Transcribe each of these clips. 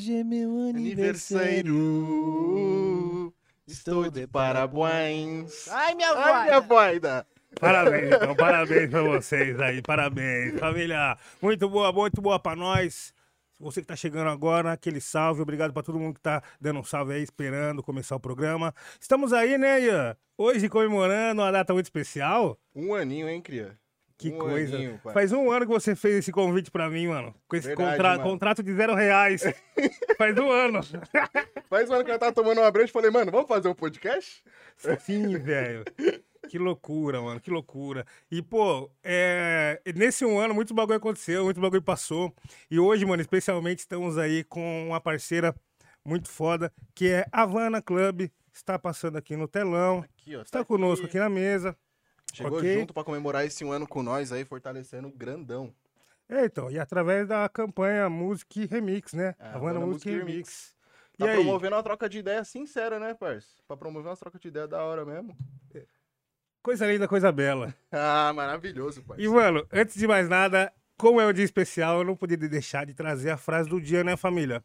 Hoje é meu aniversário. Aniversário. Estou de parabéns. Ai, minha Ai, minha voida. Parabéns, então, parabéns pra vocês aí, parabéns. Família, muito boa, muito boa pra nós. Você que tá chegando agora, aquele salve, obrigado pra todo mundo que tá dando um salve aí, esperando começar o programa. Estamos aí, né, Ian? Hoje comemorando uma data muito especial. Um aninho, hein, cria? Que Um coisa. aninho. Faz um ano que você fez esse convite pra mim, mano. Com esse Verdade, contra- mano. contrato de zero reais. Faz um ano. Faz um ano que eu tava tomando uma breja e falei, mano, vamos fazer um podcast? Sim, velho. Que loucura, mano, que loucura. E, pô, é, nesse um ano, muito bagulho aconteceu, muito bagulho passou. E hoje, mano, especialmente, estamos aí com uma parceira muito foda, que é a Havana Club. Está passando aqui no telão, Aqui, ó. está tá conosco aqui na mesa. Chegou ok? junto pra comemorar esse um ano com nós aí, fortalecendo grandão. É, então, e através da campanha Music Remix, né? É, Havana Havana Music Music Remix. Tá e aí? promovendo uma troca de ideia sincera, né, parça? Pra promover uma troca de ideia da hora mesmo. Coisa linda, coisa bela. Ah, maravilhoso, parça. E, mano, antes de mais nada, como é um dia especial, eu não podia deixar de trazer a frase do dia, né, família?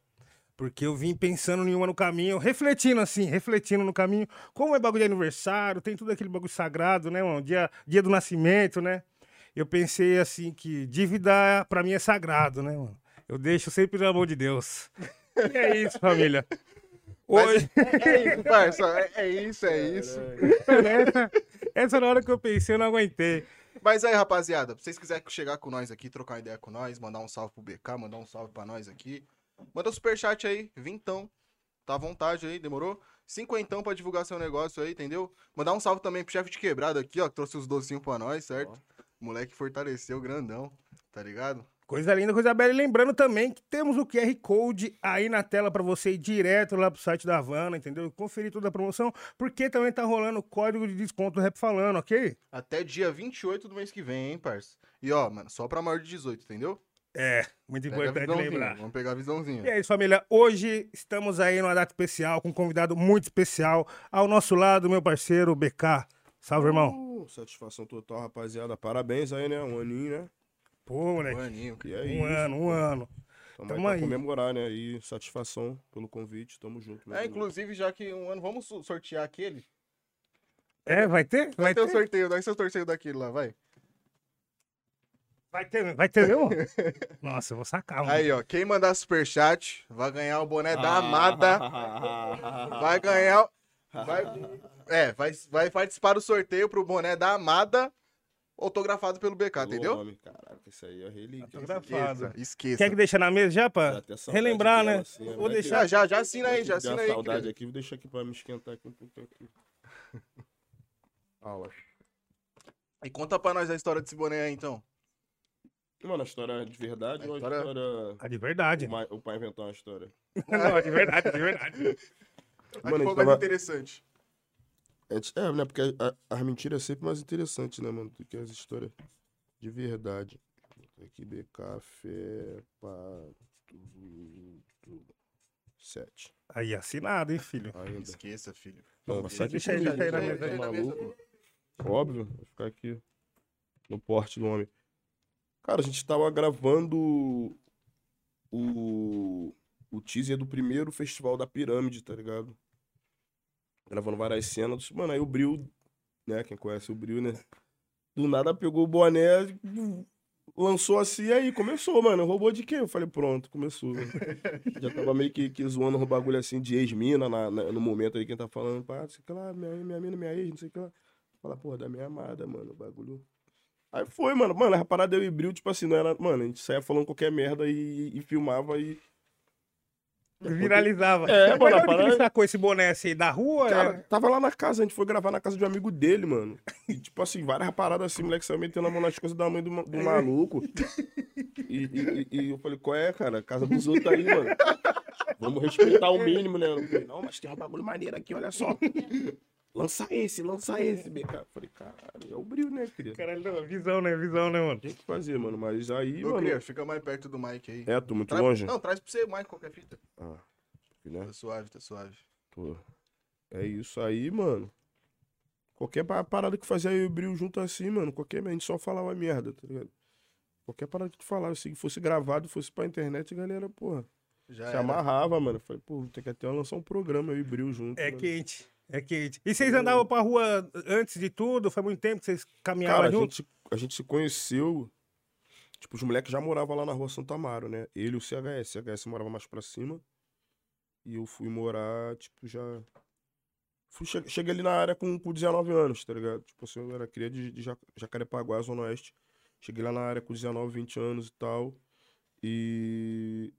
Porque eu vim pensando em uma no caminho, refletindo assim, refletindo no caminho, como é bagulho de aniversário, tem tudo aquele bagulho sagrado, né, mano? Dia, dia do nascimento, né? Eu pensei assim que dívida pra mim é sagrado, né, mano? Eu deixo sempre na mão de Deus. E é isso, família. Hoje, Mas é isso, parça. É, é isso, é isso. essa, essa na hora que eu pensei, eu não aguentei. Mas aí, rapaziada, se vocês quiserem chegar com nós aqui, trocar ideia com nós, mandar um salve pro BK, mandar um salve pra nós aqui, manda superchat aí, vintão. Tá à vontade aí, demorou? Cinquentão pra divulgar seu negócio aí, entendeu? Mandar um salve também pro chefe de quebrada aqui, ó, que trouxe os docinhos pra nós, certo? Moleque fortaleceu, grandão, tá ligado? Coisa linda, coisa bela. E lembrando também que temos o QR Code aí na tela pra você ir direto lá pro site da Havana, entendeu? Conferir toda a promoção, porque também tá rolando o código de desconto do Rap Falando, ok? Até dia 28 do mês que vem, hein, parça? E ó, mano, só pra maior de 18, entendeu? É, muito Pega importante lembrar. Vamos pegar a visãozinha. E é isso, família. Hoje estamos aí numa data especial, com um convidado muito especial. Ao nosso lado, meu parceiro BK. Salve, irmão. Uh, satisfação total, rapaziada. Parabéns aí, né? Um aninho, né? Pô, moleque. Maninho, E é Um isso, ano, um pô. ano. Tamo, Tamo aí comemorar, né? E satisfação pelo convite. Tamo junto. É, inclusive, já que um ano, vamos so- sortear aquele? É, vai ter? Vai Vai ter o ter? sorteio, vai ser o sorteio daquele lá, vai. Vai ter, vai ter mesmo? Nossa, eu vou sacar, mano. Aí, ó, quem mandar superchat vai ganhar o boné Ah. da Amada. Vai ganhar. Vai, é, vai, vai participar do sorteio pro boné da Amada, autografado pelo BK, Alô, entendeu? homem, Caraca, isso aí é relíquia. Autografado. Esqueça, esqueça. Quer que deixe na mesa já, saudade relembrar, né? assim, Vou moleque. deixar. Já, já, já assina aí, já assina aí. saudade querido. aqui, vou deixar aqui pra me esquentar aqui um pouco aqui. Aula. E conta pra nós a história desse boné aí, então. Mano, a história é de verdade A ou a história- história... Ah, de verdade. O mai- O pai inventou uma história. Não, de verdade, de verdade. Que Mano, foi a mais tava- interessante. É, é, né? Porque a- a- as mentiras é sempre mais interessantes, né, mano? Do que as histórias de verdade. Aqui, BK, fé, pato, sete. Aí, assinado, hein, filho? Ainda. Esqueça, filho. Não, ficar aqui Deixa deixa aí na mesa maluco? Óbvio, vai ficar aqui no porte do homem. Cara, a gente tava gravando o, o teaser do primeiro festival da Pirâmide, tá ligado? Gravando várias cenas. Mano, aí o Bril, né? Quem conhece o Bril, né? Do nada pegou o boné, lançou assim, e aí começou, mano. Roubou de quê? Eu falei, pronto, começou. Já tava meio que, que zoando um bagulho assim de ex-mina na- na- no momento aí, quem tá falando, pá, não sei o que lá, minha, minha mina, minha ex, não sei o que lá. Fala, porra, da minha amada, mano, o bagulho. Aí foi, mano. Mano, a parada eu e Bril, tipo assim, não era. Mano, a gente saía falando qualquer merda e, e filmava e. Viralizava. É, mano, a que ele parada- sacou esse boné assim? Da rua? Cara, é? tava lá na casa, a gente foi gravar na casa de um amigo dele, mano. E, tipo assim, várias paradas assim, moleque saiu metendo a mão nas coisas da mãe do, do maluco. E, e- e- eu falei, qual é, cara? Casa dos outros aí, mano. Vamos respeitar o mínimo, né? Falei, não, mas tem um bagulho maneiro aqui, olha só. Lança esse, lança esse, BK. Eu falei, caralho, é o brilho, né, querido? Caralho, não, visão, né? Visão, né, mano? Tem que fazer, mano. Mas aí, Ô, mano. Cria, fica mais perto do Mike aí. É, tô muito Traz- longe? Não, traz pra você, Mike, qualquer fita. Ah, né? Tá suave, tá suave. Pô, é isso aí, mano. Qualquer pa- parada que fazia eu e o Bril junto assim, mano, qualquer a gente só falava merda, tá ligado? Qualquer parada que tu falasse, se fosse gravado, fosse pra internet, a galera, porra. Já Se era. amarrava, mano. Falei, pô, tem que até lançar um programa, eu e Bril junto. É mano. quente. É quente. E vocês andavam pra rua antes de tudo? Foi muito tempo que vocês caminhavam Cara, a gente, a gente se conheceu. Tipo, os moleques já moravam lá na rua Santo Amaro, né? Ele e o CHS. O CHS morava mais pra cima. E eu fui morar, tipo, já. Fui, che- cheguei ali na área com, com 19 anos, tá ligado? Tipo assim, eu era cria de, de Ja- Jacarepaguá, Zona Oeste. Cheguei lá na área com 19, 20 anos e tal. E.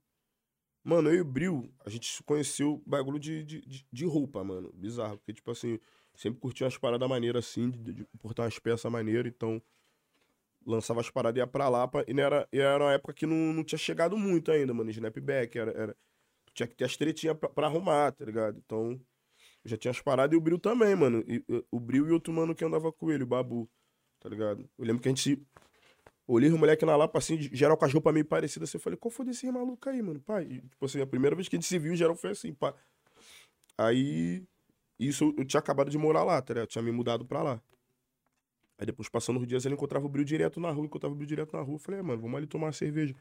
Mano, eu e o Bril, a gente conheceu bagulho de, de, de, roupa, mano. Bizarro. Porque, tipo assim, sempre curti umas paradas maneiras assim, de, de portar umas peças maneiras, então lançava as paradas e ia pra lá. Pra, e, era, e era uma época que não, não tinha chegado muito ainda, mano. Snapback, era, era, tinha que ter as tretinhas pra, pra arrumar, tá ligado? Então, já tinha as paradas e o Bril também, mano. E- o Bril e outro mano que andava com ele, o Babu, tá ligado? Eu lembro que a gente. Olhei os moleques na Lapa, assim, geral com as roupas meio parecidas, assim, eu falei, qual foi desse maluco aí, mano? Pai, e, tipo assim, a primeira vez que a gente se viu, geral foi assim, pá. Aí, isso eu tinha acabado de morar lá, tá ligado? Eu tinha me mudado pra lá. Aí depois, passando os dias, ele encontrava o Bril direto na rua, encontrava o Bril direto na rua. Eu falei, é, mano, vamos ali tomar uma cerveja.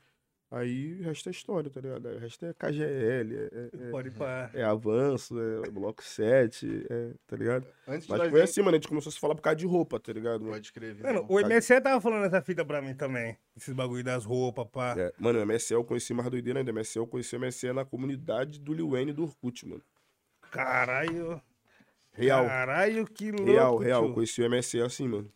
Aí, o resto é história, tá ligado? O resto é KGL, é, é, Pode ir pra... é, é avanço, é bloco 7, é, tá ligado? Antes Mas foi ir- assim, mano, a gente começou a se falar por causa de roupa, tá ligado? Mano, Pode crer, Mano, o MSE tava falando essa fita pra mim também. Esses bagulho das roupas, pá. É, mano, o MSL eu conheci mais doideira ainda. MSL eu conheci o MSL na comunidade do Lil Wayne e do Orkut, mano. Caralho. Real. Caralho, que louco. real, real. tio. Conheci o MSL assim, mano.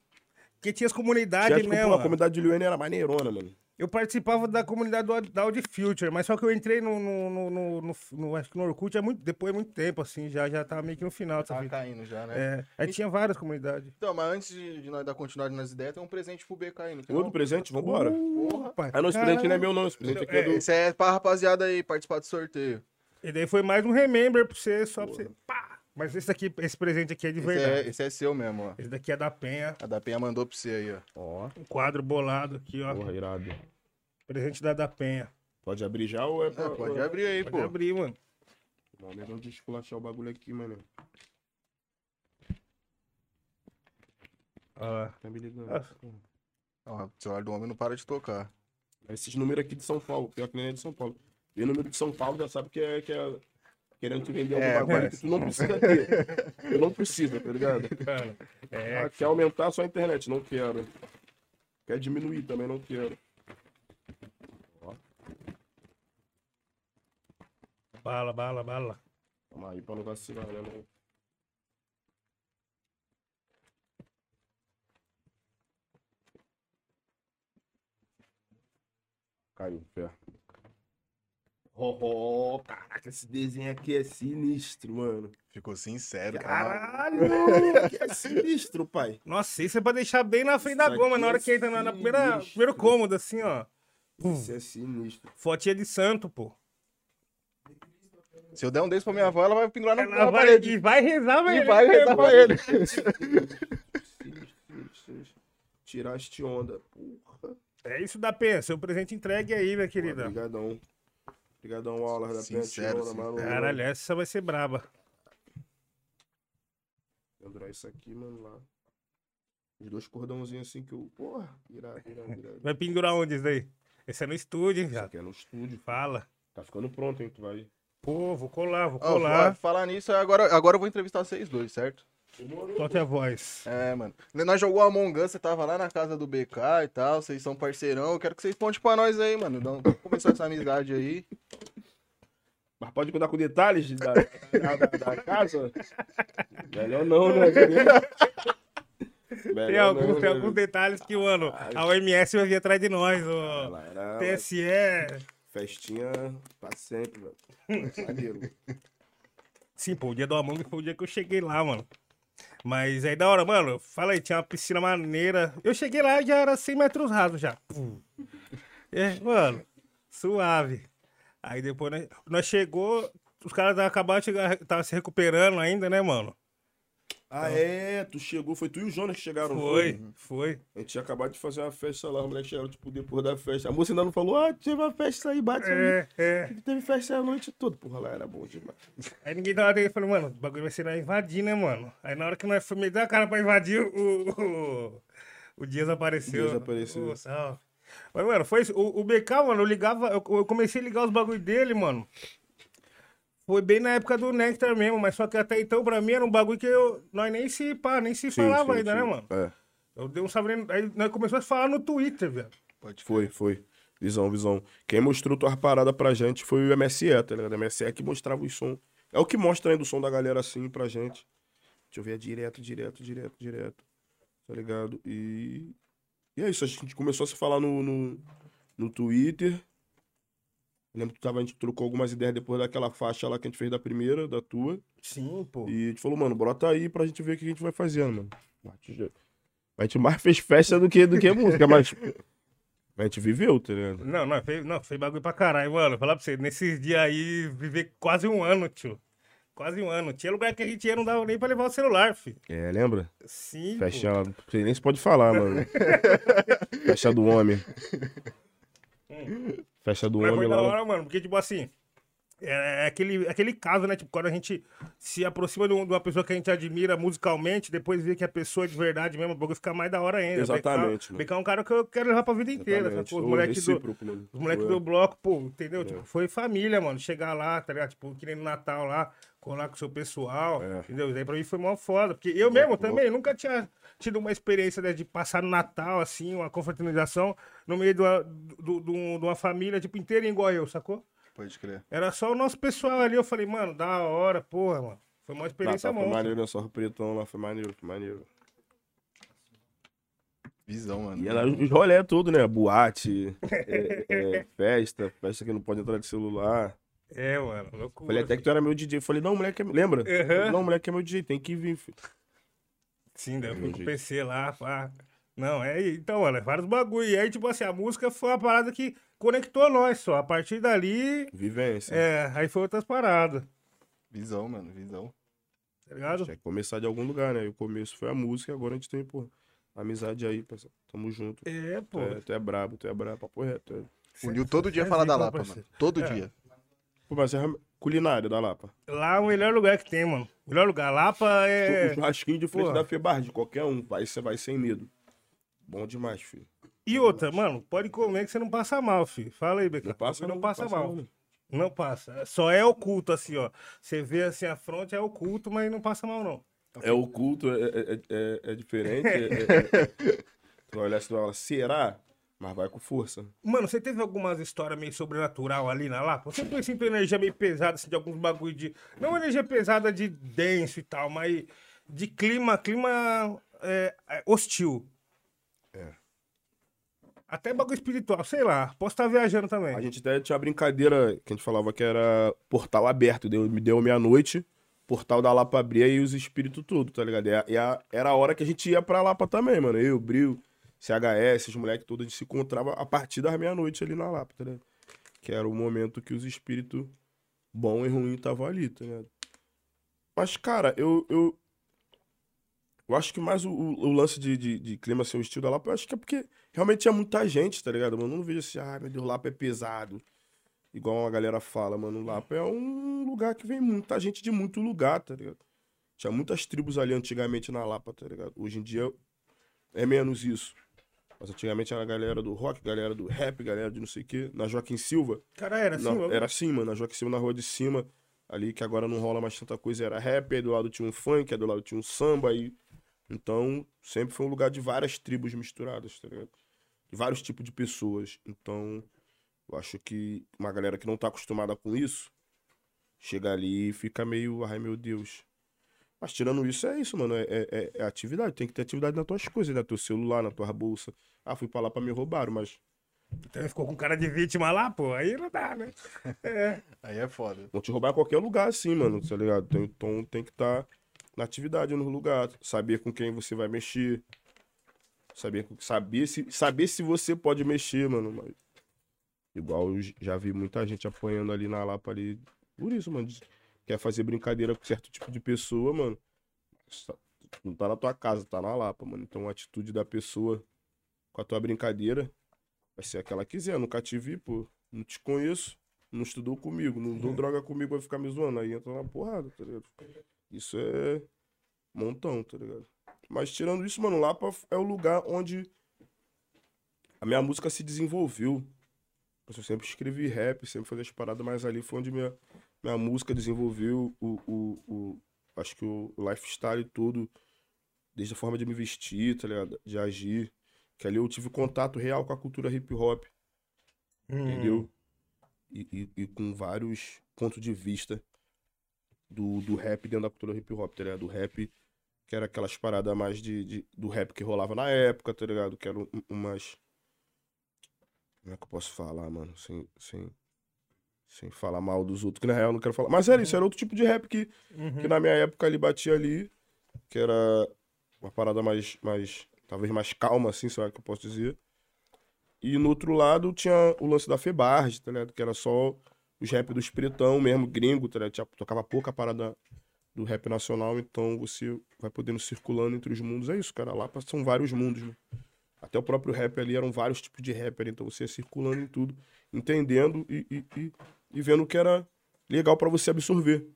Porque tinha as Tinha, comunidades, tipo, né, pô, a mano? comunidade do Lil Wayne era maneirona, mano. Eu participava da comunidade do, da Audi Future, mas só que eu entrei no, no, no, no, no- no- acho que no Orkut é muito, depois de muito tempo, assim, já, já tava meio que no final Tá fita. caindo já, né? É, aí tinha várias comunidades. Então, mas antes de, de nós dar continuidade nas ideias, tem um presente pro BK aí, não tem Outro presente, vambora. Porra, pai. Ah, não, esse presente não é meu, não. Esse presente aqui é do. Esse é pra rapaziada aí participar do sorteio. E daí foi mais um remember pra você, só pra você. Pá! Mas esse aqui, esse presente aqui é de Esse verdade. é, esse é seu mesmo, ó. Esse daqui é da Penha. A da Penha mandou pra você aí, ó. Ó, Um quadro bolado aqui, ó. porra, irado. Presente da da Penha. Pode abrir já ou é pra. É, pode abrir aí, Pode pô. abrir, mano. Não, melhor de esculachar o bagulho aqui, mano. Ó. Tá me ligando. Ah. Ó, o celular do homem não para de tocar. Esses números aqui de São Paulo, pior que nem é de São Paulo. Vê número de São Paulo, já sabe que é, que é querendo te vender algum É, bagulho mas- que tu não precisa ter. Tu não precisa, tá ligado? Cara, é. Ah, quer aumentar só a internet, não quero. Quer diminuir também, não quero. Bala, bala, bala. Vamos aí pra não vacilar, né? Não. Caiu, fé. Oh, oh, caraca, esse desenho aqui é sinistro, mano. Ficou sincero, tá? Caralho! Que é sinistro, pai. Nossa, isso é pra deixar bem na frente da Isso goma, aqui na hora é que entra na, na primeira, primeiro cômodo, assim, ó. Isso é sinistro. Fotinha de santo, pô. Se eu der um desse pra minha avó, ela vai pendurar na, Ela na vai, parede. e vai rezar, E velho. vai rezar pra ele. Tiraste onda. Porra. É isso da Penha, seu presente entregue aí, minha querida. Obrigadão. Obrigadão, Aulas da sincero. mano. Caralho, essa vai ser braba. Pendurar isso aqui, mano, lá. Os dois cordãozinhos assim que eu. Porra, irado, irado, irado. Vai pendurar onde isso daí? Esse é no estúdio, hein, Isso já. aqui é no estúdio. Fala. Tá ficando pronto, hein? Tu vai. Pô, vou colar, vou colar. falar nisso, agora, agora eu vou entrevistar vocês dois, certo? Solte a voz. É, mano. Nós jogou Among Us, você tava lá na casa do BK e tal, vocês são parceirão. Eu quero que vocês contem pra nós aí, mano. Vamos começar essa amizade aí. Mas pode contar com detalhes da, da, da- da casa? Melhor não, né? Melhor Tem alguns, não, tem né? alguns detalhes que, mano, a OMS vai vir atrás de nós, era TSE. festinha pra sempre. Maneiro. Sim, pô, o dia do Among foi o dia que eu cheguei lá, mano. Mas aí da hora, mano, fala aí, tinha uma piscina maneira. Eu cheguei lá já era 100 metros rasos já. É, mano, suave. Aí depois nós, nós chegou, os caras acabaram de chegar, tava se recuperando ainda, né, mano? Ah, é? Tu chegou, foi tu e o Jonas que chegaram. não Foi, foi. A gente tinha acabado de fazer uma festa lá, os moleques chegaram, tipo, depois da festa. A moça ainda não falou, ah, teve uma festa aí, bate aí. É, é. Teve festa a noite toda. Porra, lá era bom demais. Aí ninguém tava dele falou, mano, o bagulho vai ser nós invadir, né, mano? Aí na hora que nós fomos meter a cara pra invadir, o, o, o Dias apareceu. Dias apareceu. Ô, salve. Mas, mano, foi isso. O, o BK, mano, eu ligava. Eu, eu comecei a ligar os bagulho dele, mano. Foi bem na época do Nectar mesmo, mas só que até então, pra mim, era um bagulho que eu, nós nem se, pá, nem se Sim, falava sim, ainda, sim. né, mano? É, Eu dei um salve. Aí nós começamos a falar no Twitter, velho. Pode foi, foi. Visão, visão. Quem mostrou tua parada pra gente foi o MSE, tá ligado? O MSE que mostrava o som. É o que mostra ainda o som da galera assim pra gente. Deixa eu ver, é direto, direto, direto, direto. Tá ligado? E. E é isso, a gente começou a se falar no, no, no Twitter. Eu lembro que tava, a gente trocou algumas ideias depois daquela faixa lá que a gente fez da primeira, da tua. Sim, pô. E a gente falou, mano, brota aí pra gente ver o que a gente vai fazendo, mano. A gente, a gente mais fez festa do que, do que música, mas. A gente viveu, tá ligado? Não, não, fez, não, fez bagulho pra caralho, mano. Falar pra você, nesses dias aí, viver quase um ano, tio. Quase um ano. Tinha lugar que a gente ia, não dava nem pra levar o celular, filho. É, lembra? Sim, sei nem se pode falar, mano. Festa do homem. Festa do. Mas foi homem da lá. hora, mano, porque, tipo assim, é aquele, aquele caso, né? Tipo, quando a gente se aproxima de um- uma pessoa que a gente admira musicalmente, depois vê que a pessoa é de verdade mesmo, o bagulho fica mais da hora ainda. Exatamente. BK é um cara que eu quero levar pra vida inteira. Exatamente. Os moleques do, mano. Os moleques Foi. do bloco, pô, entendeu? Tipo, foi família, mano. Chegar lá, tá ligado? Tipo, que nem no Natal lá, colar com o seu pessoal, É. entendeu? Isso aí pra mim foi mó foda. Porque eu mesmo também nunca tinha tido uma experiência né, de passar no Natal, assim, uma confraternização no meio de uma, do- do- de uma família, tipo, inteira igual eu, sacou? Pode crer. Era só o nosso pessoal ali. Eu falei, mano, da hora, porra, mano. Foi uma experiência Natal foi monstra. maneiro? Só o pretão lá, foi maneiro, foi maneiro. Visão, mano. E era os rolé tudo, né? Boate, é, é, festa, festa que não pode entrar de celular. É, mano, loucura. Falei até que tu era meu DJ. Falei, não, moleque, é... lembra? Uhum. Falei, Não, moleque é meu DJ, tem que vir, filho. Sim, daí eu fui com o jeito. PC lá, pá. Não, é então, mano, é vários bagulho. E aí, tipo assim, a música foi uma parada que conectou nós só. A partir dali, Vivência. é, aí foi outras paradas, Visão, mano. Visão. tá ligado? Tinha que começar de algum lugar, né? E o começo foi a música e agora a gente tem, pô, amizade aí, parceiro. Tamo junto. É, pô. é, tu é brabo, tu é brabo, papo reto. é. Uniu todo dia falar da Lapa, parceiro. mano. Todo É. dia. Pô, mas é culinária da Lapa. Lá é o melhor lugar que tem, mano. Melhor lugar. Lapa é. churrasquinho de frente Pô. da Febar, de qualquer um, vai, você vai sem medo. Bom demais, filho. E outra, mano, pode comer que você não passa mal, filho. Fala aí, Beca. Não passa, não, passa, mal. não. Não passa. Só é oculto, assim, ó. Você vê assim a fronte, é oculto, mas não passa mal, não. É oculto, é, é, é, é diferente. É, é, tu vai olhar assim e será? Mas vai com força. Mano, você teve algumas histórias meio sobrenatural ali na Lapa? Você sempre sinto energia meio pesada, assim, de alguns bagulho de. Não energia pesada de denso e tal, mas de clima, clima é, é, hostil. É. Até bagulho espiritual, sei lá. Posso estar viajando também. A gente até tinha uma brincadeira que a gente falava que era portal aberto. Deu, me deu meia-noite, portal da Lapa abria e os espíritos tudo, tá ligado? E, a- e a- era a hora que a gente ia pra Lapa também, mano. Eu, Bril, CHS, os moleques todos, a gente se encontrava a partir das meia-noite ali na Lapa, tá ligado? Que era o momento que os espíritos bom e ruim estavam ali, tá ligado? Mas, cara, eu, eu, eu acho que mais o, o- lance de, de, de clima ser o estilo da Lapa, eu acho que é porque realmente tinha muita gente, tá ligado? Mano, eu não vejo assim, ai meu Deus, Lapa é pesado. Igual a galera fala, mano, Lapa é um lugar que vem muita gente de muito lugar, tá ligado? Tinha muitas tribos ali antigamente na Lapa, tá ligado? Hoje em dia é menos isso. Mas antigamente era a galera do rock, galera do rap, galera de não sei o quê. Na Joaquim Silva, Cara, era assim, mano. era assim, mano. Na Joaquim Silva, na rua de cima, ali que agora não rola mais tanta coisa, era rap, aí do lado tinha um funk, aí do lado tinha um samba, aí. Então, sempre foi um lugar de várias tribos misturadas, tá ligado? De vários tipos de pessoas. Então, eu acho que uma galera que não tá acostumada com isso, chega ali e fica meio, ai meu Deus. Mas tirando isso, é isso, mano. É, é- é- é atividade. Tem que ter atividade nas tuas coisas, né? Teu celular, na tua bolsa. Ah, fui pra lá pra me roubaram, mas Então ficou com cara de vítima lá, pô. Aí não dá, né? É. Aí é foda. Vão te roubar em qualquer lugar, assim, mano, tá ligado? Tem- Então tem que estar na atividade no lugar. Saber com quem você vai mexer. Saber, com- saber, se, saber se você pode mexer, mano. Mas... Igual eu já vi muita gente apanhando ali na Lapa ali. Por isso, mano. Quer fazer brincadeira com certo tipo de pessoa, mano. Não tá na tua casa, tá na Lapa, mano. Então a atitude da pessoa com a tua brincadeira vai ser a que ela quiser. Eu nunca te vi, pô. Não te conheço não estudou comigo, não deu droga comigo, vai ficar me zoando. Aí entra na porrada, tá ligado? Isso é montão, tá ligado? Mas tirando isso, mano, Lapa é o lugar onde a minha música se desenvolveu. Eu sempre escrevi rap, sempre fazia as paradas, mas ali foi onde minha, minha música desenvolveu o, o, o, acho que o lifestyle todo, desde a forma de me vestir, tá ligado? De agir. Que ali eu tive contato real com a cultura hip hop, Hum. entendeu? E, e, e com vários pontos de vista do, do rap dentro da cultura hip hop, tá ligado? Do rap, que era aquelas paradas mais de, de- do rap que rolava na época, tá ligado? Que eram um- umas. Como é que eu posso falar, mano? Sem, sem, sem falar mal dos outros, que na real eu não quero falar. Mas era isso, era outro tipo de rap que, Uhum. que na minha época ele batia ali, que era uma parada mais, mais talvez mais calma, assim, sei lá o que eu posso dizer. E no outro lado tinha o lance da Febarge, tá ligado? Que era só os rap do espiritão mesmo, gringo, tá ligado? Tinha- Tocava pouca parada do rap nacional, então você vai podendo circulando entre os mundos. É isso, cara. Lá são vários mundos, né? Até o próprio rap ali eram vários tipos de rap ali, então você ia circulando em tudo, entendendo e, e, e, e vendo o que era legal pra você absorver,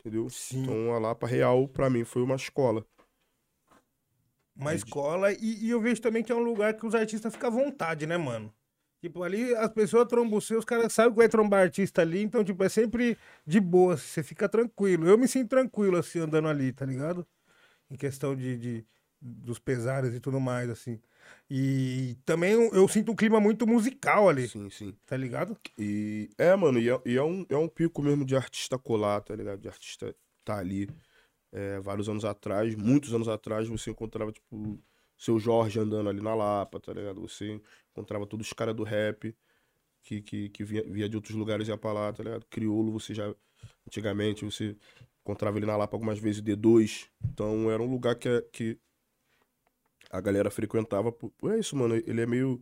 entendeu? Sim. Então a Lapa Real, pra mim, foi uma escola. Uma escola, e, e eu vejo também que é um lugar que os artistas ficam à vontade, né, mano? Tipo, ali as pessoas trombam você, os caras sabem que vai trombar artista ali, então, tipo, é sempre de boa, você fica tranquilo. Eu me sinto tranquilo, assim, andando ali, tá ligado? Em questão de, de- dos pesares e tudo mais, assim. E também eu, sinto um clima muito musical ali, Sim, sim. tá ligado? E é, mano, e é, e é um, é um pico mesmo de artista colar, tá ligado? De artista tá ali. É, vários anos atrás, muitos anos atrás, você encontrava, tipo, seu Jorge andando ali na Lapa, tá ligado? Você encontrava todos os caras do rap que, que, que via, via de outros lugares e ia pra lá, tá ligado? Criolo, você já. Antigamente, você encontrava ele na Lapa algumas vezes, o D2. Então era um lugar que, que a galera frequentava. Por, é isso, mano. Ele é meio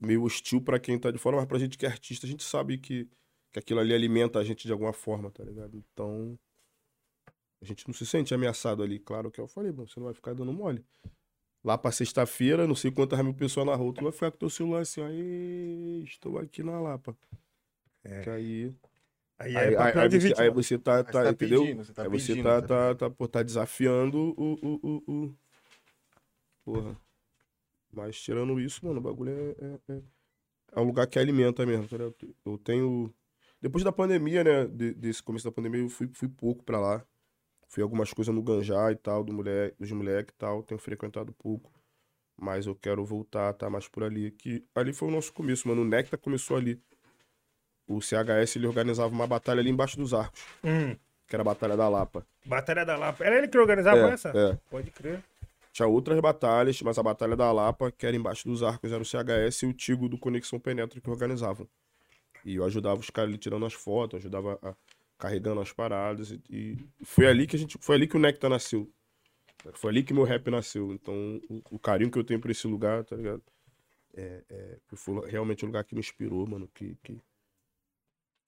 meio hostil pra quem tá de fora, mas pra gente que é artista, a gente sabe que, que aquilo ali alimenta a gente de alguma forma, tá ligado? Então, a gente não se sente ameaçado ali. Claro que eu falei, mano, você não vai ficar dando mole. Lá pra sexta-feira, não sei quantas mil pessoas na rua, tu vai ficar com teu celular assim, aí estou aqui na Lapa. É. Que aí, Aí aí, é aí de você, aí você tá, Aí tá, você tá entendeu? pedindo, você tá aí você pedindo, tá, tá tá, tá, pô, tá desafiando o, o, o, o- Porra. Mas tirando isso, mano, o bagulho é, é, é, é um lugar que alimenta mesmo, tá ligado? Eu tenho. Depois da pandemia, né? de- desse começo da pandemia, eu fui, fui pouco pra lá. Fui algumas coisas no Ganjá e tal, do mulher, dos moleques e tal. Tenho frequentado pouco. Mas eu quero voltar, tá mais por ali. Que ali foi o nosso começo, mano. O Nectar começou ali. O CHS ele organizava uma batalha ali embaixo dos arcos, Hum, que era a Batalha da Lapa. Batalha da Lapa. Era ele que organizava É, essa? é. Pode crer. Tinha outras batalhas, mas a Batalha da Lapa, que era embaixo dos arcos, era o CHS e o Tigo do Conexão Penetra que organizavam. E eu ajudava os caras ali tirando as fotos, ajudava a- carregando as paradas. E, e foi ali que a gente. Foi ali que o Nectar nasceu. Foi ali que meu rap nasceu. Então, o, o carinho que eu tenho por esse lugar, tá ligado? É, é, foi realmente um lugar que me inspirou, mano. Que, que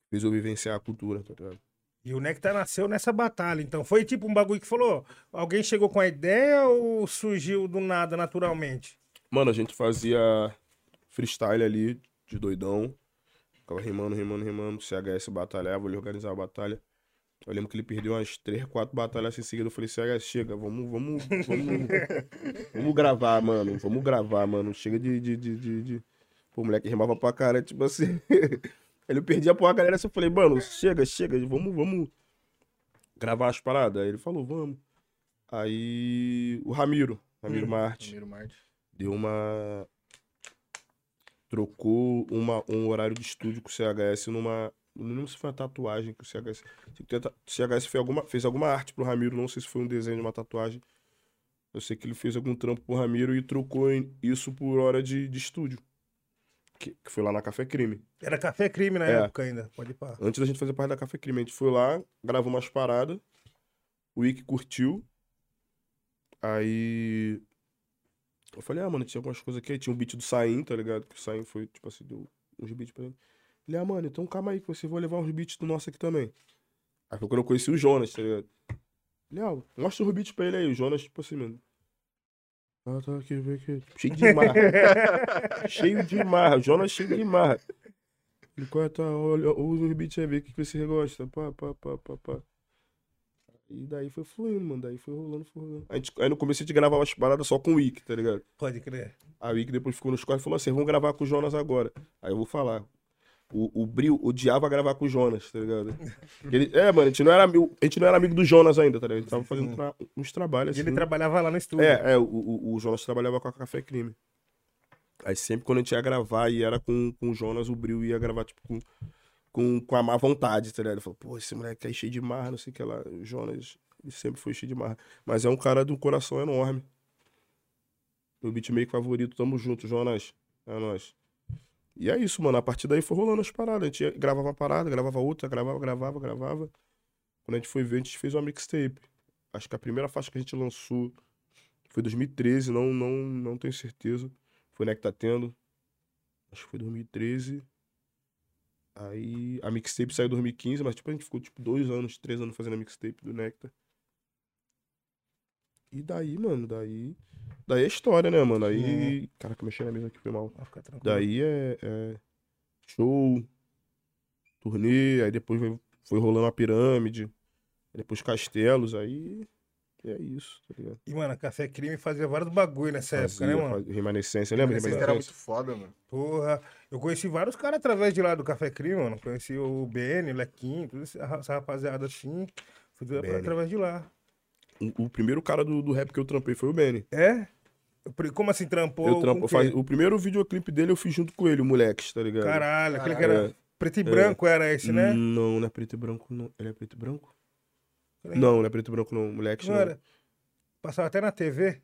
fez eu vivenciar a cultura, tá ligado? E o Nectar nasceu nessa batalha, então. Foi tipo um bagulho que falou: alguém chegou com a ideia ou surgiu do nada, naturalmente? Mano, a gente fazia freestyle ali, de doidão. Ficava rimando, rimando, rimando. CHS batalhava, ele organizava a batalha. Eu lembro que ele perdeu umas 3, 4 batalhas assim em seguida. Eu falei, CHS, chega, vamos, vamos, vamos, vamos gravar, mano. Vamos gravar, mano. Chega de. de, de, de, de... Pô, o moleque rimava pra cara, tipo assim. Ele perdia pra uma galera assim. Eu falei, mano, chega, chega, vamos, vamos gravar as paradas. Aí ele falou, vamos. Aí o Ramiro, Ramiro Hum. Marte Ramiro Marte. deu uma. Trocou uma, um horário de estúdio com o CHS numa. Não lembro se foi uma tatuagem que o CHS. O CHS fez alguma, fez alguma arte pro Ramiro, não sei se foi um desenho de uma tatuagem. Eu sei que ele fez algum trampo pro Ramiro e trocou isso por hora de, de estúdio. Que, que foi lá na Café Crime. Era café crime na É. época ainda. Pode ir pra. Antes da gente fazer parte da Café Crime, a gente foi lá, gravou umas paradas. O Ike curtiu. Aí. Eu falei, ah, mano, tinha algumas coisas aqui. Aí tinha um beat do Saim, tá ligado? Que o Saim foi, tipo assim, deu uns beats pra ele. Ele, ah, mano, então calma aí, que você vai levar uns beats do nosso aqui também. Aí foi quando eu conheci o Jonas, tá ligado? Ele, ah, mostra os beats pra ele aí. O Jonas, tipo assim, mano. Ah, tá aqui, vem aqui. Cheio de marra. cheio de marra. O Jonas cheio de marra. É, tá, olha, usa os beats aí, vê o que você gosta. Pá, pá, pá, pá, pá. E daí foi fluindo, mano. Daí foi rolando, foi rolando. A gente, aí no começo a gente gravava as paradas só com o Wick, tá ligado? Pode crer. A Wick depois ficou nos cortes e falou assim: vamos gravar com o Jonas agora. Aí eu vou falar. O, o Bril odiava gravar com o Jonas, tá ligado? Ele, é, mano, a gente, não era, amigo- a gente não era amigo do Jonas ainda, tá ligado? A gente tava fazendo tra- uns trabalhos E assim. ele trabalhava lá no estúdio. É, é, o, o, o Jonas trabalhava com a Café Crime. Aí sempre quando a gente ia gravar e era com, com o Jonas, o Bril ia gravar, tipo, com, com, com a má vontade, tá ligado? Ele falou, pô, esse moleque aí cheio de marra, não sei o que lá. O Jonas, ele sempre foi cheio de marra. Mas é um cara de um coração enorme. Meu beatmaker favorito, tamo junto, Jonas. É nóis. E é isso, mano. A partir daí foi rolando as paradas. A gente gravava uma parada, gravava outra, gravava, gravava, gravava. Quando a gente foi ver, a gente fez uma mixtape. Acho que a primeira faixa que a gente lançou foi 2013, não, não, não tenho certeza. Foi né que tá tendo. Acho que foi 2013. Aí a mixtape saiu em 2015, mas tipo, a gente ficou tipo dois anos, três anos fazendo a mixtape do Nectar. E daí, mano, daí. Daí é história, né, mano? Aí. Caraca, mexi na mesa aqui, foi mal. Pode ficar tranquilo. Daí é, é show, turnê, aí depois foi, rolando a pirâmide, aí depois castelos, aí é isso, tá ligado? E, mano, Café Crime fazia vários bagulho nessa época, né, Fazia, mano? fazia Remanescência, lembra? Cara era muito Remanescência? foda, mano. Porra, eu conheci vários caras através de lá do Café Crime, mano. Conheci o BN, o Lequinho, toda essa rapaziada assim. Fui através de lá. O, o primeiro cara do, do rap que eu trampei foi o Benny. É? Como assim, trampou? Eu trampo, faz- o primeiro videoclipe dele eu fiz junto com ele, o Moleques, tá ligado? Caralho, aquele que Caralho. era preto e branco era esse, né? Não, não é preto e branco, não. Ele é preto e branco? Não, não é preto e branco, não. Moleques, Não não. era? Passava até na TV.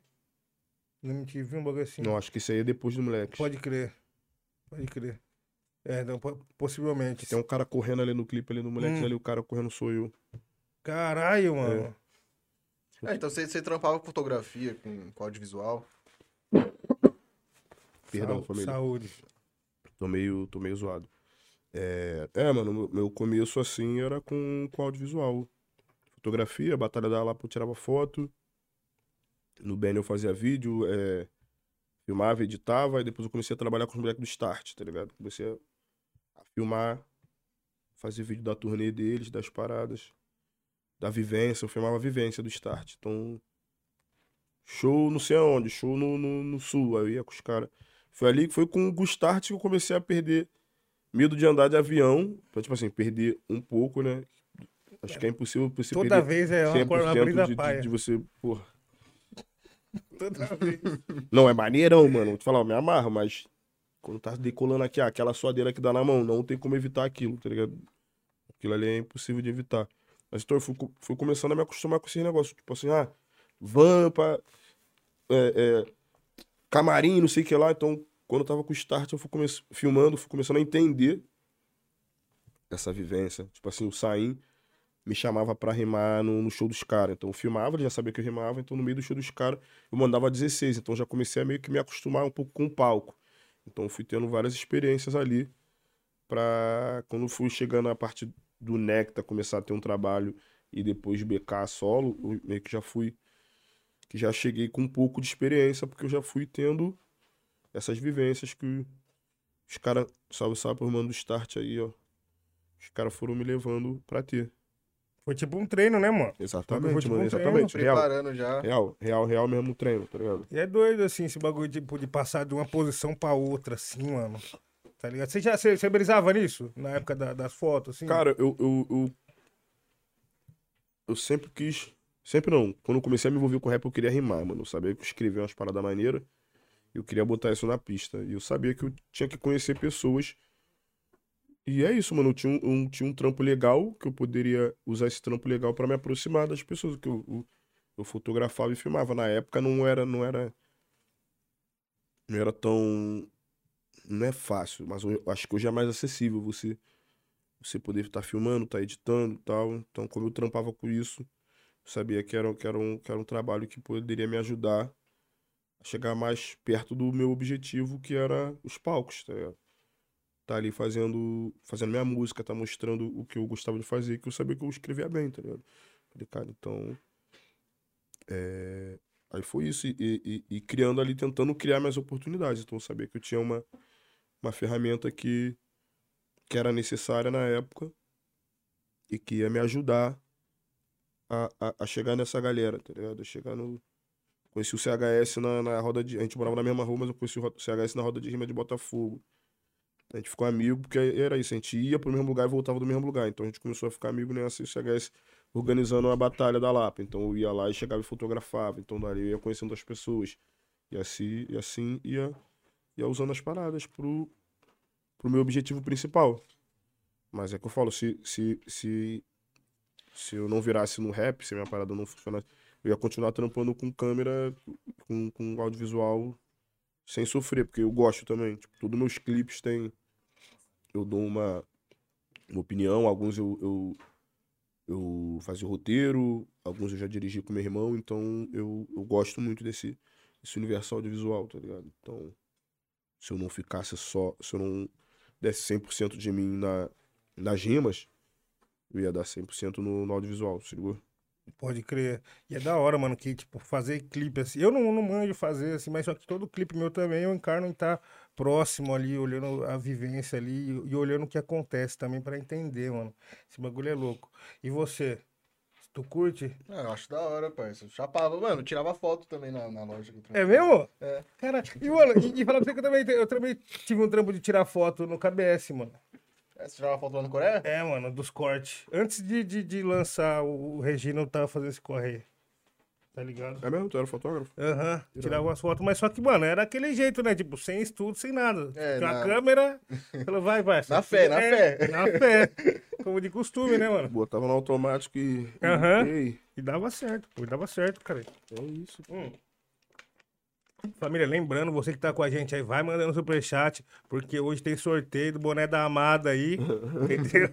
No MTV, um bagulho assim. Não, acho que isso aí é depois do Moleques. Pode crer. Pode crer. É, po- possivelmente. Tem um cara correndo ali no clipe ali no Moleques, Hum. ali o cara correndo sou eu. Caralho, mano. É, então você, você trampava com fotografia, com, com audiovisual. Perdão, Sau- família. Saúde. Tô meio, tô meio zoado. É, é, mano, meu, meu começo assim era com, com audiovisual. Fotografia, Batalha da Lapa eu tirava foto. No Ben eu fazia vídeo, é, filmava, editava, e depois eu comecei a trabalhar com os moleques do Start, tá ligado? Comecei a filmar, fazer vídeo da turnê deles, das paradas, da vivência, eu filmava a vivência do Start. Então, show não sei aonde, show no, no, no sul, aí eu ia com os caras. Foi ali que foi com o Gustart que eu comecei a perder medo de andar de avião. Pra, tipo assim, perder um pouco, né? Acho que é impossível você Toda perder vez é uma, uma 100% brisa de, de, de você, porra. Toda vez. Não, é maneirão, mano. Vou te falar, eu me amarro, mas quando tá decolando aqui, ah, aquela suadeira que dá na mão, não tem como evitar aquilo, tá ligado? Aquilo ali é impossível de evitar. Mas então eu fui, fui começando a me acostumar com esses negócios. Tipo assim, ah, van pra. é, é, camarim, não sei o que lá. Então, quando eu tava com o start, eu fui come filmando, fui começando a entender essa vivência. Tipo assim, o Saim me chamava pra rimar no, no show dos caras. Então eu filmava, ele já sabia que eu rimava, então no meio do show dos caras eu mandava 16. Então já comecei a meio que me acostumar um pouco com o palco. Então fui tendo várias experiências ali pra quando fui chegando a parte do Nectar começar a ter um trabalho e depois BK solo, eu meio que já fui que já cheguei com um pouco de experiência porque eu já fui tendo essas vivências que os caras, salve, salve por mano do start aí, ó. Os caras foram me levando pra ter. Foi tipo um treino, né, mano? Exatamente, Foi tipo mano, um treino, exatamente. Real, Preparando já. real, real, real mesmo treino, tá ligado? E é doido, assim, esse bagulho tipo, de passar de uma posição pra outra, assim, mano. Tá ligado? Você já você, você brisava nisso? Na época da- das fotos, assim? Cara, eu, eu, eu, eu sempre quis. Sempre não. Quando eu comecei a me envolver com rap, eu queria rimar, mano. Eu sabia que eu escrevia umas paradas maneiras. Eu queria botar isso na pista. E eu sabia que eu tinha que conhecer pessoas. E é isso, mano. Eu tinha um, um- tinha um trampo legal, que eu poderia usar esse trampo legal pra me aproximar das pessoas. Que eu, eu, eu fotografava e filmava. Na época não era, não era. Não era tão. Não é fácil, mas eu acho que hoje é mais acessível você você poder estar filmando, estar editando e tal. Então, como eu trampava com isso, sabia que era, que, era um, que era um trabalho que poderia me ajudar a chegar mais perto do meu objetivo, que era os palcos, tá? Tá ali fazendo, fazendo minha música, tá mostrando o que eu gostava de fazer, que eu sabia que eu escrevia bem, tá ligado? Falei, cara, então. é, Aí foi isso, e, e- e criando ali, tentando criar minhas oportunidades. Então eu sabia que eu tinha uma, uma ferramenta que, que era necessária na época e que ia me ajudar a, a, a chegar nessa galera, tá ligado? Chegar no. Conheci o CHS na, na roda de. A gente morava na mesma rua, mas eu conheci o CHS na roda de rima de Botafogo. A gente ficou amigo porque era isso, a gente ia pro mesmo lugar e voltava do mesmo lugar. Então a gente começou a ficar amigo nessa e o CHS organizando uma batalha da Lapa. Então eu ia lá e chegava e fotografava. Então dali eu ia conhecendo as pessoas. E assim, e assim ia, ia usando as paradas pro, pro meu objetivo principal. Mas é que eu falo, se, se, se, se eu não virasse no rap, se minha parada não funcionasse, eu ia continuar trampando com câmera, com, com audiovisual, sem sofrer, porque eu gosto também. Tipo, todos meus clipes têm. Eu dou uma, uma opinião, alguns eu, eu, eu fazia roteiro, alguns eu já dirigi com meu irmão, então eu, eu gosto muito desse, desse universo audiovisual, tá ligado? Então, se eu não ficasse só, se eu não desse 100% de mim na, nas rimas, eu ia dar 100% no, no audiovisual, se ligou? Pode crer. E é da hora, mano, que, tipo, fazer clipe assim. Eu não, não manjo fazer assim, mas só que todo clipe meu também eu encarno em estar próximo ali, olhando a vivência ali e, e olhando o que acontece também pra entender, mano. Esse bagulho é louco. E você? Tu curte? Ah, eu acho da hora, parça. Chapava, mano, tirava foto também na, na loja. É mesmo? É. Cara, e, mano, e, e falar pra você que eu também, eu também tive um trampo de tirar foto no KBS, mano. É, você tirava foto lá no Coreia? É, mano, dos cortes. Antes de, de, de lançar o, o Regina, eu tava fazendo esse corre aí. Tá ligado? É mesmo? Tu era fotógrafo? Aham, tirava umas fotos, mas só que, mano, era aquele jeito, né? Tipo, sem estudo, sem nada. É, Tinha na- a câmera, falou, vai, vai. Na fé, na É, fé. Na fé. Como de costume, né, mano? Botava no automático e. Aham. Ei, E dava certo, pô, e dava certo, cara. é isso. Hum. Família, lembrando, você que tá com a gente aí, vai mandando superchat, porque hoje tem sorteio do boné da Amada aí. entendeu?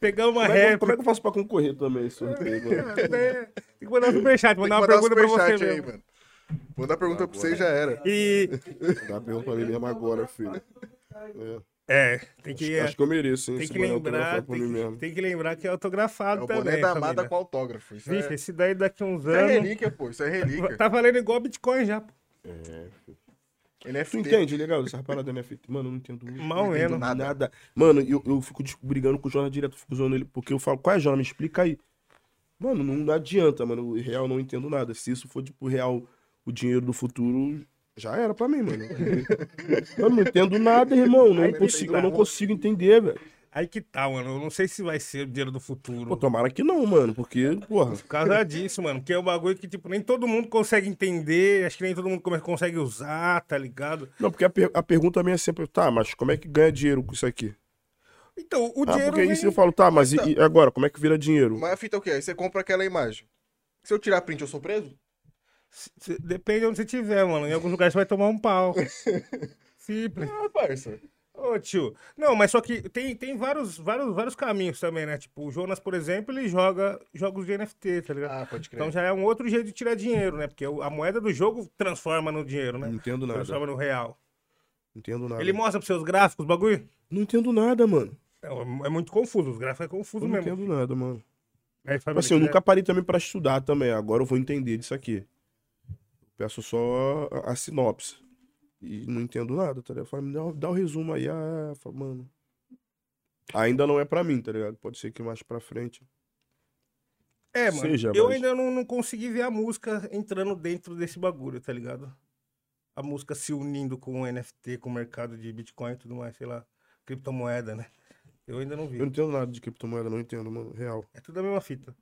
Pegar uma Como é, réplica. como é que eu faço pra concorrer também, esse sorteio, mano? É, Tem que mandar um superchat, mandar uma mandar um pergunta pra você superchat aí, mesmo. mano. Manda a pergunta pra você já era. E. Dá pergunta pra mim mesmo agora, filho. É. É, tem que. Acho que eu mereço, hein? Tem que lembrar, tem que, tem que lembrar que é É autografado o também. boné da família. Amada com autógrafo. Isso Vixe, é, esse daí daqui uns isso é anos. relíquia, pô. Isso é relíquia. Tá valendo igual Bitcoin já. pô. É, filho. Tu NFT. entende, legal, essa parada NFT? Mano, eu não entendo Mal não entendo nada. Mano, eu, eu fico brigando com o Jornal direto, fico usando ele, porque eu falo, qual é, Jornal? Me explica aí. Mano, não adianta, mano. O real eu não entendo nada. Se isso for, tipo, real, o dinheiro do futuro, já era pra mim, mano. eu não entendo nada, irmão. Não consigo, tá. eu não consigo entender, velho. Aí que tá, mano. Eu não sei se vai ser o dinheiro do futuro. Pô, tomara que não, mano, porque, porra. Por causa disso, mano. Que é um bagulho que, tipo, nem todo mundo consegue entender. Acho que nem todo mundo consegue usar, tá ligado? Não, porque a, per- a pergunta minha é sempre, tá, mas como é que ganha dinheiro com isso aqui? Então, o Ah, dinheiro. porque vem- isso eu falo, tá, mas e, e agora, como é que vira dinheiro? Mas a fita é o quê? Aí você compra aquela imagem. Se eu tirar print, eu sou preso? se- Depende de onde você tiver, mano. Em alguns lugares você vai tomar um pau. Simples. Ah, parça. Ô, tio. Não, mas só que tem, tem vários, vários, vários caminhos também, né? Tipo, o Jonas, por exemplo, ele joga jogos de NFT, tá ligado? Ah, pode crer. Então já é um outro jeito de tirar dinheiro, né? Porque a moeda do jogo transforma no dinheiro, Não né? entendo nada. Transforma no real. Não entendo nada. Ele mostra pros seus gráficos bagulho? Não entendo nada, mano. É, é muito confuso, os gráficos é confuso Eu não mesmo. entendo nada, mano. Aí, Tipo assim, eu quiser- nunca parei também pra estudar também. Agora eu vou entender disso aqui. Peço só a, a sinopse. E não entendo nada, tá ligado? Eu falo, me dá, dá o resumo aí. Ah, falo, mano. Ainda não é pra mim, tá ligado? Pode ser que mais pra frente. É, mano. seja, eu mas- ainda não, não consegui ver a música entrando dentro desse bagulho, tá ligado? A música se unindo com o NFT, com o mercado de Bitcoin e tudo mais, sei lá. Criptomoeda, né? Eu ainda não vi. Eu não entendo nada de criptomoeda, não entendo, mano. Real. É tudo a mesma fita.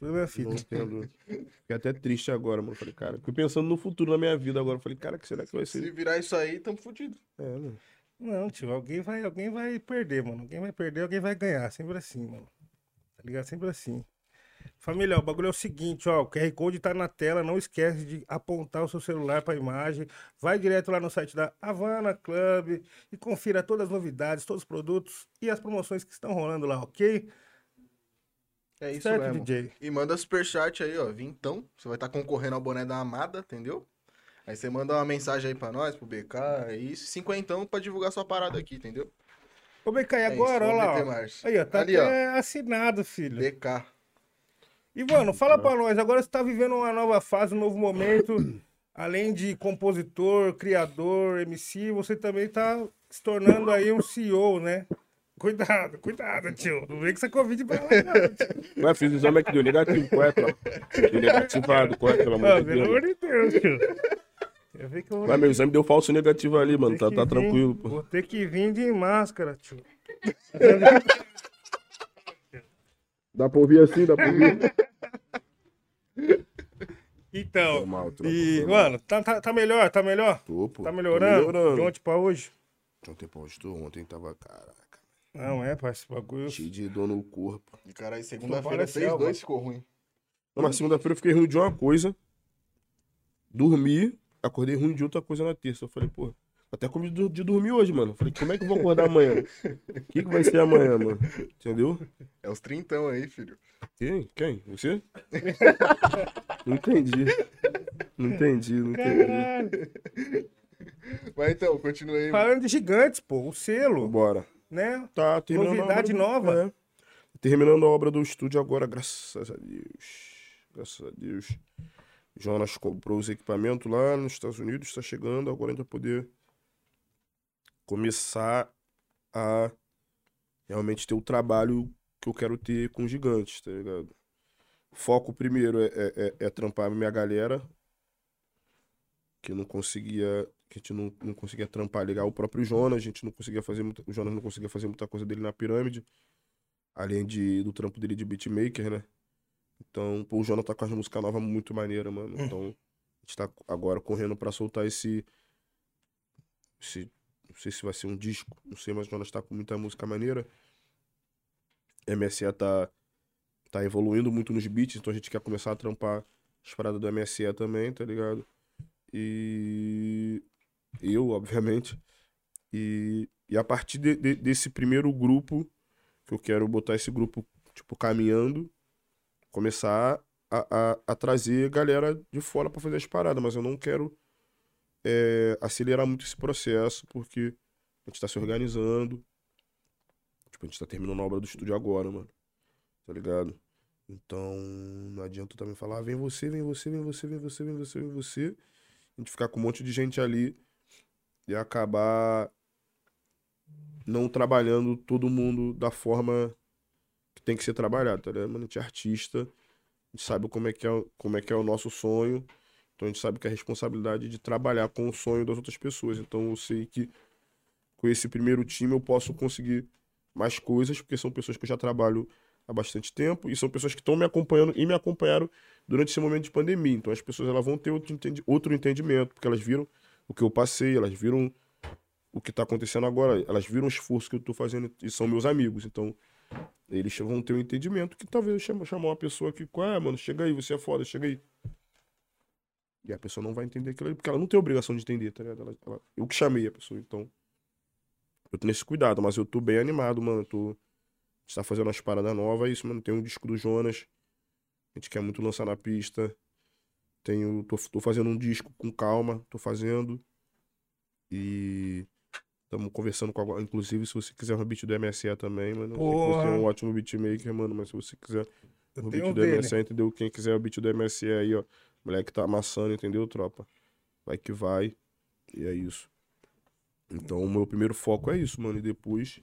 Tudo a mesma Não entendo. Fiquei até triste agora, mano. Falei, cara, fiquei pensando no futuro na minha vida agora. Falei, cara, que será que vai Se ser? virar isso aí, tamo fudido. É, mano. Não, tio, alguém vai, alguém vai perder, mano. Alguém vai perder, alguém vai ganhar. Sempre assim, mano. Tá ligado? Sempre assim. Família, o bagulho é o seguinte, ó. O QR Code tá na tela. Não esquece de apontar o seu celular pra imagem. Vai direto lá no site da Havana Club e confira todas as novidades, todos os produtos e as promoções que estão rolando lá, ok? É isso certo, mesmo. DJ? E manda superchat aí, ó. Vintão. Você vai estar concorrendo ao boné da Amada, entendeu? Aí você manda uma mensagem aí pra nós, pro BK, é isso. Cinquentão pra divulgar sua parada aqui, entendeu? Ô, BK, e É agora, isso, ó lá, ó. Aí, ó, tá Ali, ó. assinado, filho. BK. E, mano, fala pra nós, agora você tá vivendo uma nova fase, um novo momento. Além de compositor, criador, MC, você também tá se tornando aí um CEO, né? Cuidado, cuidado, tio. Não vem com essa Covid pra lá, não. tio. Ué, fiz o exame aqui, deu negativo. Qual é, tropa? Deu negativado, qual é, pelo amor de pelo amor Deus? de Deus, tio. Eu vi que eu vou Ué, meu exame deu falso negativo ali, mano. Tá, que tá vir- tranquilo, pô. Vou ter que vir de máscara, tio. Dá pra ouvir assim, dá pra ouvir. Então, mal, tropa, e, mano, tá, tá, tá melhor, tá melhor? Tô, pô. Tá tô melhorando? melhorando. De ontem pra hoje? Ontem, pô, estou ontem tava, caraca, Não, é, pai, esse bagulho. cheio de dor no corpo. E caralho, segunda-feira fez dois, ficou ruim. Não, mas segunda-feira eu fiquei ruim de uma coisa. Dormi, acordei ruim de outra coisa na terça. Eu falei, pô, até comi de, dormir hoje, mano. Falei, como é que eu vou acordar amanhã? O que, que vai ser amanhã, mano? Entendeu? É os trintão aí, filho. Quem? Quem? Você? Não entendi. Não entendi, não entendi. Caralho. Mas então, continua aí. Falando de gigantes, pô, o selo, Bora. Né? Tá terminando Novidade a obra nova? É. Terminando a obra do estúdio agora, graças a Deus. Graças a Deus. Jonas comprou os equipamentos lá nos Estados Unidos, está chegando, agora a gente vai poder começar a realmente ter o trabalho que eu quero ter com gigantes, tá ligado? Foco primeiro é, é, é, é trampar minha galera, que não conseguia, que a gente não, não conseguia trampar legal o próprio Jonas, a gente não conseguia fazer muita, o Jonas não conseguia fazer muita coisa dele na pirâmide, além de, do trampo dele de beatmaker, né? Então, pô, o Jonas tá com as músicas novas muito maneira, mano. Então, a gente tá agora correndo pra soltar esse, esse, não sei se vai ser um disco, não sei, mas o Jonas tá com muita música maneira. MSE tá, tá evoluindo muito nos beats, então a gente quer começar a trampar as paradas do MSE também, tá ligado? E eu, obviamente. E, e a partir de- de- desse primeiro grupo, que eu quero botar esse grupo, tipo, caminhando, começar a, a, a trazer galera de fora pra fazer as paradas, mas eu não quero é, acelerar muito esse processo, porque a gente tá se organizando. Tipo, a gente tá terminando a obra do estúdio agora, mano. Tá ligado? Então, não adianta também falar, ah, vem você, vem você, vem você, vem você, vem você, vem você. A gente ficar com um monte de gente ali e acabar não trabalhando todo mundo da forma que tem que ser trabalhado, tá ligado? Mano, a gente é artista, a gente sabe como é que é, o- como é que é o nosso sonho, então a gente sabe que é a responsabilidade de trabalhar com o sonho das outras pessoas. Então eu sei que com esse primeiro time eu posso conseguir mais coisas, porque são pessoas que eu já trabalho há bastante tempo e são pessoas que estão me acompanhando e me acompanharam durante esse momento de pandemia. Então as pessoas elas vão ter outro, entendi- outro entendimento, porque elas viram o que eu passei, elas viram o que está acontecendo agora, elas viram o esforço que eu estou fazendo e são meus amigos. Então eles vão ter um entendimento que talvez eu chamar uma pessoa que, qual é, mano, chega aí, você é foda, chega aí. E a pessoa não vai entender aquilo ali, porque ela não tem obrigação de entender, tá ligado? Ela- ela- eu que chamei a pessoa, então. Eu tenho esse cuidado, mas eu tô bem animado, mano. eu Tô, a gente tá fazendo umas paradas novas, é isso, mano. Tem um disco do Jonas. A gente quer muito lançar na pista. Tenho, tô, tô fazendo um disco com calma, tô fazendo. E estamos conversando com a, inclusive se você quiser um beat do MSE também, mano. Você é um ótimo beatmaker, mano, mas se você quiser Eu o tenho beat um do dele. MSE, entendeu? Quem quiser o beat do MSE aí, ó. Moleque tá amassando, entendeu, tropa? Vai que vai. E é isso. Então, o meu primeiro foco é isso, mano. E depois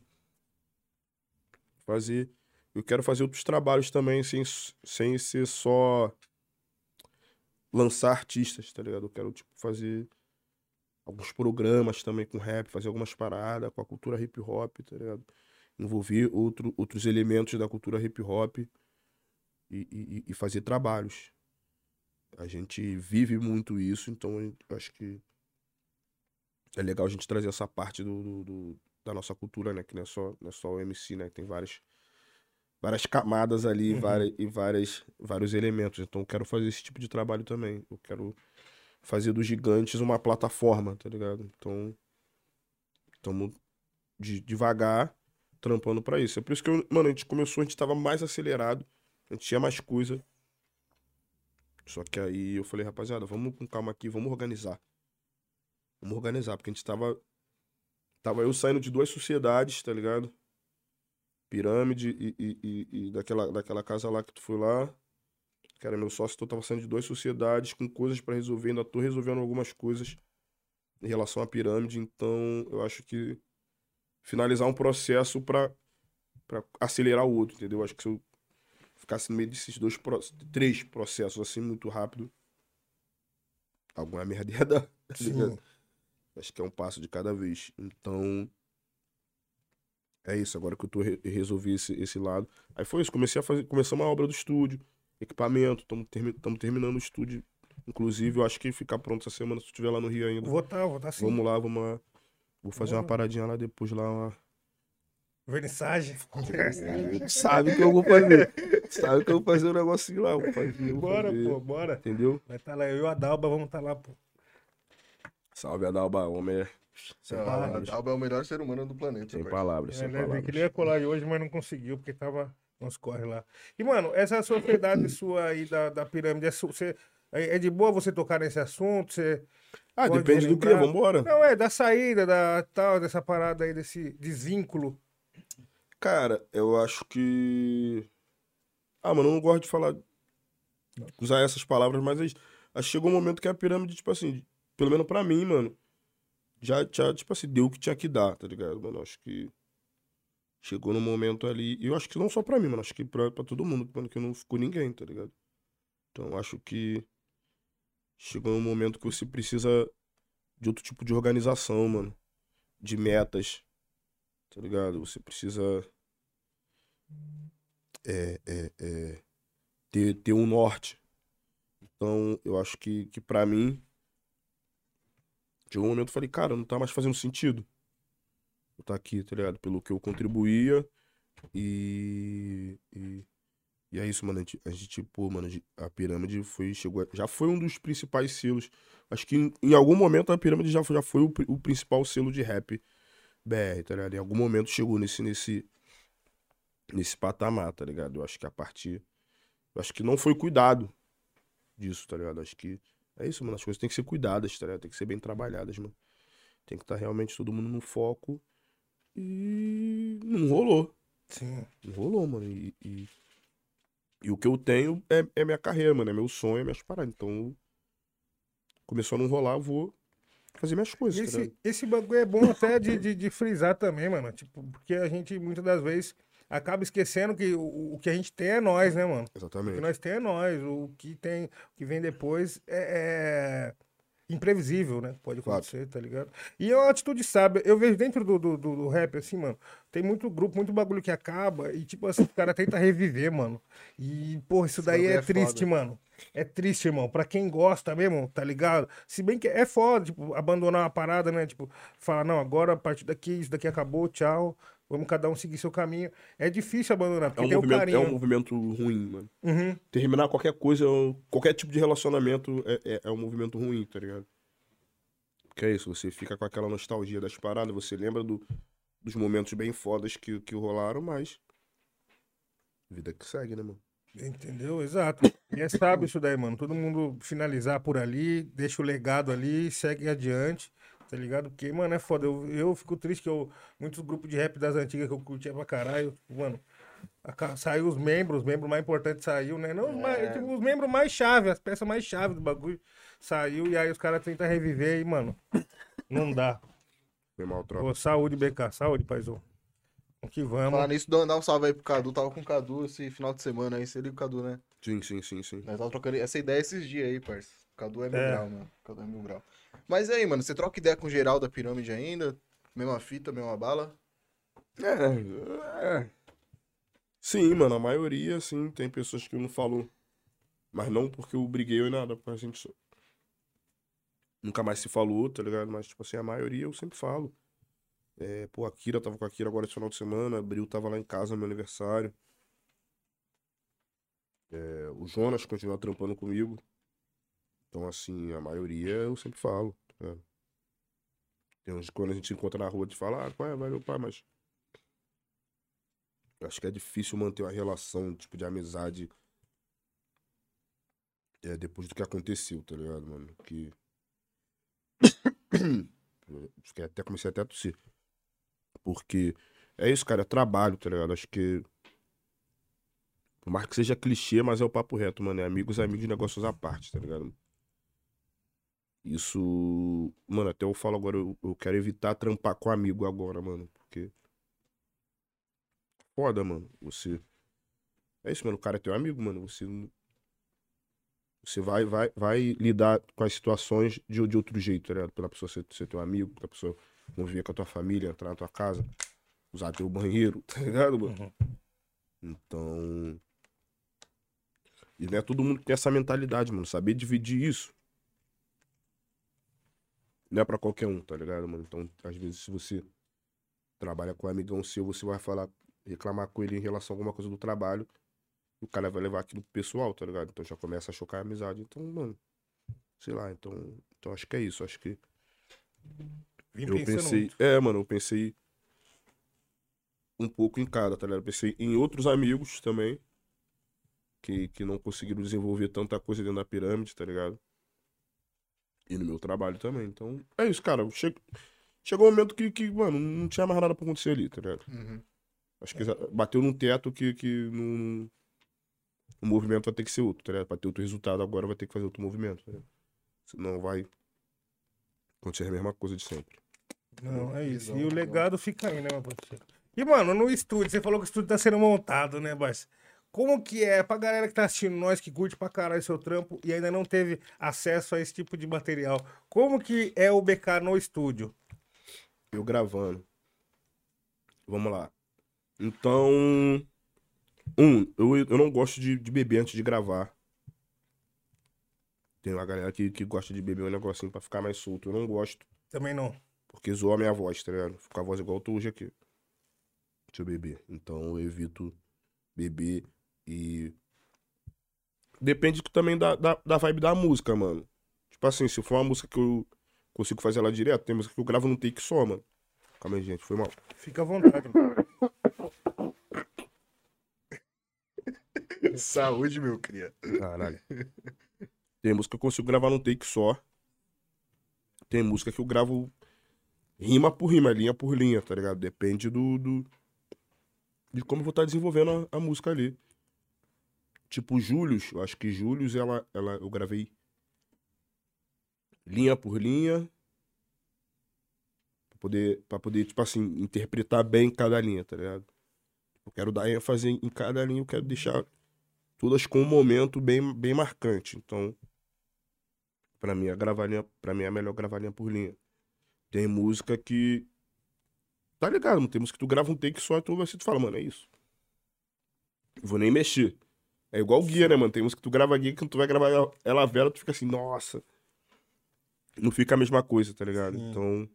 fazer. Eu quero fazer outros trabalhos também, sem, sem ser só lançar artistas, tá ligado? Eu quero, tipo, fazer alguns programas também com rap, fazer algumas paradas com a cultura hip hop, tá ligado? Envolver outro, outros elementos da cultura hip hop e, e, e fazer trabalhos. A gente vive muito isso, então acho que é legal a gente trazer essa parte do, do- do- da nossa cultura, né? Que não é só, não é só o MC, né? Tem várias, várias camadas ali Uhum. várias, e várias, vários elementos. Então eu quero fazer esse tipo de trabalho também. Eu quero fazer dos gigantes uma plataforma, tá ligado? Então, estamos devagar trampando pra isso. É por isso que, eu, mano, a gente começou, a gente tava mais acelerado, a gente tinha mais coisa. Só que aí eu falei, rapaziada, vamos com calma aqui, vamos organizar. Vamos organizar, porque a gente tava. Tava eu saindo de duas sociedades, tá ligado? Pirâmide e, e, e, e daquela, daquela casa lá que tu foi lá. Era meu sócio, então eu tava saindo de duas sociedades com coisas pra resolver. Ainda tô resolvendo algumas coisas em relação à pirâmide. Então eu acho que finalizar um processo pra pra acelerar o outro, entendeu? Acho que se eu ficasse no meio desses dois, três processos assim, muito rápido, alguma merda ia dar, tá. Acho que é um passo de cada vez. Então. É isso, agora que eu tô re resolvi esse, esse lado. Aí foi isso, comecei a fazer. Começamos a obra do estúdio, equipamento, estamos termi terminando o estúdio. Inclusive, eu acho que ficar pronto essa semana, se estiver lá no Rio ainda. Vou tá, vou tá sim. Vamos lá, vamos lá. Vou fazer uma Bora. paradinha lá depois lá. Uma... Vernissagem. Sabe que eu vou fazer. Sabe que eu vou fazer um negocinho lá. Vou fazer, vou bora, fazer. pô, bora. Entendeu? Vai tá lá, eu e o Adalba vamos tá lá, pô. Salve, Adalba, homem. é Sem Ah, palavras. Alba é o melhor ser humano do planeta. Sem palavras, sem É, né, palavras. que ele ia colar aí hoje, mas não conseguiu, porque tava nos corre lá. E, mano, essa sociedade sua aí da, da pirâmide, é, você, é é de boa você tocar nesse assunto? Você... Ah, depende do que, vambora. Não, é, da saída, da tal, dessa parada aí, desse desvínculo. Cara, eu acho que. Ah, mano, eu não gosto de falar. Usar essas palavras, mas aí, acho que chegou um momento que a pirâmide, tipo assim, pelo menos pra mim, mano, já, já, tipo assim, deu o que tinha que dar, tá ligado, mano? Acho que. Chegou no momento ali. E eu acho que não só pra mim, mano, acho que pra, pra todo mundo, mano, que não ficou ninguém, tá ligado? Então, acho que. Chegou um momento que você precisa de outro tipo de organização, mano. De metas, tá ligado? Você precisa é, é, é, ter, ter um norte. Então, eu acho que, que para mim, chegou um momento eu falei, cara, não tá mais fazendo sentido eu estar aqui, tá ligado? Pelo que eu contribuía e... e... E é isso, mano. A gente, a gente, pô, mano, a pirâmide foi, chegou, já foi um dos principais selos. Acho que em, em algum momento a pirâmide já foi, já foi o, o principal selo de rap BR, tá ligado? Em algum momento chegou nesse, nesse, nesse patamar, tá ligado? Eu acho que a partir. Eu acho que não foi cuidado disso, tá ligado? Acho que é isso, mano. As coisas têm que ser cuidadas, tá ligado? Tem que ser bem trabalhadas, mano. Tem que estar realmente todo mundo no foco. E não rolou. Sim. Não rolou, mano. E, e, e o que eu tenho é, é minha carreira, mano. É meu sonho, é minhas paradas. Então, começou a não rolar, eu vou fazer minhas coisas, tá esse, ligado? esse bagulho é bom até de, de, de frisar também, mano. Tipo, porque a gente, muitas das vezes, acaba esquecendo que o, o que a gente tem é nós, né, mano? O que Exatamente. nós tem é nós. O que tem, o que vem depois é, é imprevisível, né? Pode acontecer, tá ligado? E é uma atitude sábia. Eu vejo dentro do, do, do, do rap, assim, mano, tem muito grupo, muito bagulho que acaba e, tipo assim, o cara tenta reviver, mano. E, porra, isso daí é, é triste, foda. mano. É triste, irmão. Pra quem gosta mesmo, tá ligado? Se bem que é foda, tipo, abandonar uma parada, né? Tipo, falar, não, agora a partir daqui, isso daqui acabou, tchau. Vamos cada um seguir seu caminho. É difícil abandonar, É porque um, tem o movimento, é carinho. um movimento ruim, mano. Uhum. Terminar qualquer coisa, qualquer tipo de relacionamento é, é, é um movimento ruim, tá ligado? Que é isso, você fica com aquela nostalgia das paradas, você lembra do, dos momentos bem fodas que, que rolaram, mas. Vida que segue, né, mano? Entendeu? Exato. E é sábio isso daí, mano. Todo mundo finalizar por ali, deixa o legado ali, segue adiante, tá ligado? Porque, mano, é foda. Eu, eu fico triste que eu, muitos grupos de rap das antigas que eu curtia pra caralho, mano, saiu os membros, os membros mais importantes saiu, né? Não, os, mais, tipo, os membros mais chave, as peças mais chave do bagulho saiu e aí os caras tentam reviver e, mano, não dá. Foi mal, troca. Pô, saúde, BK, saúde, paizão. Vamos que vamos. Falar nisso, dá um salve aí pro Cadu. Tava com o Cadu esse final de semana aí. Você liga o Cadu, né? Sim, sim, sim, sim. Nós tava trocando essa ideia esses dias aí, parça. O Cadu é mil É. grau, mano. O Cadu é mil grau. Mas aí, mano, você troca ideia com geral da pirâmide ainda? Mesma fita, mesma bala? É, é. Sim, mano, a maioria, sim, tem pessoas que eu não falo. Mas não porque eu briguei ou nada, porque a gente nunca mais se falou, tá ligado? Mas, tipo assim, a maioria eu sempre falo. É, pô, a Kira tava com a Kira agora esse final de semana, a Bril tava lá em casa no meu aniversário. É, o Jonas continua trampando comigo. Então, assim, a maioria eu sempre falo, tá? Tem uns quando a gente encontra na rua, a gente fala, ah, qual é, valeu, pai, mas eu acho que é difícil manter uma relação, tipo, de amizade é, depois do que aconteceu, tá ligado, mano? Que. Fiquei até, comecei até a tossir. Porque é isso, cara, é trabalho, tá ligado? Acho que. Por mais que seja clichê, mas é o papo reto, mano. É amigos, amigos, negócios à parte, tá ligado? Isso. Mano, até eu falo agora, eu, eu quero evitar trampar com amigo agora, mano. Porque foda, mano. Você. É isso, mano. O cara é teu amigo, mano. Você. Você vai, vai, vai lidar com as situações de, de outro jeito, tá ligado? Pela pessoa ser, ser teu amigo, pela pessoa conviver com a tua família, entrar na tua casa, usar teu banheiro, tá ligado, mano? Uhum. Então. E não é todo mundo que tem essa mentalidade, mano. Saber dividir isso. Não é pra qualquer um, tá ligado, mano? Então, às vezes, se você trabalha com um amigão seu, você vai falar, reclamar com ele em relação a alguma coisa do trabalho. E o cara vai levar aquilo pro pessoal, tá ligado? Então já começa a chocar a amizade. Então, mano. Sei lá, então. Então acho que é isso. Acho que. Vim Eu pensei. muito. É, mano, eu pensei um pouco em cada, tá ligado? Eu pensei em outros amigos também. Que, que não conseguiram desenvolver tanta coisa dentro da pirâmide, tá ligado? E no meu trabalho também. Então, é isso, cara. Che... Chegou um momento que, que, mano, não tinha mais nada pra acontecer ali, tá ligado? Uhum. Acho que bateu num teto que, que não. O movimento vai ter que ser outro, tá ligado? Pra ter outro resultado agora vai ter que fazer outro movimento, tá ligado? Senão vai acontecer a mesma coisa de sempre. Não, é isso. E o legado fica aí, né, meu parceiro? E, mano, no estúdio, você falou que o estúdio tá sendo montado, né, Barça? Como que é pra galera que tá assistindo nós, que curte pra caralho seu trampo e ainda não teve acesso a esse tipo de material? Como que é o BK no estúdio? Eu gravando. Vamos lá. Então. Um, eu, eu não gosto de, de beber antes de gravar. Tem uma galera que, que gosta de beber um negocinho pra ficar mais solto. Eu não gosto, Também não. porque zoa a minha voz, tá ligado? Fica a voz igual tô hoje aqui. Deixa eu beber. Então eu evito beber e. Depende também da, da, da vibe da música, mano. Tipo assim, se for uma música que eu consigo fazer ela direto, tem música que eu gravo num take só, mano. Calma aí, gente, foi mal. Fica à vontade. mano. Saúde, meu cria. Caralho. Tem música que eu consigo gravar num take só. Tem música que eu gravo rima por rima, linha por linha, tá ligado? Depende do. do- de como eu vou estar desenvolvendo a, a música ali. Tipo, Július, eu acho que Július, ela, ela, eu gravei linha por linha. Pra poder, pra poder, tipo assim, interpretar bem cada linha, tá ligado? Eu quero dar ênfase em cada linha, eu quero deixar todas com um momento bem, bem marcante. Então, pra mim, a gravar linha, pra mim é melhor gravar linha por linha. Tem música que. Tá ligado, mano? Tem música que tu grava um take só e tu, assim, tu fala, mano, é isso. Não vou nem mexer. É igual guia, né, mano? Tem música que tu grava guia que quando tu vai gravar ela, ela vela, tu fica assim, nossa. Não fica a mesma coisa, tá ligado? Sim. Então.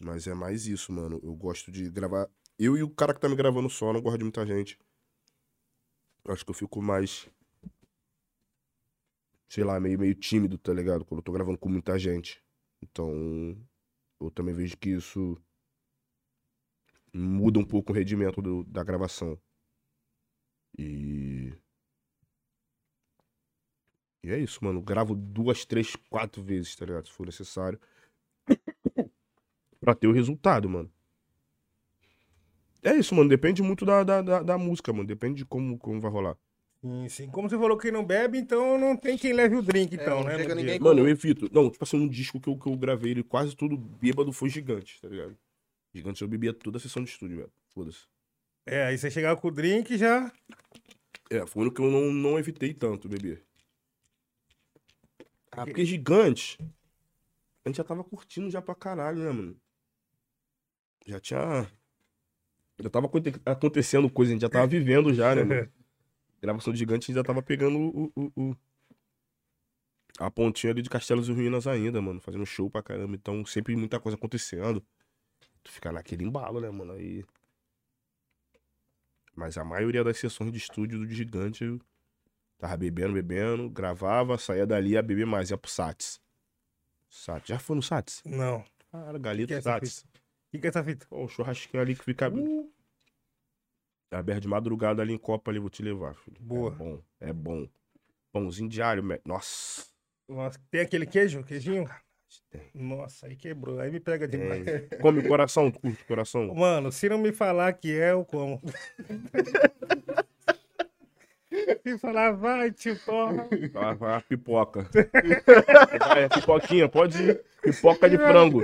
Mas é mais isso, mano. Eu gosto de gravar. Eu e o cara que tá me gravando só, não gosto de muita gente. Eu acho que eu fico mais. Sei lá, meio, meio tímido, tá ligado? Quando eu tô gravando com muita gente. Então. Eu também vejo que isso. Muda um pouco o rendimento do- da gravação. E. E é isso, mano. Gravo duas, três, quatro vezes, tá ligado? Se for necessário. pra ter o resultado, mano. É isso, mano. Depende muito da, da, da, da música, mano. Depende de como, como vai rolar. Sim, sim. Como você falou que não bebe, então não tem quem leve o drink, então, não né? chega ninguém Mano, eu evito. Não, tipo assim, um disco que eu, que eu gravei, ele quase tudo bêbado foi gigante, tá ligado? Gigante eu bebia toda a sessão de estúdio, velho. Foda-se. É, aí você chegava com o drink já. É, foi o único que eu não, não evitei tanto beber. Ah, porque gigante. A gente já tava curtindo já pra caralho, né, mano? Já tinha. Já tava aconte- acontecendo coisa, a gente já tava vivendo já, né, mano? Gravação de gigante, a gente já tava pegando o, o, o- a pontinha ali de Castelos e Ruínas ainda, mano. Fazendo show pra caramba. Então, sempre muita coisa acontecendo. Tu fica naquele embalo, né, mano? Aí. Mas a maioria das sessões de estúdio do Gigante eu tava bebendo, bebendo, gravava, saía dali ia beber mais, ia pro Sats. Sats. Já foi no Sats? Não. Cara, Que Galito é Sats. O que, que é essa fita? Um churrasquinho ali que fica. Aberto de madrugada ali em Copa ali, vou te levar, filho. Boa. É bom, é bom. Pãozinho diário, me... nossa. Nossa, tem aquele queijo? Queijinho? Tem. Nossa, aí quebrou. Aí me pega demais. Tem. Come coração, tu curte coração? Mano, se não me falar que é, eu como. E falar, vai, tio. Vai, vai a pipoca. Vai, pipoquinha, pode ir. Pipoca de frango.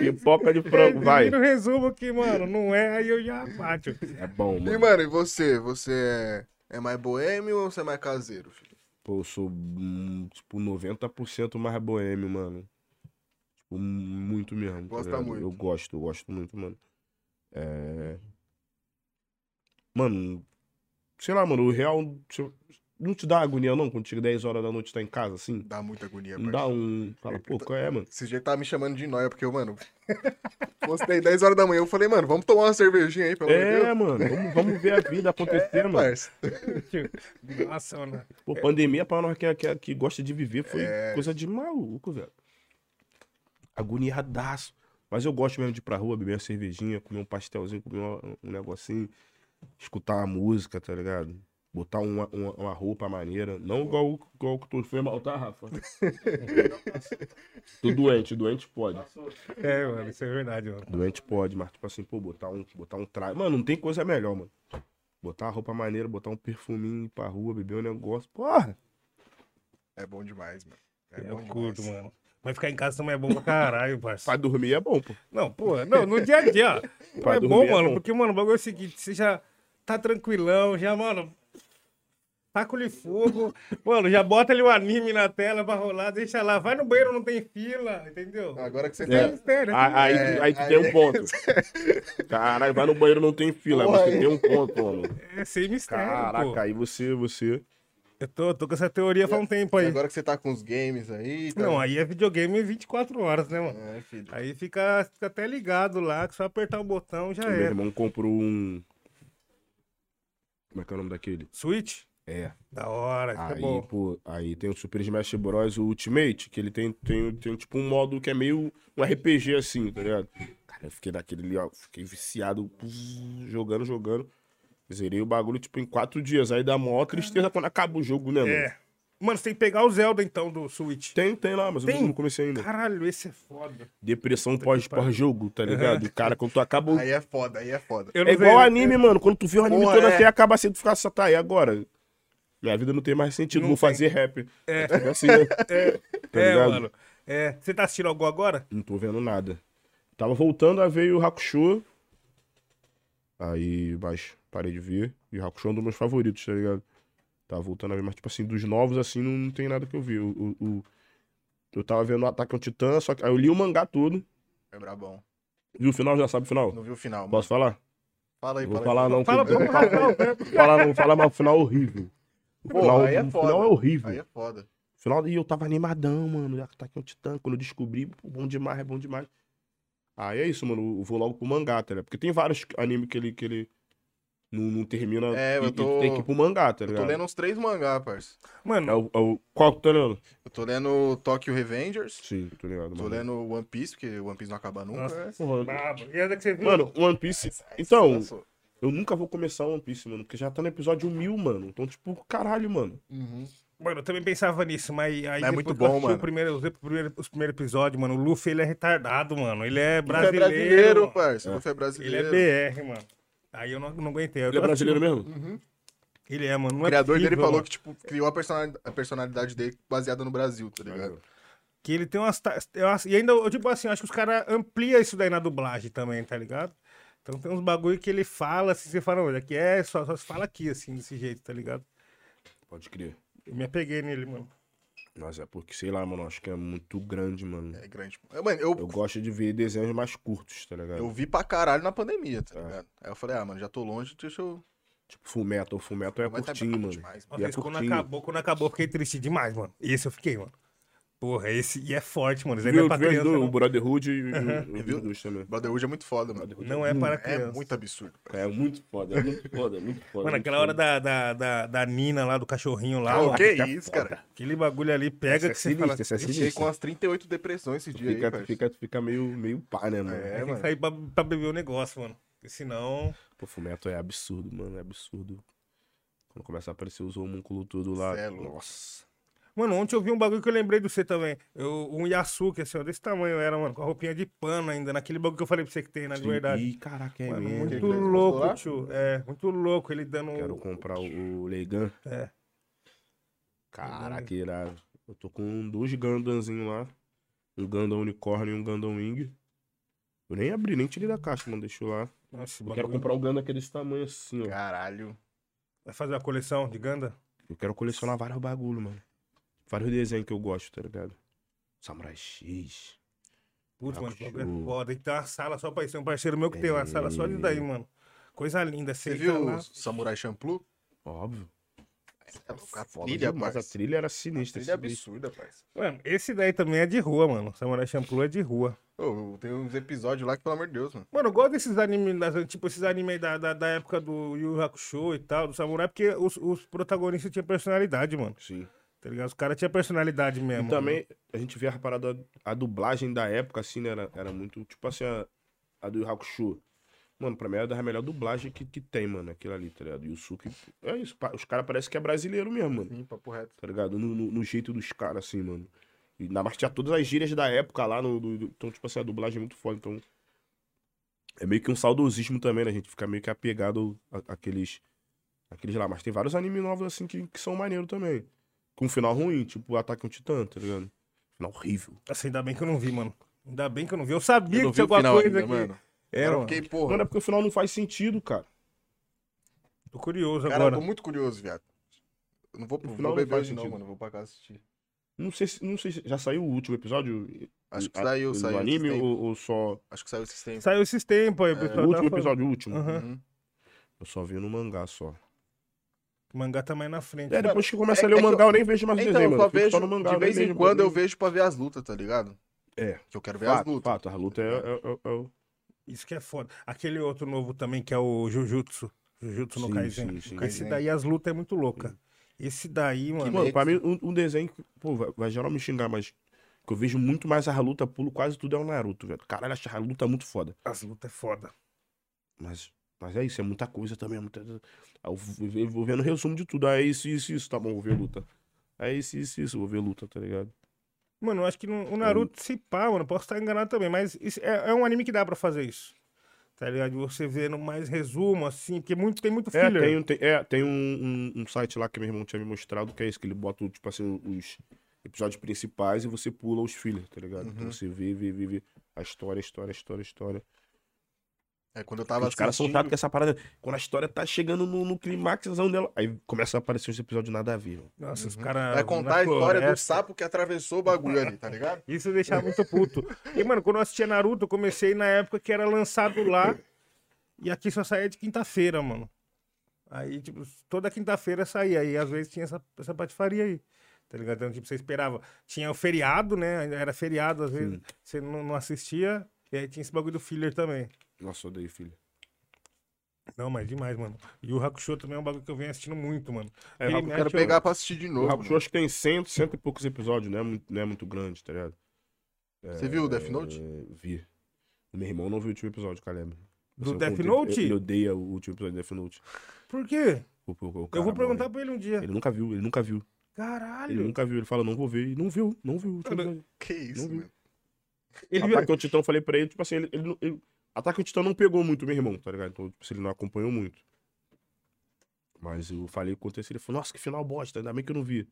Pipoca de frango, vai. E no resumo aqui, mano, não é, aí eu já bato. É bom, E, mano. mano, e você? Você é, é mais boêmio ou você é mais caseiro, filho? Pô, eu sou, hum, tipo, 90% mais boêmio, mano. Muito mesmo. tá Gosta ligado? muito. Eu gosto, eu gosto muito, mano. É... Mano, sei lá, mano, o real não te dá agonia, não, quando chega 10 horas da noite e tá em casa, assim? Dá muita agonia, Não dá um... Fala, pô, qual é, mano? Esse dia tava me chamando de nóia, porque eu, mano, postei 10 horas da manhã. Eu falei, mano, vamos tomar uma cervejinha aí, pelo amor de É, Deus. mano, vamos, vamos ver a vida acontecer, É, mano. parça. Nossa, mano. Pô, pandemia pra nós que, que, que gosta de viver foi É. coisa de maluco, velho. Agoniadaço. Mas eu gosto mesmo de ir pra rua, beber uma cervejinha, comer um pastelzinho, comer uma- um negocinho, escutar uma música, tá ligado? Botar uma, uma, uma roupa maneira. Não igual, igual que tu foi mal, tá, Rafa? tu doente, doente pode. É, mano, isso é verdade, mano. Doente pode, mas tipo assim, pô, botar um, botar um traje. Mano, não tem coisa melhor, mano. Botar uma roupa maneira, botar um perfuminho pra rua, beber um negócio. Porra! É bom demais, mano. É eu bom curto, demais. mano. Mas ficar em casa também é bom pra caralho, parça. Pra dormir é bom, pô. Não, porra, não, no dia a dia, ó. Pra é bom, dormir é mano, bom. porque, mano, o bagulho é o seguinte, você já tá tranquilão, já, mano, taca-lhe fogo, mano, já bota ali o anime na tela pra rolar, deixa lá, vai no banheiro, não tem fila, entendeu? Agora que você É. tá. mistério, Ah, Aí, É, aí tu aí- tem um ponto. Caralho, vai no banheiro não tem fila, Porra, você aí. tem um ponto, mano. é sem mistério, pô. Caraca, aí você, você. Eu tô, tô com essa teoria faz um tempo aí. Agora que você tá com os games aí. Tá... Não, aí é videogame 24 horas, né, mano? É, filho. Aí fica, fica até ligado lá, que só apertar o botão já Meu é. irmão comprou um. Como é que é o nome daquele? Switch? É. Da hora, fica Aí, bom. pô, aí tem o Super Smash Bros. o Ultimate, que ele tem, tem, tem tipo um modo que é meio um RPG assim, tá ligado? Cara, eu fiquei daquele ali, ó, fiquei viciado, jogando, jogando. Zerei o bagulho, tipo, em quatro dias. Aí dá maior tristeza quando acaba o jogo, né, mano? É. Mano, você tem que pegar o Zelda, então, do Switch. Tem, tem lá, mas eu Tem? não comecei ainda. Caralho, esse é foda. Depressão pós- pós-jogo, tá ligado? Cara, quando tu acaba. o- Aí é foda, aí é foda. Eu É igual sei- anime, mano. Quando tu vê o anime Porra, todo é. assim, acaba sendo ficar só tá aí agora. Minha vida não tem mais sentido, Não vou tem. fazer rap. É. Fica assim, né? É, Tá é ligado? mano. É, você tá assistindo algo agora? Não tô vendo nada. Tava voltando a ver o Hakusho. Aí, mas parei de ver. E o Hakusho é um dos meus favoritos, tá ligado? Tava voltando a ver, mas tipo assim, dos novos assim, não, não tem nada que eu vi. O, o- o- eu tava vendo o Ataque ao Titã, só que aí eu li o mangá todo. É brabão. Viu o final? Já sabe o final? Não viu o final, mano. Posso falar? Fala aí, Não vou fala aí. falar não. Fala, que- fala, fala, fala, fala. Vou falar, não vou falar, mas o final é horrível. O Pô, final, aí é o foda. final é horrível. Aí é foda. Final, e eu tava animadão, mano. Ataque ao Titã. Quando eu descobri, pô, bom demais, é bom demais. Aí é isso, mano. Eu vou logo pro mangá, tá ligado? Porque tem vários animes que ele, que ele não, não termina É, eu e, e tô- tem que ir pro mangá, tá Eu ligado? tô lendo uns três mangá, parça. É Mano, o, é o- qual que tu tá lendo? Eu tô lendo Tokyo Revengers. Sim, tô ligado. Tô mano. lendo One Piece, porque One Piece não acaba nunca. Nossa. Porra, brabo. E essa que você viu? Mano, One Piece. Então, Lançou. eu nunca vou começar One Piece, mano. Porque já tá no episódio 1000, mano. Então, tipo, caralho, mano. Uhum. Mano, eu também pensava nisso, mas aí É depois muito eu bom, mano. O primeiro, os, primeiro, os primeiros episódios, mano, o Luffy, ele é retardado, mano. Ele é Ele é brasileiro. brasileiro, mano. parça. O Luffy é Ele brasileiro. é BR, mano. Aí eu não, não aguentei. Eu Ele é brasileiro mesmo? Ele é, mano. Não O é criador dele possível, falou mano. que, tipo, criou a personalidade, a personalidade dele baseada no Brasil, tá ligado? Que ele tem umas. ta- eu acho- E ainda, eu, tipo assim, eu acho que os caras ampliam isso daí na dublagem também, tá ligado? Então tem uns bagulho que ele fala, assim, você fala, olha, aqui é, só, só se fala aqui, assim, desse jeito, tá ligado? Pode crer. Eu me apeguei nele, mano. Mas é porque, sei lá, mano. Acho que é muito grande, mano. É grande. Eu, mano, eu, Eu gosto de ver desenhos mais curtos, tá ligado? eu vi pra caralho na pandemia, tá É. ligado? Aí eu falei, ah, mano, já tô longe, deixa eu. Tipo, Fullmetal. Fullmetal é tá curtinho, mano. demais, Uma E é vez quando curtinho. acabou, quando acabou, eu fiquei triste demais, mano. Esse eu fiquei, mano. Porra, esse. E é forte, mano. Isso aí não Viu, é pra viu os criança. dois, o Brotherhood e o- o também. Brotherhood é muito foda, mano. não é para É criança. muito absurdo. É muito foda, é muito foda, é muito foda. Mano, muito aquela foda. hora da, da, da, da Nina lá, do cachorrinho lá. Ah, o que fica isso, foda. cara? Aquele bagulho ali pega é que você fala. essa é "Ixi, Fiquei sinistra. com umas 38 depressões esse dia aí, Fica, parça. fica, fica meio, meio pá, né, mano? É, Tem que sair pra, pra beber o negócio, mano. Porque senão. Pô, Fullmetal é absurdo, mano, é absurdo. Quando começa a aparecer os homúnculos tudo lá. É nossa. Mano, ontem eu vi um bagulho que eu lembrei de você também. Eu, um Yasuke, assim, ó, desse tamanho era, mano, com a roupinha de pano ainda, naquele bagulho que eu falei pra você que tem, na de verdade. Ih, caraca, é Mano, mesmo. muito que louco, tio. É, muito louco ele dando. Quero comprar o, Legan. É. Caraca, irado. Eu tô com dois Gandanzinhos lá. Um Gundam Unicórnio e um Gundam Wing. Eu nem abri, nem tirei da caixa, mano. Deixa eu lá. Nossa, Eu bagulho. quero comprar o aquele desse tamanho assim, ó. Caralho. Vai fazer uma coleção de Ganda? Eu quero colecionar vários bagulho, mano. Vários desenhos que eu gosto, tá ligado? Samurai X. Putz, mano, é foda. Tem que ter uma sala só pra isso. Tem um parceiro meu que tem uma sala só de daí, mano. Coisa linda. Você Você viu viu o lá. Samurai Champloo? Óbvio. É a Foda trilha, demais. A trilha era A sinistra. trilha é absurda, parça. Mano, esse daí também é de rua, mano. Samurai Champloo é de rua. Ô, tem uns episódios lá que, pelo amor de Deus, mano. Mano, eu gosto desses animes, das- tipo, esses animes da, da, da época do Yu Yu Hakusho e tal, do Samurai, porque os, os protagonistas tinham personalidade, mano. Sim. Tá ligado? Os caras tinham personalidade mesmo. E também, a gente vê a parada, a dublagem da época, assim, né? Era, era muito, tipo assim, a, a do Yu Hakusho. Mano, pra mim era da melhor dublagem que, que tem, mano, aquilo ali, tá ligado? Yusuke. É isso, pa- os caras parecem que é brasileiro mesmo, mano. Sim, papo reto. Tá ligado? No, no- no jeito dos caras, assim, mano. E na mais tinha todas as gírias da época lá, no, do- do- então, tipo assim, a dublagem é muito foda. Então, é meio que um saudosismo também, né? A gente fica meio que apegado a- àqueles, àqueles lá. Mas tem vários animes novos, assim, que, que são maneiros também. Com um final ruim, tipo Ataque ao Titã, tá ligado? Final horrível. Assim, ainda bem que eu não vi, mano. Ainda bem que eu não vi. Eu sabia Eu que tinha alguma coisa ainda, aqui. mano. É, eu mano. fiquei, porra. Mano, é porque o final não faz sentido, cara. Tô curioso Cara, eu agora. tô muito curioso, viado. Eu não vou, vou final não beber faz hoje não, sentido. mano. Vou pra casa assistir. Não sei se, não sei se já saiu o último episódio. Acho que a- saiu, do saiu. anime esses tempos. ou, ou só. Acho que saiu esses tempos. Saiu esses tempos aí, o O pessoal último episódio, o último. Aham. Uhum. Eu só vi no mangá só. O mangá tá mais na frente. É, depois que começa é- a ler é o que mangá, eu nem vejo mais Então, desenho, eu mano. só Eu fico vejo, só no mangá, de eu vez em quando eu vejo pra ver as lutas, tá ligado? É. Que eu quero ver as Fato, lutas. fato. A luta é, é- é- é o. Isso que é foda. Aquele outro novo também, que é o Jujutsu. Jujutsu no Sim, Kaisen. sim, sim. Esse Kaisen. daí as lutas é muito louca. Esse daí, mano. Mano, pra mim, um, um desenho. que, Pô, vai, vai geral me xingar, mas. Que eu vejo muito mais a luta, pulo quase tudo é o Naruto, velho. Caralho, acho a luta muito foda. As lutas é foda. Mas, mas é isso, é muita coisa também. É muita... Aí Eu vou, vendo resumo de tudo. Ah, é isso, isso, isso. Tá bom, vou ver luta. É isso, isso, isso. Vou ver luta, tá ligado? Mano, eu acho que no, o Naruto, se pá, mano, posso estar enganado também, mas é, é um anime que dá pra fazer isso. Tá ligado? Você vendo mais resumo, assim, porque muito, tem muito É, filler. tem, um- tem, é, tem um, um, um site lá que meu irmão tinha me mostrado, que é isso, que ele bota, tipo assim, os episódios principais e você pula os fillers, tá ligado? Uhum. Então você vê, vê, vê, vê a história, a história, a história, a história. É quando eu tava os caras chatos com essa parada. Quando a história tá chegando no, no climaxzão dela, aí começa a aparecer os episódios nada a ver. mano. Nossa, os Uhum. caras. Vai contar a história do sapo que atravessou o bagulho ali, tá ligado? Isso deixava muito puto. E, mano, quando eu assistia Naruto, eu comecei na época que era lançado lá. E aqui só saía de quinta-feira, mano. Aí, tipo, toda quinta-feira saía. E às vezes tinha essa, essa patifaria aí. Tá ligado? Então, tipo, você esperava. Tinha o feriado, né? Era feriado, às vezes você não, não assistia. E aí tinha esse bagulho do filler também. Nossa, eu odeio filho. Não, mas demais, mano. E o Hakusho também é um bagulho que eu venho assistindo muito, mano. É, Ele o Eu quero o- pegar pra assistir de O novo. Hakusho acho que tem cento, cento e poucos episódios, não é muito, não é muito grande, tá ligado? mano. Você viu o Death Note? É, vi. O meu irmão não viu o último episódio, Caleb. Do Eu Death contei- Note? Ele odeia o último episódio do Death Note. Por quê? O- o- o Eu cara vou perguntar morre. pra ele um dia. Ele nunca viu, ele nunca viu. Ele Caralho. nunca viu. Ele fala, não vou ver. E não viu, não viu. o episódio. Que isso, Não mano. Ele viu- Ataque ao Titã, eu falei pra ele, tipo assim, ele, ele, não- ele- Ataque ao Titã não pegou muito meu irmão, tá ligado? Então, tipo, assim, ele não acompanhou muito. Mas eu falei com ele, ele falou, nossa, que final bosta, ainda bem que eu não vi.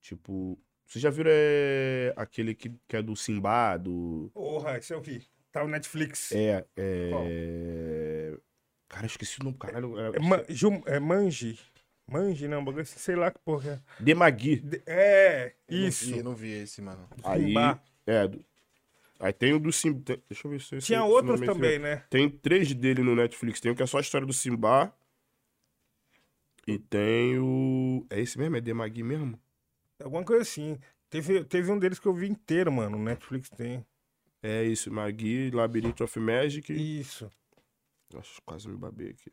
Tipo, vocês já viram é, aquele que, que é do Simba, do... Porra, esse eu vi. Tá no Netflix. É, é... Cara, eu esqueci o nome, caralho. É, É, Ma- Ju- é Manji. Manji, não, bagulho assim, sei lá que porra é. Demagui. De- É, Eu não isso. vi, eu não vi esse, mano. Aí, Simba. é, do- aí tem o do Simba, tem- deixa eu ver se... Tinha outros também, né? Tem três dele no Netflix. Tem o que é só a história do Simba. E tem o. É esse mesmo? É Demagui mesmo? Alguma coisa assim. Teve, teve um deles que eu vi inteiro, mano. O Netflix tem. É isso, Magui, Labyrinth of Magic. Isso. Nossa, quase me babei aqui.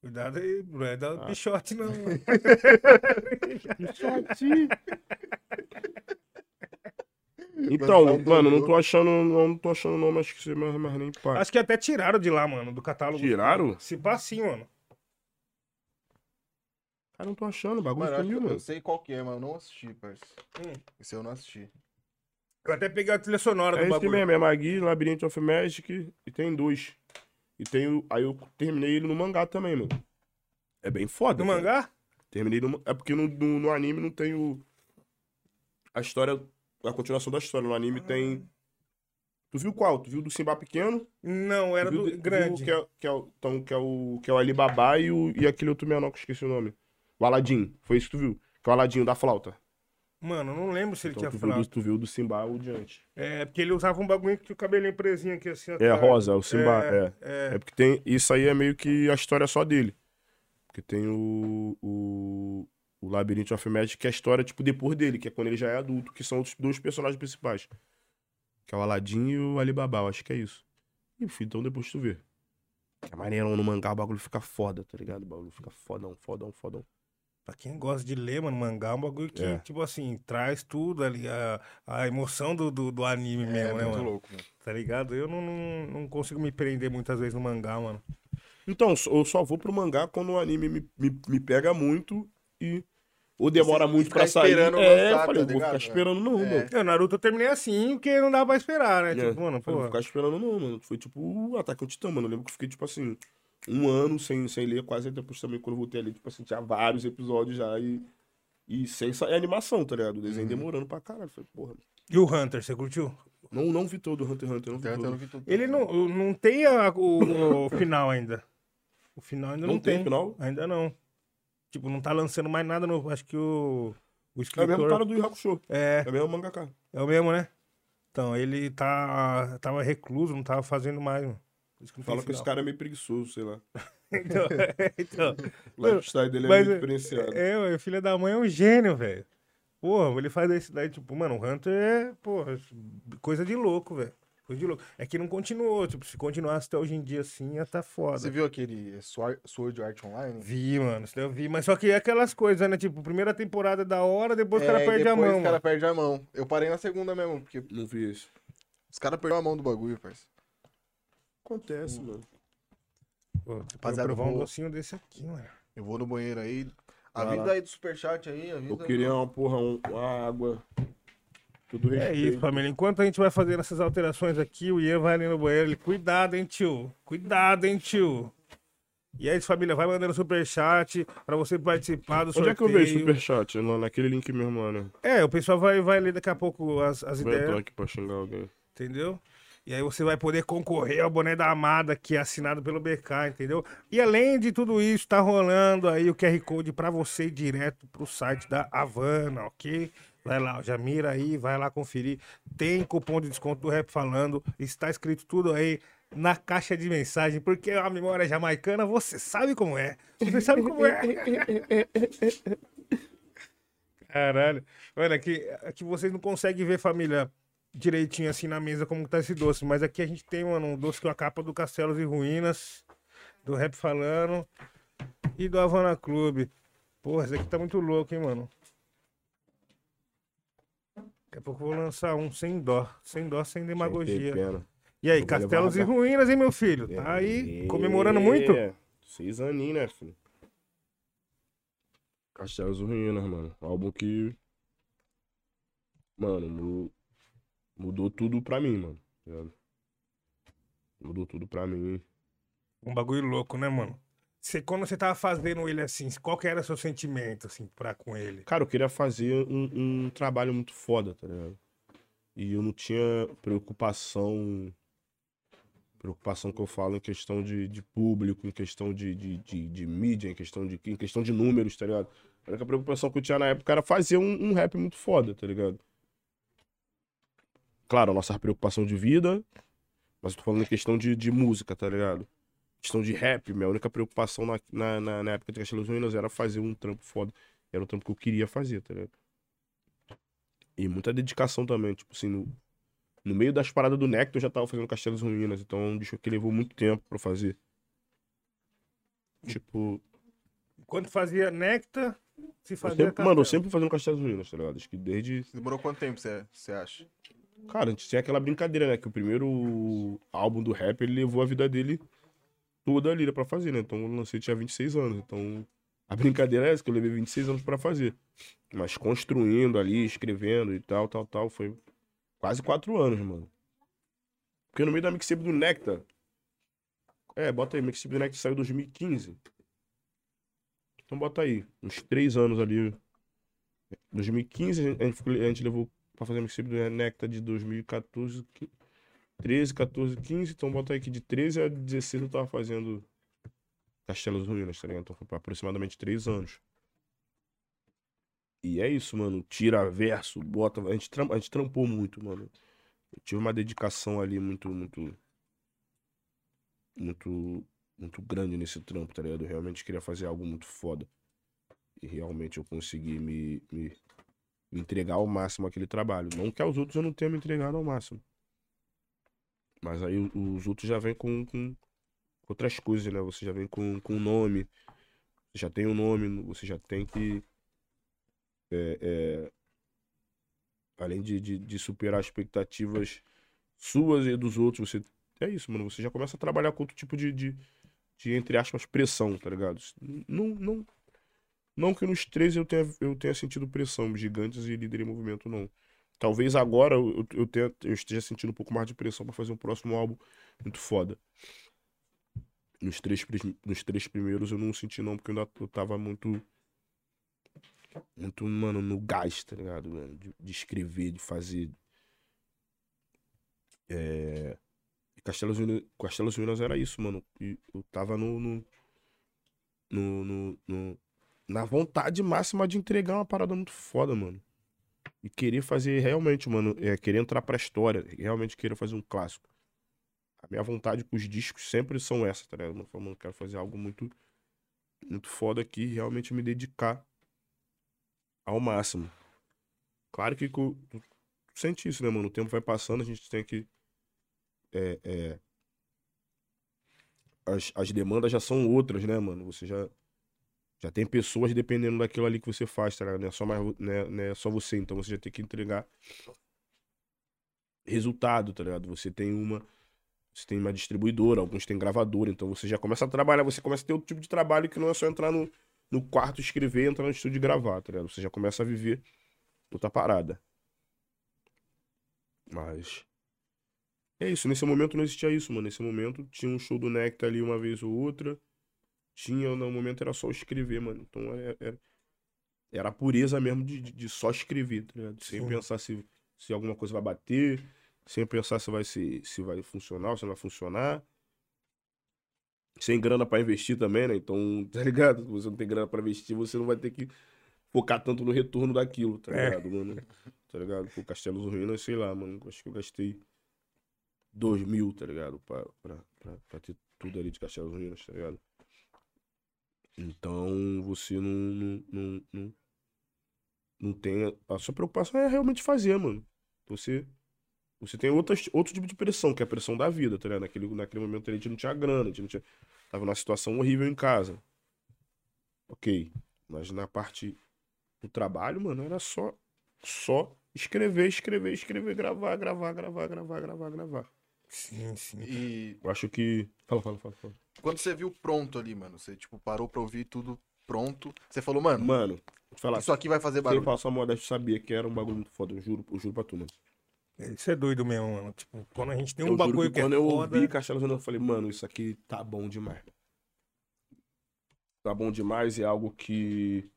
Cuidado aí, não é da Ah. pichote, não. Então, mano, não tô achando. Não tô achando nome, acho que você mais, mais nem pá. Acho que até tiraram de lá, mano, do catálogo. Tiraram? Se pá sim, mano. Cara, não tô achando, o bagulho Mano, sumiu, que eu mano. sei qual que é, mas eu não assisti, parça. Hum. Esse eu não assisti. Eu até peguei a trilha sonora É do esse bagulho. mesmo, é Magui, Labyrinth of Magic, e tem dois. E tem o... Aí eu terminei ele no mangá também, mano. É bem foda. Do cara. mangá? Terminei no... É porque no, no, no anime não tem o... A história... A continuação da história. No anime tem... Tu viu qual? Tu viu do Simba pequeno? Não, era do tu grande. que, é, que, é, o- então, que, é o, que é o Alibaba e, o, e aquele outro menor que eu esqueci o nome. O Aladdin. Foi isso que tu viu? Que é o Aladdin da flauta. Mano, eu não lembro se ele Então tinha tu viu, do, tu viu do Simba o diante. É, porque ele usava um bagulho que tinha o cabelinho presinho aqui assim. É, rosa, o Simba, é. É, É porque tem. Isso aí é meio que a história só dele. Porque tem o. O, o Labyrinth of Magic, que é a história, tipo, depois dele, que é quando ele já é adulto, que são os dois personagens principais. Que é o Aladdin e o Alibaba, eu acho que é isso. Enfim, então depois tu vê. É maneirão no mangá, o bagulho fica foda, tá ligado? O bagulho fica fodão, fodão, fodão. Pra quem gosta de ler, mano, mangá é um bagulho que, É. tipo assim, traz tudo ali, a, a emoção do, do, do anime É, mesmo, né, muito mano? louco, mano. Tá ligado? Eu não, não, não consigo me prender muitas vezes no mangá, mano. Então, eu só vou pro mangá quando o anime me, me, me pega muito e. Ou demora E muito pra sair. esperando É, lançar, eu falei, tá vou ficar esperando não, É. mano. Eu, Naruto eu terminei assim, porque não dá pra esperar, né? É, Tipo, mano, pô. vou ficar esperando não, mano. Foi tipo o Ataque ao Titã, mano. Eu lembro que eu fiquei, tipo assim, um ano sem, sem ler, quase depois também, quando eu voltei ali, tipo assim, tinha vários episódios já e. E sem sair animação, tá ligado? O desenho Uhum. demorando pra caralho. Falei, porra. E o Hunter, você curtiu? Não, não vi todo o Hunter x Hunter, não vi todo. não vi tudo. Ele não, não tem a- o, o final ainda. O final ainda não, Não tem final? Ainda não. Tipo, não tá lançando mais nada novo. Acho que o, o É o escritor... mesmo cara do Yu Hakusho. É, É o mesmo mangaka. é o mesmo, né? Então, ele tá, tava recluso, não tava fazendo mais, mano. Fala que esse cara é meio preguiçoso, sei lá. Então, então, O lifestyle dele é Mas, meio é, diferenciado. é, ué, filho da mãe é um gênio, velho. Porra, ele faz isso daí, tipo, mano, o Hunter é, porra, coisa de louco, velho. Coisa de louco. É que não continuou, tipo, se continuasse até hoje em dia assim, ia tá foda. Você viu aquele Sword Art Online? Vi, mano, isso eu vi. Mas só que é aquelas coisas, né? Tipo, primeira temporada é da hora, depois o cara É, perde a depois mão. Os caras mano. perdem a mão. Eu parei na segunda mesmo, porque Não vi isso. os caras perderam a mão do bagulho, parceiro. Acontece, mano. Pô, Rapaziada, eu provar um vou- docinho desse aqui, mano. Eu vou no banheiro aí. Avisa lá. aí do superchat aí, Eu aí. queria uma porra, um- uma água. Tudo É respeito. isso, família. Enquanto a gente vai fazendo essas alterações aqui, o Ian vai ali no banheiro. Ele, cuidado, hein, tio? Cuidado, hein, tio? E é isso, família. Vai mandando superchat pra você participar do Onde sorteio. é que eu vejo superchat? Na- Naquele link mesmo lá, né? É, o pessoal vai, vai ler daqui a pouco as, as entrar ideias, aqui pra xingar alguém. entendeu? E aí você vai poder concorrer ao boné da Amada, que é assinado pelo BK, entendeu? E além de tudo isso, tá rolando aí o QR Code pra você ir direto pro site da Havana, ok? Vai lá, já mira aí, vai lá conferir. Tem cupom de desconto do Rap Falando, está escrito tudo aí na caixa de mensagem, porque a memória jamaicana, você sabe como é. Você sabe como é. Caralho. Olha, aqui, aqui vocês não conseguem ver, família, direitinho assim na mesa como tá esse doce. Mas aqui a gente tem, mano, um doce com a capa do Castelos e Ruínas, do Rap Falando e do Havana Clube. Porra, esse aqui tá muito louco, hein, mano. Daqui a pouco eu vou lançar um sem dó. Sem dó, sem demagogia. pena. E aí, Castelos e Ruínas, hein, meu filho? Tá aí comemorando muito? É, Seis aninhos, né, filho? Castelos e Ruínas, mano. Um álbum que. Mano, mudou, tudo pra mim, mano. tá? Mudou tudo pra mim. Um bagulho louco, né, mano? Você, quando você tava fazendo ele assim, qual que era o seu sentimento, assim, pra com ele? Cara, eu queria fazer um, um trabalho muito foda, tá ligado? E eu não tinha preocupação. Preocupação que eu falo em questão de, de público, em questão de, de, de, de mídia, em questão de, em questão de números, tá ligado? A única preocupação que eu tinha na época era fazer um, um rap muito foda, tá ligado? Claro, a nossa preocupação de vida, mas eu tô falando em questão de, de música, tá ligado? Questão de rap, minha única preocupação na, na, na, na época de Castelos Ruínas era fazer um trampo foda. Era o trampo que eu queria fazer, tá ligado? E muita dedicação também, tipo assim, no, no meio das paradas do Nectar eu já tava fazendo Castelos Ruínas, então é um disco que levou muito tempo pra fazer. Tipo, Quando fazia Nectar, se eu fazia. sempre, mano, eu sempre fazendo Castelos Ruínas, tá ligado? Acho que desde. Demorou quanto tempo você você acha? Cara, a gente tinha aquela brincadeira, né? Que o primeiro álbum do rap, ele levou a vida dele toda ali pra fazer, né? Então eu lancei, tinha 26 anos. Então A brincadeira é essa, que eu levei 26 anos pra fazer. Mas construindo ali, escrevendo e tal, tal, tal, foi quase quatro anos, mano. Porque no meio da mixtape do Nectar. É, bota aí, mixtape do Nectar saiu em 2015. Então bota aí, uns três anos ali. 2015 a gente, a gente levou pra fazer a mixtape do Nectar de 2014, qui- 13, 14, 15. Então bota aí que de 13 a 16 eu tava fazendo Castelo dos Ruínas, tá ligado? Então foi pra aproximadamente três anos. E é isso, mano. Tira verso, bota. A gente, a gente trampou muito, mano. Eu tive uma dedicação ali muito, muito. Muito. Muito grande nesse trampo, tá ligado? Eu realmente queria fazer algo muito foda. E realmente eu consegui me, me, me entregar ao máximo aquele trabalho. Não que aos outros eu não tenha me entregado ao máximo. Mas aí o- os outros já vêm com, com outras coisas, né? Você já vem com, com nome. Já tem o nome, você já tem que. é, é, além de, de, de superar expectativas suas e dos outros, você. É isso, mano. Você já começa a trabalhar com outro tipo de, de, de, entre aspas, pressão, tá ligado? Não, não, não que nos três eu tenha, eu tenha sentido pressão, gigantes e líder em movimento, não. Talvez agora eu, eu, tenha, eu esteja sentindo um pouco mais de pressão pra fazer um próximo álbum muito foda. Nos três, nos três primeiros eu não senti não, porque eu ainda tava muito. Muito, mano, no gás, tá ligado? mano? De, de escrever, de fazer. É. Castelos Unidos, Castelos Unidos era isso, mano. E eu tava no. no, no, no- no- na vontade máxima de entregar uma parada muito foda, mano. E querer fazer realmente, mano. É, querer entrar pra história. Realmente querer fazer um clássico. A minha vontade com os discos sempre são essas, tá ligado? Mano, eu quero fazer algo muito, muito foda aqui realmente me dedicar ao máximo. Claro que co- tu sente isso, né, mano? O tempo vai passando, a gente tem que. é, é, as, as demandas já são outras, né, mano? Você já. Já tem pessoas dependendo daquilo ali que você faz, tá ligado? Não é só, mais, vo- não é, só você, então você já tem que entregar resultado, tá ligado? Você tem uma. Você tem uma distribuidora, alguns têm gravadora, então você já começa a trabalhar, você começa a ter outro tipo de trabalho que não é só entrar no, no quarto, escrever entrar no estúdio e gravar, tá ligado? Você já começa a viver outra parada. Mas. É isso, nesse momento não existia isso, mano. Nesse momento tinha um show do Nectar ali uma vez ou outra. Tinha, no momento era só escrever, mano. Então era, era, era a pureza mesmo de, de, de só escrever, tá ligado? Sem Sim. pensar se, se alguma coisa vai bater, sem pensar se vai, se, se vai funcionar ou se não vai funcionar. Sem grana pra investir também, né? Então, tá ligado? Se você não tem grana pra investir, você não vai ter que focar tanto no retorno daquilo, tá É. ligado, mano? Tá ligado? Pô, Castelo dos Ruínas, sei lá, mano. Acho que eu gastei dois mil, tá ligado? Pra, pra, pra, pra ter tudo ali de Castelo dos Ruínas, tá ligado? Então, você não, não, não, não, não tem... A sua preocupação é realmente fazer, mano. Você... Você tem outras, outro tipo de pressão, que é a pressão da vida, tá ligado? Naquele, naquele momento a gente não tinha grana, a gente não tinha. Tava numa situação horrível em casa. Ok. Mas na parte do trabalho, mano, era só. Só escrever, escrever, escrever, gravar, gravar, gravar, gravar, gravar, gravar. Sim, sim. E Eu acho que. Fala, fala, fala, fala. quando você viu pronto ali, mano, você, tipo, parou pra ouvir tudo pronto, você falou, mano, Mano, vou te falar. isso aqui vai fazer barulho. passar modéstia, eu sabia que era um bagulho muito foda. Eu juro, eu juro pra tu, mano. Isso é doido mesmo, mano. Tipo, quando a gente tem um eu bagulho que que, quando é eu foda... ouvi Castelo Zona, eu falei, mano, isso aqui tá bom demais. Tá bom demais, é algo que,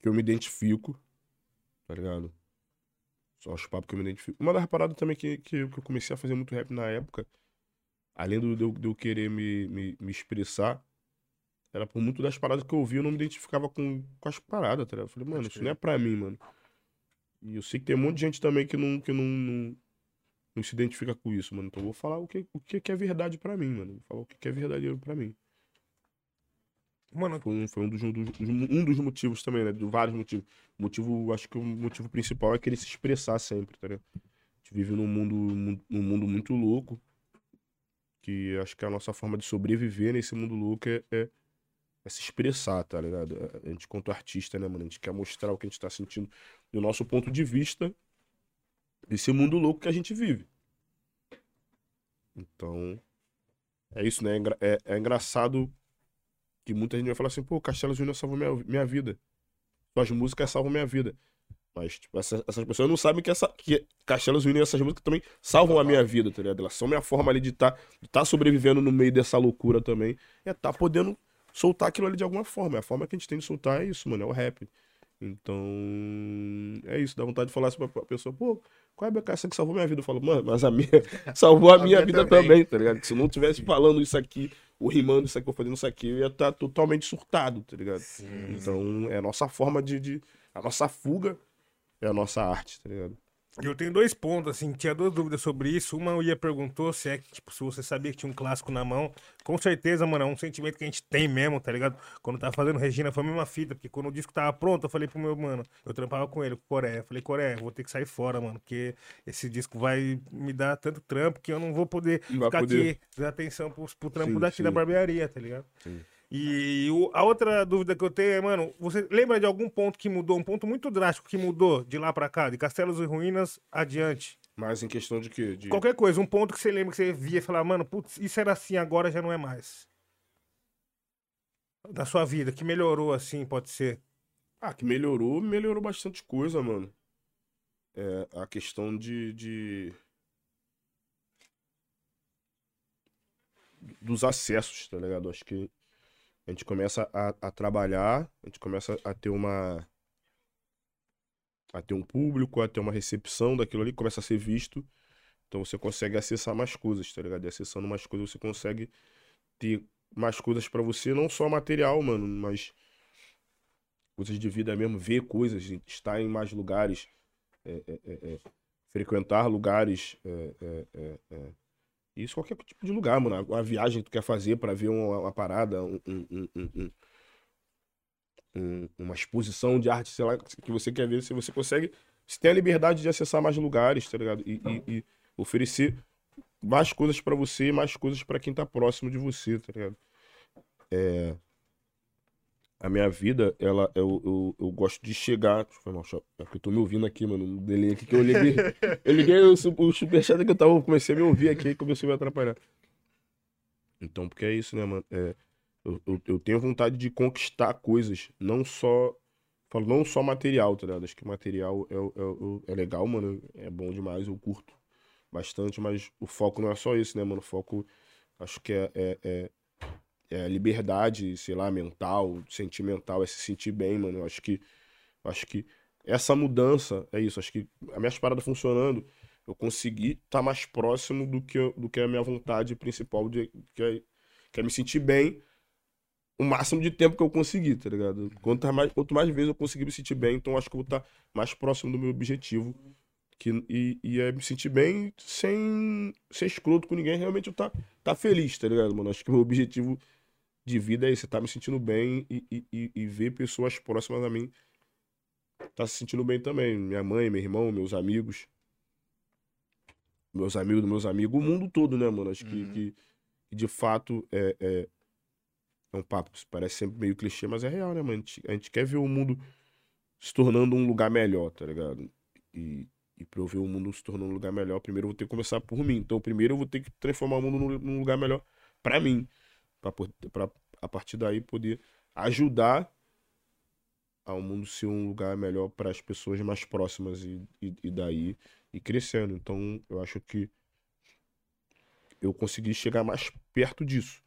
que eu me identifico, tá ligado? Só os papos que eu me identifico. Uma das paradas também que, que, eu- que eu comecei a fazer muito rap na época, além do, de, eu, de eu querer me, me, me expressar, era por muito das paradas que eu ouvi, eu não me identificava com, com as paradas, tá ligado? Eu falei, mano, isso não é pra mim, mano. E eu sei que tem um monte de gente também que não, que não, não, não se identifica com isso, mano. Então eu vou falar o que, o que é verdade pra mim, mano. Vou falar o que que é verdadeiro pra mim. Mano, Foi, foi um, dos, um dos- um dos motivos também, né? De vários motivos. Motivo, acho que o motivo principal é querer se expressar sempre, tá ligado? A gente vive num mundo, mu- num mundo muito louco. Que acho que a nossa forma de sobreviver nesse mundo louco é, é, é se expressar, tá ligado? A gente, quanto artista, né, mano? A gente quer mostrar o que a gente tá sentindo do nosso ponto de vista desse mundo louco que a gente vive. Então, é isso, né? É, é- é engraçado que muita gente vai falar assim, pô, Castelo Júnior salvou minha, minha vida. Suas músicas salvam minha vida. Mas, tipo, essa- essas pessoas não sabem que, essa, que Castelo Júnior e essas músicas também salvam a minha vida, tá ligado? Elas são minha forma ali de estar de tá sobrevivendo no meio dessa loucura também. É tá podendo soltar aquilo ali de alguma forma. A forma que a gente tem de soltar é isso, mano, é o rap. Então, é isso. Dá vontade de falar assim pra pra pessoa, pô, qual é a BK que salvou minha vida? Eu falo, mano, mas a minha salvou a, A minha minha vida também. também, tá ligado? Se eu não tivesse falando isso aqui, ou rimando isso aqui, ou fazendo isso aqui, eu ia estar totalmente surtado, tá ligado? Então, é a nossa forma de, de. A nossa fuga é a nossa arte, tá ligado? Eu tenho dois pontos, assim, tinha duas dúvidas sobre isso. Uma, o Ia perguntou se é que, tipo, se você sabia que tinha um clássico na mão. Com certeza, mano, é um sentimento que a gente tem mesmo, tá ligado? Quando tava fazendo Regina, foi a mesma fita, porque quando o disco tava pronto, eu falei pro meu mano, eu trampava com ele, com o Coreia. Eu falei, Coreia, vou ter que sair fora, mano, porque esse disco vai me dar tanto trampo que eu não vou poder Não ficar poder. aqui, dar atenção pro, pro trampo Sim, daqui da sim. barbearia, tá ligado? Sim. E o- a outra dúvida que eu tenho é, mano, você lembra de algum ponto que mudou, um ponto muito drástico que mudou de lá pra cá, de Castelos e Ruínas adiante? Mas em questão de quê? De... Qualquer coisa, um ponto que você lembra que você via e falava, mano, putz, isso era assim, agora já não é mais. Da sua vida, que melhorou assim, pode ser. Ah, que melhorou, melhorou bastante coisa, mano. É, a questão de, de. Dos acessos, tá ligado? Acho que a gente começa a, a trabalhar, a gente começa a ter uma. a ter um público, a ter uma recepção daquilo ali, começa a ser visto. Então você consegue acessar mais coisas, tá ligado? E acessando mais coisas, você consegue ter mais coisas pra você, não só material, mano, mas coisas de vida mesmo, ver coisas, estar em mais lugares, é, é, é, é, frequentar lugares, é, é. Isso qualquer tipo de lugar, mano. Uma viagem que tu quer fazer pra ver uma, uma parada, um, um- um- um- um- um- uma exposição de arte, sei lá, que você quer ver, se você consegue, você tem a liberdade de acessar mais lugares, tá ligado? E, e- e oferecer mais coisas pra você, mais coisas pra quem tá próximo de você, tá ligado? É, a minha vida, ela, eu, eu, eu gosto de chegar. Foi mal, só- é porque eu tô me ouvindo aqui, mano. No delay aqui que eu liguei. eu liguei o, o superchat que eu tava, comecei a me ouvir aqui e começou a me atrapalhar. Então, porque é isso, né, mano? É, eu, eu, eu tenho vontade de conquistar coisas, não só. Falo, não só material, tá ligado? Acho que material é, é, o- é legal, mano. É bom demais, eu curto bastante, mas o foco não é só isso, né, mano? O foco, acho que é, é, é, é liberdade, sei lá, mental, sentimental, é se sentir bem, mano. Eu acho que, acho que essa mudança é isso. Acho que as minhas paradas funcionando, eu consegui estar mais próximo do que, do que a minha vontade principal, de, que, é, que é me sentir bem o máximo de tempo que eu conseguir, tá ligado? Quanto mais, quanto mais vezes eu conseguir me sentir bem, então acho que eu vou estar mais próximo do meu objetivo. Que, e, e é me sentir bem sem ser escroto com ninguém, realmente eu tá, tá feliz, tá ligado, mano? Acho que o meu objetivo de vida é esse, tá me sentindo bem e, e, e- ver pessoas próximas a mim tá se sentindo bem também. Minha mãe, meu irmão, meus amigos. Meus amigos dos meus amigos, o mundo todo, né, mano? Acho que, Uhum. que, de fato é, é, é um papo, parece sempre meio clichê, mas é real, né, mano? A gente, a gente quer ver o mundo se tornando um lugar melhor, tá ligado? E, e pra eu ver o mundo se tornando um lugar melhor, primeiro eu vou ter que começar por mim. Então, primeiro eu vou ter que transformar o mundo num, num lugar melhor pra mim. Pra a partir daí poder ajudar ao mundo ser um lugar melhor para as pessoas mais próximas e, e, e daí ir crescendo. Então, eu acho que eu consegui chegar mais perto disso.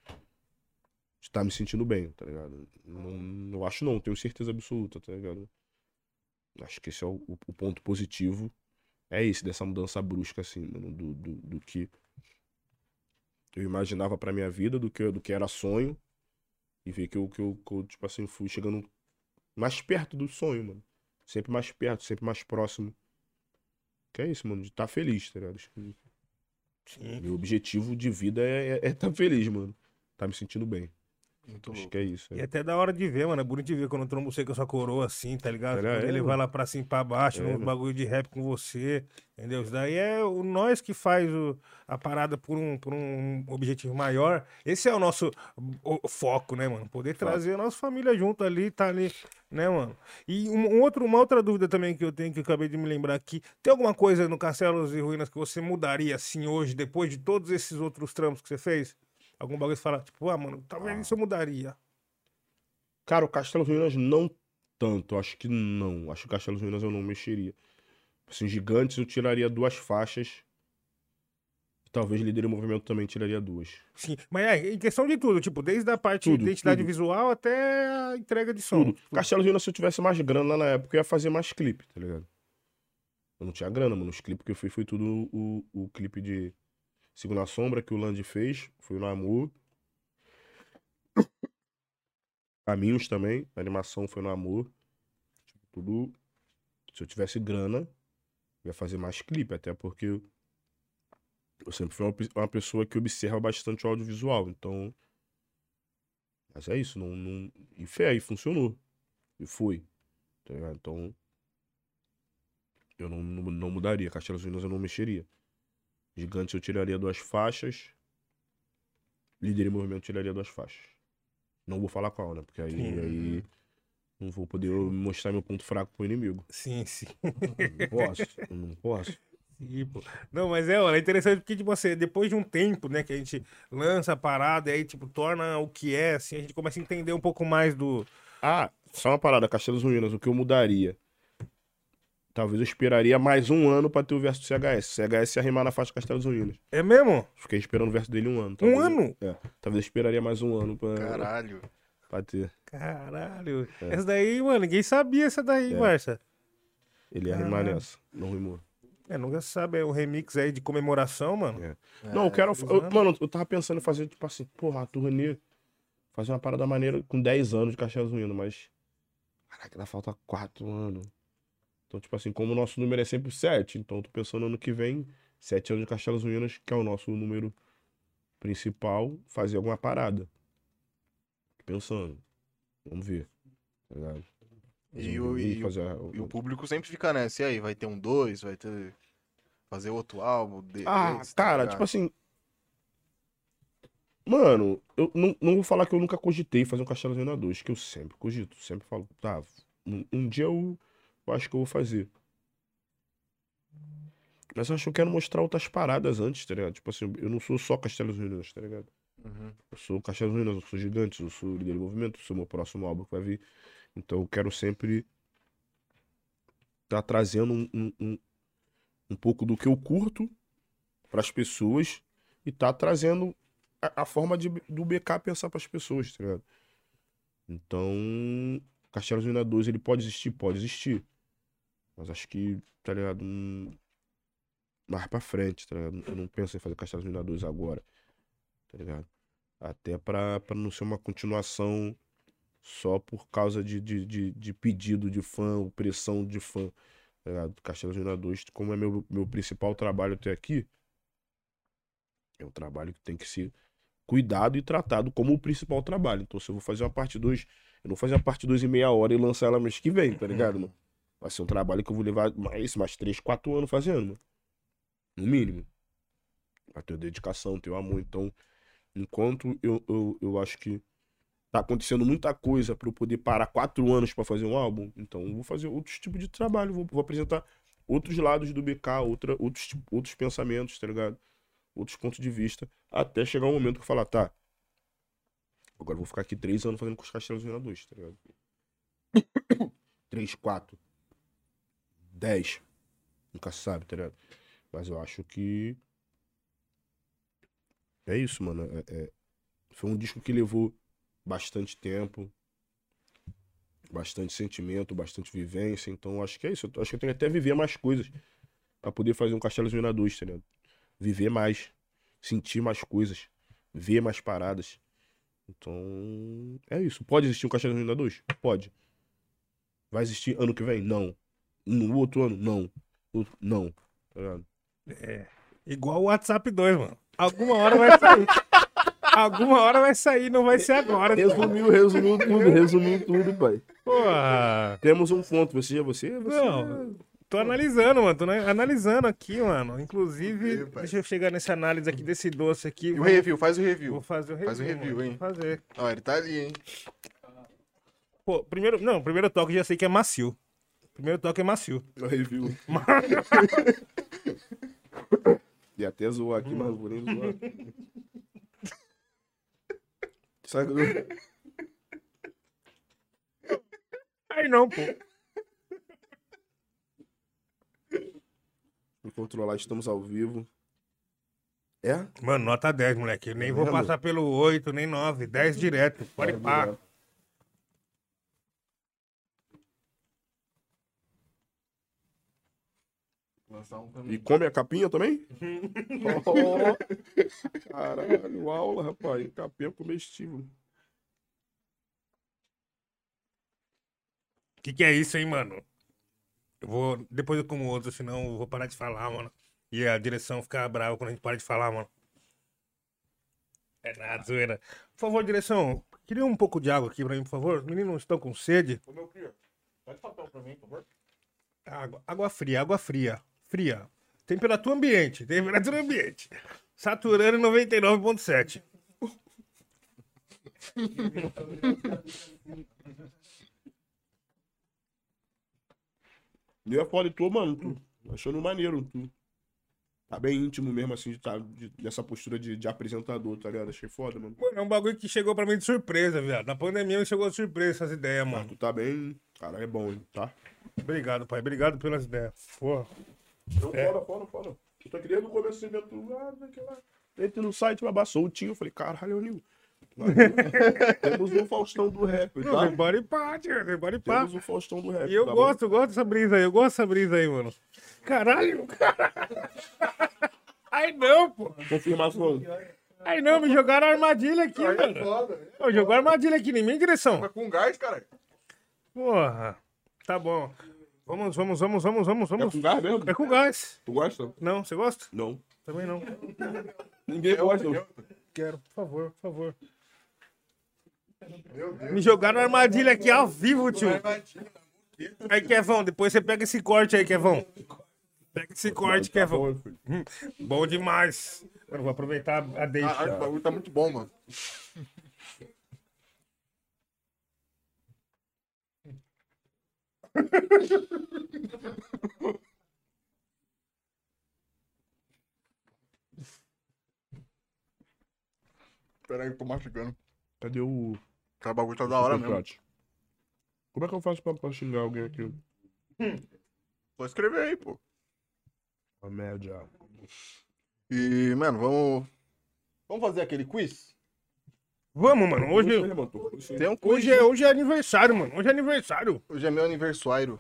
Estar me sentindo bem, tá ligado? Não, não acho não, tenho certeza absoluta, tá ligado? Acho que esse é o- o ponto positivo. É esse, dessa mudança brusca, assim, mano, do, do, do que eu imaginava pra minha vida, do que, do que era sonho. E ver que eu, que, eu, que eu, tipo assim, fui chegando mais perto do sonho, mano. Sempre mais perto, sempre mais próximo. Que é isso, mano, de estar feliz, tá ligado? Que Sim. meu objetivo de vida é estar feliz, mano. Tá me sentindo bem. Muito Acho louco. que é isso. E é. até da hora de ver, mano. É bonito de ver quando eu trombo você com a sua coroa assim, tá ligado? É, é, ele mano. vai lá pra cima e pra baixo, É, mano. bagulho de rap com você, entendeu? Isso daí é o nós que faz o- a parada por um, por um objetivo maior. Esse é o nosso o- o foco, né, mano? Poder trazer a nossa família junto ali, tá ali, né, mano? E um, um outro, uma outra dúvida também que eu tenho, que eu acabei de me lembrar aqui. Tem alguma coisa no Castelos e Ruínas que você mudaria assim hoje, depois de todos esses outros trampos que você fez? Algum bagulho você fala, tipo, ah, mano, talvez isso eu mudaria. Cara, o Castelo Ruínas não tanto. Acho que não. Acho que o Castelo Ruínas eu não mexeria. Assim, gigantes eu tiraria duas faixas. Talvez líder em movimento também tiraria duas. Sim, mas é, em questão de tudo, tipo, desde a parte de Tudo, identidade tudo. visual até a entrega de som. Tudo. Castelo Ruínas, se eu tivesse mais grana na época, eu ia fazer mais clipe, tá ligado? Eu não tinha grana, mano. Os clipes que eu fiz foi tudo o, o clipe de Segunda Sombra que o Land fez. Foi no Amor. Caminhos também. A animação foi no Amor. Tipo, tudo. Se eu tivesse grana, eu ia fazer mais clipe, até porque eu sempre fui uma, pe- uma pessoa que observa bastante o audiovisual, então. Mas é isso, não. não... E fé, e funcionou. E foi. Tá? Então. Eu não, não, não mudaria. Castelos Unidos eu não mexeria. Gigantes eu tiraria duas faixas. Líder em movimento eu tiraria duas faixas. Não vou falar qual, né? Porque aí, Sim. aí não vou poder mostrar meu ponto fraco pro inimigo. Sim, sim. Não posso. não posso. Sim, pô. Não, mas é, olha, é interessante porque, tipo assim, depois de um tempo, né, que a gente lança a parada e aí, tipo, torna o que é, assim, a gente começa a entender um pouco mais do. Ah, só uma parada, Castelos Ruínas, o que eu mudaria? Talvez eu esperaria mais um ano pra ter o verso do CHS. CHS ia rimar na faixa Castelos Ruínas. É mesmo? Fiquei esperando o verso dele um ano. Um Talvez- ano? É. Talvez eu esperaria mais um ano pra, Caralho. pra ter. Caralho. É. Essa daí, mano, ninguém sabia essa daí, É. Marcia. Ele ia rimar nessa. Não rimou. É, nunca se sabe, é um remix aí de comemoração, mano. É. não, eu quero. eu- mano, eu tava pensando em fazer, tipo assim, porra, a turnê. Fazer uma parada maneira com 10 anos de Castelos Ruínas, mas. Caraca, ainda falta 4 anos. Então, tipo assim, como o nosso número é sempre 7, então eu tô pensando ano que vem, 7 anos de Castelos Ruínas, que é o nosso número principal, fazer alguma parada. Pensando. Vamos ver. Tá ligado? E o- e fazer- E o público sempre fica nessa. E aí, vai ter um dois, vai ter. Fazer outro álbum. de- Ah, desse, tá cara, ligado? tipo assim. Mano, eu não, não vou falar que eu nunca cogitei fazer um Castelo Zena 2, que eu sempre cogito. Sempre falo, tá, um, um dia eu, eu acho que eu vou fazer. Mas eu acho que eu quero mostrar outras paradas antes, tá ligado? Tipo assim, eu não sou só Castelos Ruínas, tá ligado? Uhum. Eu sou Castelos Ruínas, eu sou Gigantes, eu sou Líder em Movimento, eu sou meu próximo álbum que vai vir. Então eu quero sempre tá trazendo um, um, um, um pouco do que eu curto pras pessoas e tá trazendo a, a forma de, do BK pensar pras pessoas, tá ligado? Então, Castelos Ruínas 2, ele pode existir? Pode existir. Mas acho que, tá ligado? Hum, mais pra frente, tá ligado? Eu não penso em fazer Castelos Ruínas 2 agora tá ligado? Até pra, pra não ser uma continuação só por causa de, de, de, de pedido de fã, ou pressão de fã, tá ligado? Castelo Júnior 2, como é meu, meu principal trabalho até aqui, é um trabalho que tem que ser cuidado e tratado como o principal trabalho. Então, se eu vou fazer uma parte 2, eu não vou fazer a parte 2 em meia hora e lançar ela mês que vem, tá ligado, mano? Vai ser um trabalho que eu vou levar mais, mais 3, 4 anos fazendo. No mínimo. Vai ter dedicação, ter amor. Então, enquanto eu, eu, eu acho que tá acontecendo muita coisa para eu poder parar quatro anos para fazer um álbum, então eu vou fazer outros tipos de trabalho, vou, vou apresentar outros lados do BK, outra, outros, outros pensamentos, tá ligado? Outros pontos de vista, até chegar um momento que eu falar, tá, agora eu vou ficar aqui três anos fazendo com os castelos Dois, tá ligado? três, quatro, dez, nunca se sabe, tá ligado? Mas eu acho que é isso, mano. É- é- Foi um disco que levou bastante tempo, bastante sentimento, bastante vivência. Então acho que é isso. Eu acho que eu tenho que até viver mais coisas pra poder fazer um Castelo Zona 2, tá ligado? Viver mais, sentir mais coisas, ver mais paradas. Então é isso. Pode existir um Castelo Zona 2? Pode. Vai existir ano que vem? Não. No outro ano? Não. Outro- Não. Tá ligado? Igual o WhatsApp 2, mano. Alguma hora vai sair. Alguma hora vai sair, não vai ser agora. Resumiu, resumiu tudo, resumiu tudo, pai. Porra. Temos um ponto. Você, você, você. Não, tô analisando, mano. Tô na- analisando aqui, mano. Inclusive, deixa eu chegar nessa análise aqui desse doce aqui. E o review, faz o review. Vou fazer o review. Faz o review, mano. hein? Vou fazer. Ó, ele tá ali, hein? Pô, primeiro, não, primeiro toque já sei que é macio. Primeiro toque é macio. No review. E até zoou aqui, mas vou nem zoar. Sabe? Aí não, pô. Vou controlar, estamos ao vivo. É? Mano, nota 10, moleque. Eu nem vou mesmo? passar pelo 8, nem 9. 10 direto. Pode pá. Lançar um E come a capinha também? oh, caralho, aula, rapaz. Capinha comestível. Que que é isso, hein, mano? Eu vou. Depois eu como outro, senão eu vou parar de falar, mano. E a direção fica brava quando a gente para de falar, mano. É nada, zoeira. Por favor, direção, queria um pouco de água aqui pra mim, por favor. Os meninos estão com sede. Ô, meu filho, pode papel pra mim, por favor. Água, água fria, água fria. Fria. Temperatura ambiente, temperatura ambiente. Saturando 99.7. E a foda, tu, mano, tu. Achando maneiro, tu. Tá bem íntimo mesmo, assim, de tá, de- dessa postura de, de apresentador, tá ligado? Achei foda, mano. Mano, é um bagulho que chegou pra mim de surpresa, viado. Na pandemia chegou de surpresa essas ideias, Mas mano. tu tá bem. Cara, é bom, hein, tá? Obrigado, pai. Obrigado pelas ideias. Porra. Não, É. foda, foda, foda. Eu tô querendo evento. Ah, o que lá. Entrei no site, babá, soltinho. Eu falei, caralho, Nil. Temos um Faustão do rap, tá? tem body pá, tio. Tem body pá. Temos um Faustão do rap. E eu tá bom? gosto, eu gosto dessa brisa aí. Eu gosto dessa brisa aí, mano. Caralho, caralho. Ai não, pô. Confirmação. Ai não, me jogaram a armadilha aqui, Aí é mano. foda, né? Ô, jogou a armadilha aqui em minha direção. Mas com gás, cara. Porra. Tá bom. Vamos, vamos, vamos, vamos, vamos, É vamos. com gás mesmo? É com gás. Tu gosta? Não, você gosta? Não. Também não. Ninguém gosta. não. Quero, por favor, por favor. Meu Deus. Me jogaram armadilha aqui ao vivo, tio. Aí, Kevão, depois você pega esse corte aí, Kevão. Pega esse corte, Tá Kevão. bom, filho. Bom demais. Eu vou aproveitar a Ah, deixa. o bagulho tá muito bom, mano. Pera aí, tô mastigando. Cadê o. Esse bagulho tá da hora mesmo. Como é que eu faço pra, pra xingar alguém aqui? Vou escrever aí, pô. A média. E, mano, vamos. Vamos fazer aquele quiz? Vamos, mano. Hoje, Tem um hoje, é, hoje é aniversário, mano. Hoje é aniversário. Hoje é meu aniversário.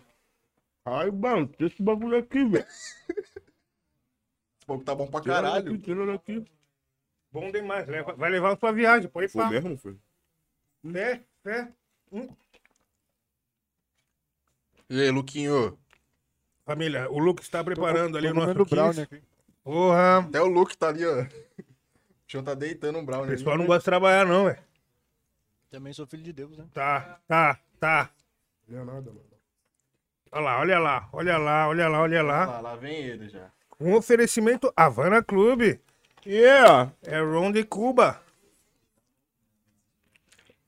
Ai, mano, tem esse bagulho aqui, velho. Esse bagulho tá bom pra Tira caralho. tira ele aqui. Bom demais. Leva- vai levar pra viagem, pode ir Foi pra. mesmo, foi? Fé, fé. E aí, Luquinho? Família, o Luke está preparando ali o nosso brownie aqui. Porra. Até o Luke tá ali, ó. O chão tá deitando um O brownie. ali. pessoal não gosta de trabalhar, não, velho. Também sou filho de Deus, né? Tá, tá, tá. Não é nada, mano. Olha lá, olha lá, olha lá, olha lá, olha lá. Lá, lá vem ele já. Um oferecimento Havana Clube. Yeah! É Ron de Cuba.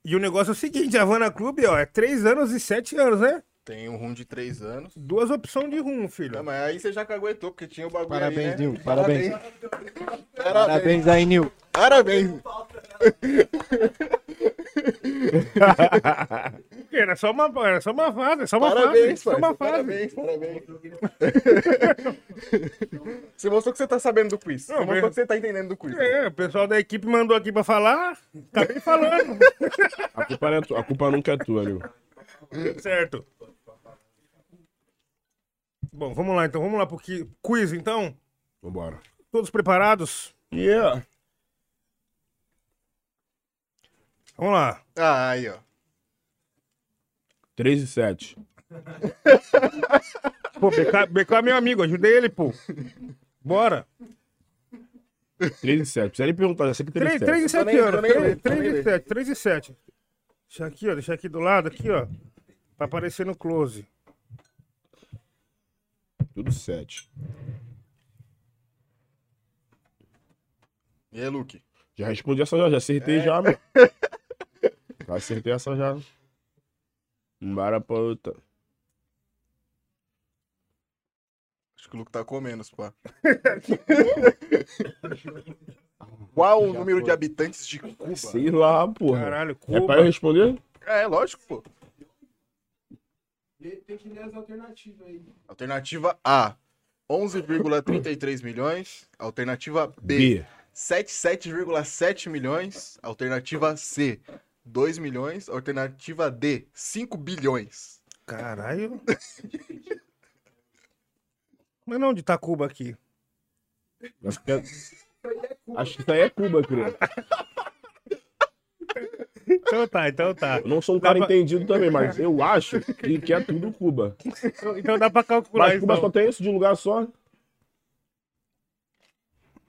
E o negócio é o seguinte, Havana Clube, ó, é 3 anos e 7 anos, né? Tem um rum de 3 anos. Duas opções de rum, filho. Não, mas aí você já caguetou, porque tinha o bagulho Parabéns, aí, né? Nil, parabéns. Parabéns. Parabéns aí, Nil. Parabéns. Era só uma, era só uma fase, só uma Parabéns, fase. Só uma fase. Parabéns, parabéns. você mostrou que você tá sabendo do quiz. Você Não, mostrou mas- que você tá entendendo do quiz. É, o pessoal da equipe mandou aqui pra falar, acabei falando. A culpa, não é tua, a culpa nunca é tua, Nil. certo. Bom, vamos lá então, vamos lá pro qui- quiz então. Vambora. Todos preparados? Yeah! Vamos lá. Ah, aí, ó. 3 e 7. Pô, BK, BK é meu amigo, ajudei ele, pô. Bora. 3 e 7. Precisa nem perguntar, já sei que 3 3, e 3 e 7. 7 nem- anos. tô nem 3, vendo, tô 3 nem e vendo. 7, 3 e 7. Deixa aqui, ó. Deixa aqui do lado, aqui, ó. Pra aparecer no close. Tudo 7. E aí, Luke? Já respondi essa já, já acertei já, meu. Já acertei essa já. Bora pra outra. Acho que o Luke tá comendo, pá. Qual o número de habitantes de Cuba? Sei lá, porra. Caralho, É pra eu Cuba. responder? É, lógico, pô. Tem que ler as alternativas aí. Alternativa A, 11,33 milhões. Alternativa B, 77,7 milhões. Alternativa C, 2 milhões. Alternativa D, 5 bilhões. Caralho. Mas não de Tacuba aqui. Acho que, é... Acho que isso aí é Cuba, criança. Então tá, então tá. Eu não sou um Dá cara pra- entendido também, mas eu acho que, que é tudo Cuba. Então, então dá pra calcular Mas Cuba então. só tem isso de um lugar só?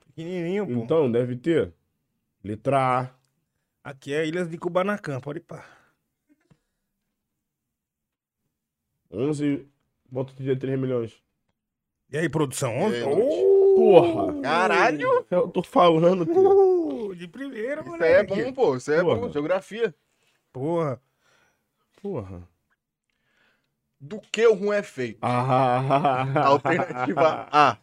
Pequenininho, pô. Então, deve ter. Letra A. Aqui é Ilhas de Kubanacan, pode ir pá. 11,33 milhões. E aí, produção? E aí, Onze? Lute? Porra! Caralho! Eu tô falando, filho. De primeira, Isso aí é moleque. bom, pô. Isso é bom. Porra. Geografia. Porra. Porra. Do que o rum é feito? Ah, Alternativa A,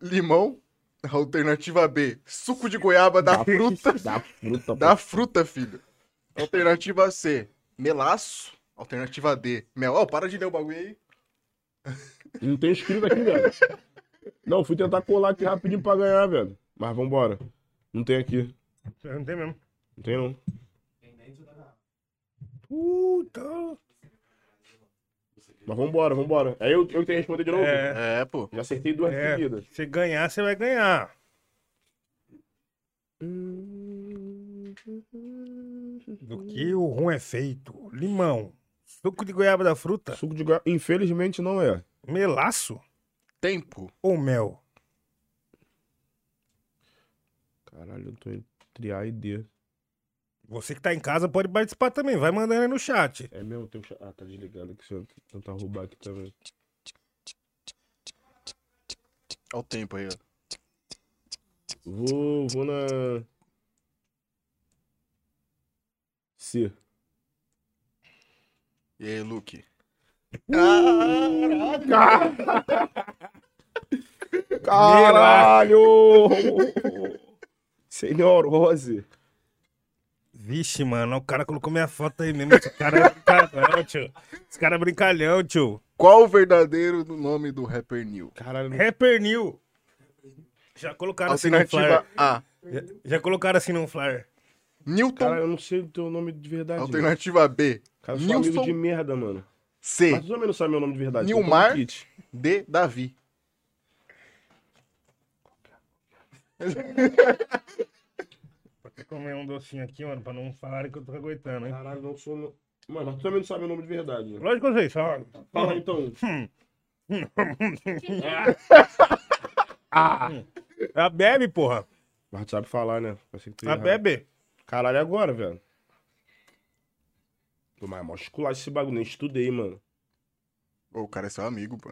limão. Alternativa B, suco de goiaba da fruta. Da fruta, Da fruta, filho. Alternativa C, melaço. Alternativa D, mel. Ó, para de ler o bagulho aí. Não tem escrito aqui, velho. Não, fui tentar colar aqui rapidinho pra ganhar, velho. Mas vambora. Não tem aqui. Não tem mesmo. Não tem, não. Puta. Mas vambora, vambora. Aí eu, eu tenho que responder de novo? É, É, pô. Já acertei duas é. seguidas. Se ganhar, você vai ganhar. Do que o rum é feito? Limão. Suco de goiaba da fruta. Suco de goiaba. Infelizmente não é. Melaço Tempo. ou mel? Caralho, eu tô entre A e D. Você que tá em casa pode participar também. Vai mandando aí no chat. É mesmo? Tem um... cha- Ah, tá desligado aqui. Se eu tentar roubar aqui também. Olha o tempo aí, ó. Vou, vou na... C. E aí, Luke? Caralho! Senhorose. Vixe, mano, o cara colocou minha foto aí mesmo. Esse cara é brincalhão, tio. Esse cara é brincalhão, tio. Qual o verdadeiro nome do rapper Neil? Caralho. Rapper New. Já colocaram assim no Alternativa flyer. A, Já, já colocaram assim no flyer. Newton. Caralho, eu não sei o teu nome de verdade. Alternativa B, Cara, eu sou amigo Nilson. de merda, mano. C, Mas também não sabe meu nome de verdade. Nilmar. D, Davi. Comer um docinho aqui, mano, pra não falarem que eu tô aguentando, hein? Caralho, não sou... no- Mano, mas tu também não sabe meu nome de verdade. Né? Lógico que eu sei, só. Fala então. A bebe, porra. Mas tu sabe falar, né? A bebe. Caralho, é agora, velho. Pô, mas é mó esse bagulho, nem estudei, mano. Ô, o cara é seu amigo, pô.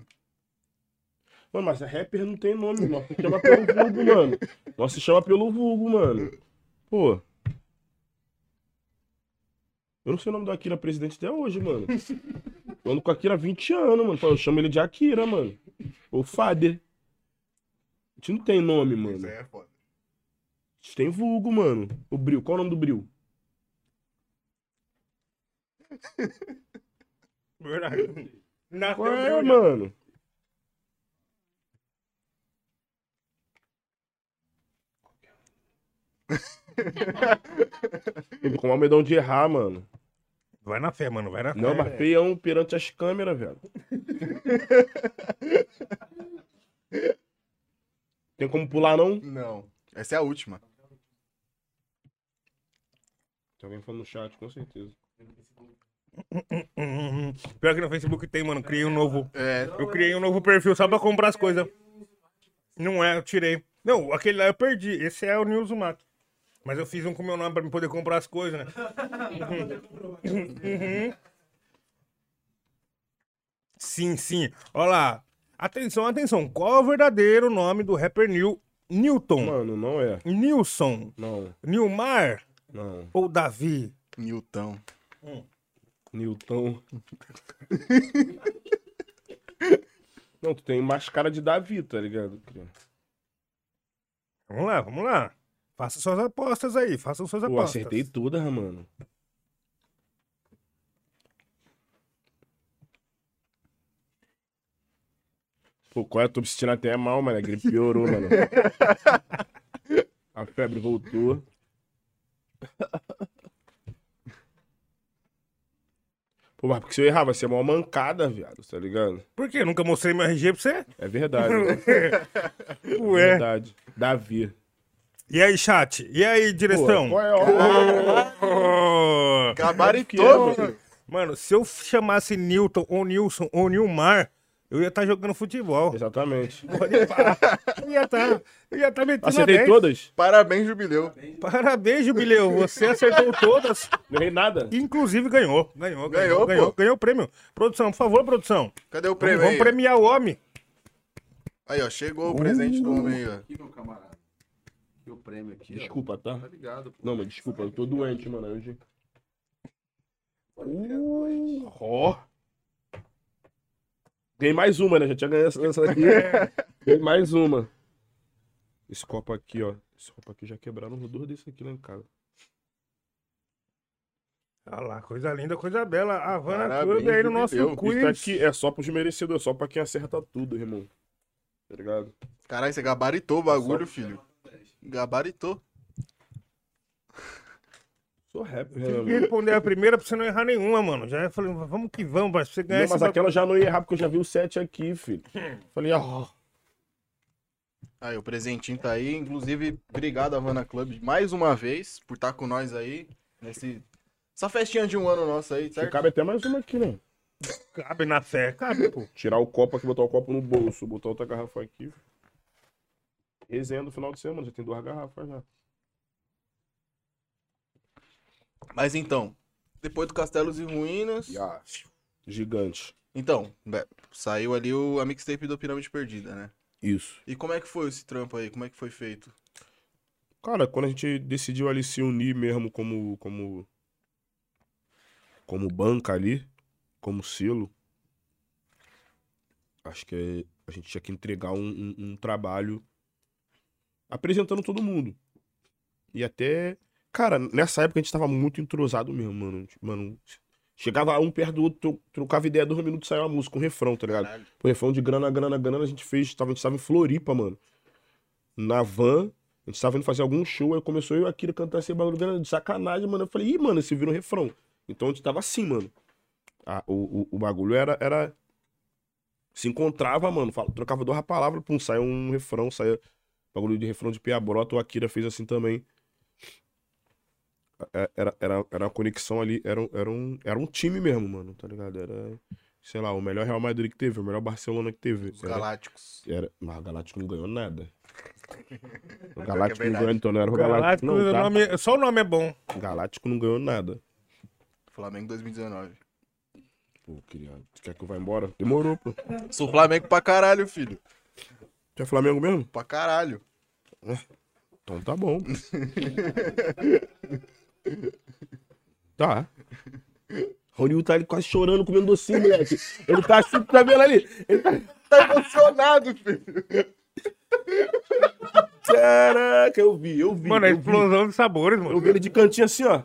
Mano, mas a rapper não tem nome, nós se chama pelo vulgo, mano. Nós se chama pelo vulgo, mano. Pô. Eu não sei o nome da Akira presidente até hoje, mano. Eu ando com Akira há 20 anos, mano. Eu chamo ele de Akira, mano. Ou Fader. A gente não tem nome, Isso mano. aí é foda. A gente tem vulgo, mano. O Bril. Qual é o nome do Bril? Verdade. Qual é, brilhando. mano? Vou com medão de errar, mano. Vai na fé, mano, vai na fé. Não, mas feião perante as câmeras, velho. Tem como pular, não? Não. Essa é a última. Tem alguém falando no chat, com certeza. Pior que no Facebook tem, mano. Criei um novo. É, Eu criei um novo perfil só pra comprar as coisas. Não é, eu tirei. Não, aquele lá eu perdi. Esse é o Nilson Mato. Mas eu fiz um com meu nome pra me poder comprar as coisas, né? Uhum. Sim, sim. Olha lá. Atenção, atenção. Qual é o verdadeiro nome do rapper Nil... Newton? Mano, não é. Nilson? Não, Nilmar? não. Ou Davi? Newton. Newton. Não, tu tem mais cara de Davi, tá ligado? Vamos lá, vamos lá. Faça suas apostas aí, façam suas apostas. acertei todas, mano. Pô, qual é? Tô me sentindo até mal, mano. A gripe piorou, mano. A febre voltou. Pô, mas porque se eu errar, vai ser uma mancada, viado, tá ligado? Por quê? Nunca mostrei meu RG pra você? É verdade. é Ué. verdade. Davi. E aí, chat? E aí, direção? Pô, qual é? Gabaritou, filho. Mano, se eu chamasse Newton ou Nilson ou Nilmar, eu ia estar jogando futebol. Exatamente. Pode parar. Eu ia estar eu ia tá metendo a Acertei 10. todas? Parabéns, jubileu. Parabéns, Jubileu. Você acertou todas. Não errei nada. Inclusive ganhou. Ganhou, ganhou, Ganhou, ganhou, pô. ganhou o prêmio. Produção, por favor, produção. Cadê o Vamos, prêmio vamos aí? premiar o homem. Aí, ó, chegou o presente do homem aí, ó. Aqui, meu camarada. O prêmio aqui. ó. Desculpa, tá? Tá ligado? pô. Não, mas desculpa, eu tô doente, mano. Hoje. Uh, ó. Ganhei mais uma, né? Já tinha ganhado essa- essa daqui. Ganhei mais uma. Esse copo aqui, ó. Esse copo aqui já quebraram os dois desse aqui lá em casa. Olha lá, coisa linda, coisa bela. A Havana Club aí no nosso Jubileu. quiz. Isso aqui é só pros merecedores, só pra quem acerta tudo, irmão. Tá ligado? Caralho, você gabaritou o bagulho, filho. Gabaritou. Sou rap, Tive que responder a primeira pra você não errar nenhuma, mano. Já falei, vamos que vamos, pra você ganhar Não, esse mas aquela já não ia errar, porque eu já vi o 7 aqui, filho. Falei, ó. Aí, o presentinho tá aí. Inclusive, obrigado, Havana Club, mais uma vez, por estar com nós aí. Nesse... Essa festinha de um ano nossa aí, certo? cabe até mais uma aqui, né? Cabe na fé, cabe, pô. Tirar o copo aqui, botar o copo no bolso, botar outra garrafa aqui. Resenha do final de semana, já tem duas garrafas já. Mas então, depois do Castelos e Ruínas. Já. Gigante. Então, saiu ali o, a mixtape do Pirâmide Perdida, né? Isso. E como é que foi esse trampo aí? Como é que foi feito? Cara, quando a gente decidiu ali se unir mesmo como. como. como banca ali, como selo, acho que a gente tinha que entregar um, um- um trabalho apresentando todo mundo. E até. Cara, nessa época a gente tava muito entrosado mesmo, mano. Mano, chegava um perto do outro, tro- trocava ideia, dois minutos saiu uma música, um refrão, tá ligado? Caralho. O refrão de grana, grana, grana, a gente fez. Tava, a gente tava em Floripa, mano. Na van. A gente tava indo fazer algum show, aí começou eu e a Kira cantar esse bagulho grana de sacanagem, mano. Eu falei, ih, mano, esse vira um refrão. Então a gente tava assim, mano. Ah, o, o, o bagulho era, era. Se encontrava, mano. fala- trocava duas palavras, pum, saia um refrão, saia. Bagulho de refrão de Pia Brota, o Akira fez assim também. É- Era, era, era uma conexão ali, era, um- era, um, era um time mesmo, mano, tá ligado? Era, sei lá, o melhor Real Madrid que teve, o melhor Barcelona que teve. Os Era, Galácticos. era, mas o Galáctico não ganhou nada. O é Galáctico não verdade. ganhou, então não era o Galáctico, Galáctico, não, o tá? nome- só o nome é bom. O Galáctico não ganhou nada. Flamengo 2019. Pô, queria. Quer que eu vá embora? Demorou, pô. Sou Flamengo pra caralho, filho. Tu é Flamengo mesmo? Pra caralho. Então tá bom. tá. Ronil tá ali quase chorando, comendo docinho, moleque. Ele tá assim, tá vendo ali? Ele tá... Tá emocionado, filho. Caraca, eu vi, eu vi. Mano, é eu vi. explosão de sabores, Eu mano. vi ele de cantinho assim, ó.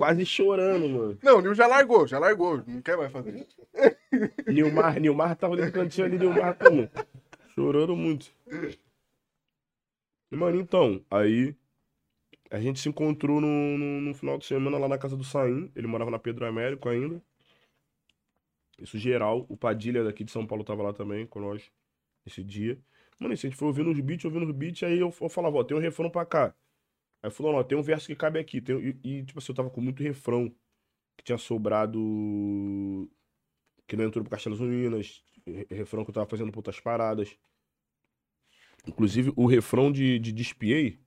Quase chorando, mano. Não, o Nil já largou, já largou. Não quer mais fazer. Nilmar, Nilmar tava ali no cantinho ali, Nilmar como? Chorando muito. Mano, então, aí a gente se encontrou no, no, no final de semana lá na casa do Saim. Ele morava na Pedro Américo ainda. Isso geral. O Padilha daqui de São Paulo tava lá também com nós esse dia. Mano, a gente foi ouvindo os beats, ouvindo os beats, aí eu, eu falava, ó, tem um refrão pra cá. Aí falou, não, tem um verso que cabe aqui. Tem, e, e, tipo assim, eu tava com muito refrão que tinha sobrado que não entrou pro Castelos Unidas, re- refrão que eu tava fazendo por outras paradas. Inclusive, o refrão de, de Despiei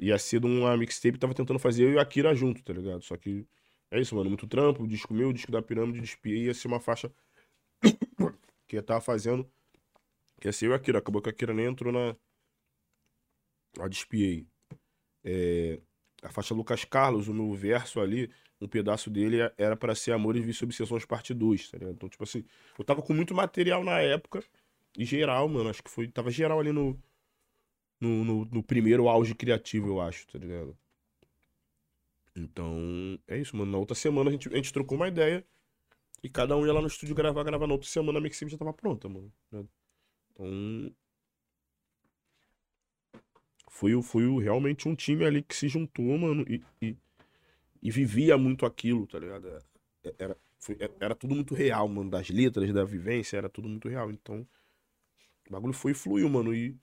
ia ser de uma mixtape que tava tentando fazer eu e a Akira junto, tá ligado? Só que é isso, mano, muito trampo, o disco meu, o disco da Pirâmide, Despiei ia ser uma faixa que eu tava fazendo, que ia ser eu e a Akira. Acabou que a Akira nem entrou na, na Despiei. É, a faixa Lucas Carlos, o meu verso ali, um pedaço dele era pra ser Amores, Vícios e Obsessões parte 2, tá ligado? Então, tipo assim, eu tava com muito material na época, e geral, mano, acho que foi, tava geral ali no, no, no, no primeiro auge criativo, eu acho, tá ligado? Então, é isso, mano. Na outra semana a gente, a gente trocou uma ideia, E cada um ia lá no estúdio gravar, gravar na outra semana, a mixtape já tava pronta, mano. ligado? Então. Foi, o- foi o- realmente um time ali que se juntou, mano, e, e, e vivia muito aquilo, tá ligado? É- Era, foi- é- era tudo muito real, mano. Das letras, da vivência, era tudo muito real. Então, o bagulho foi e fluiu, mano. E,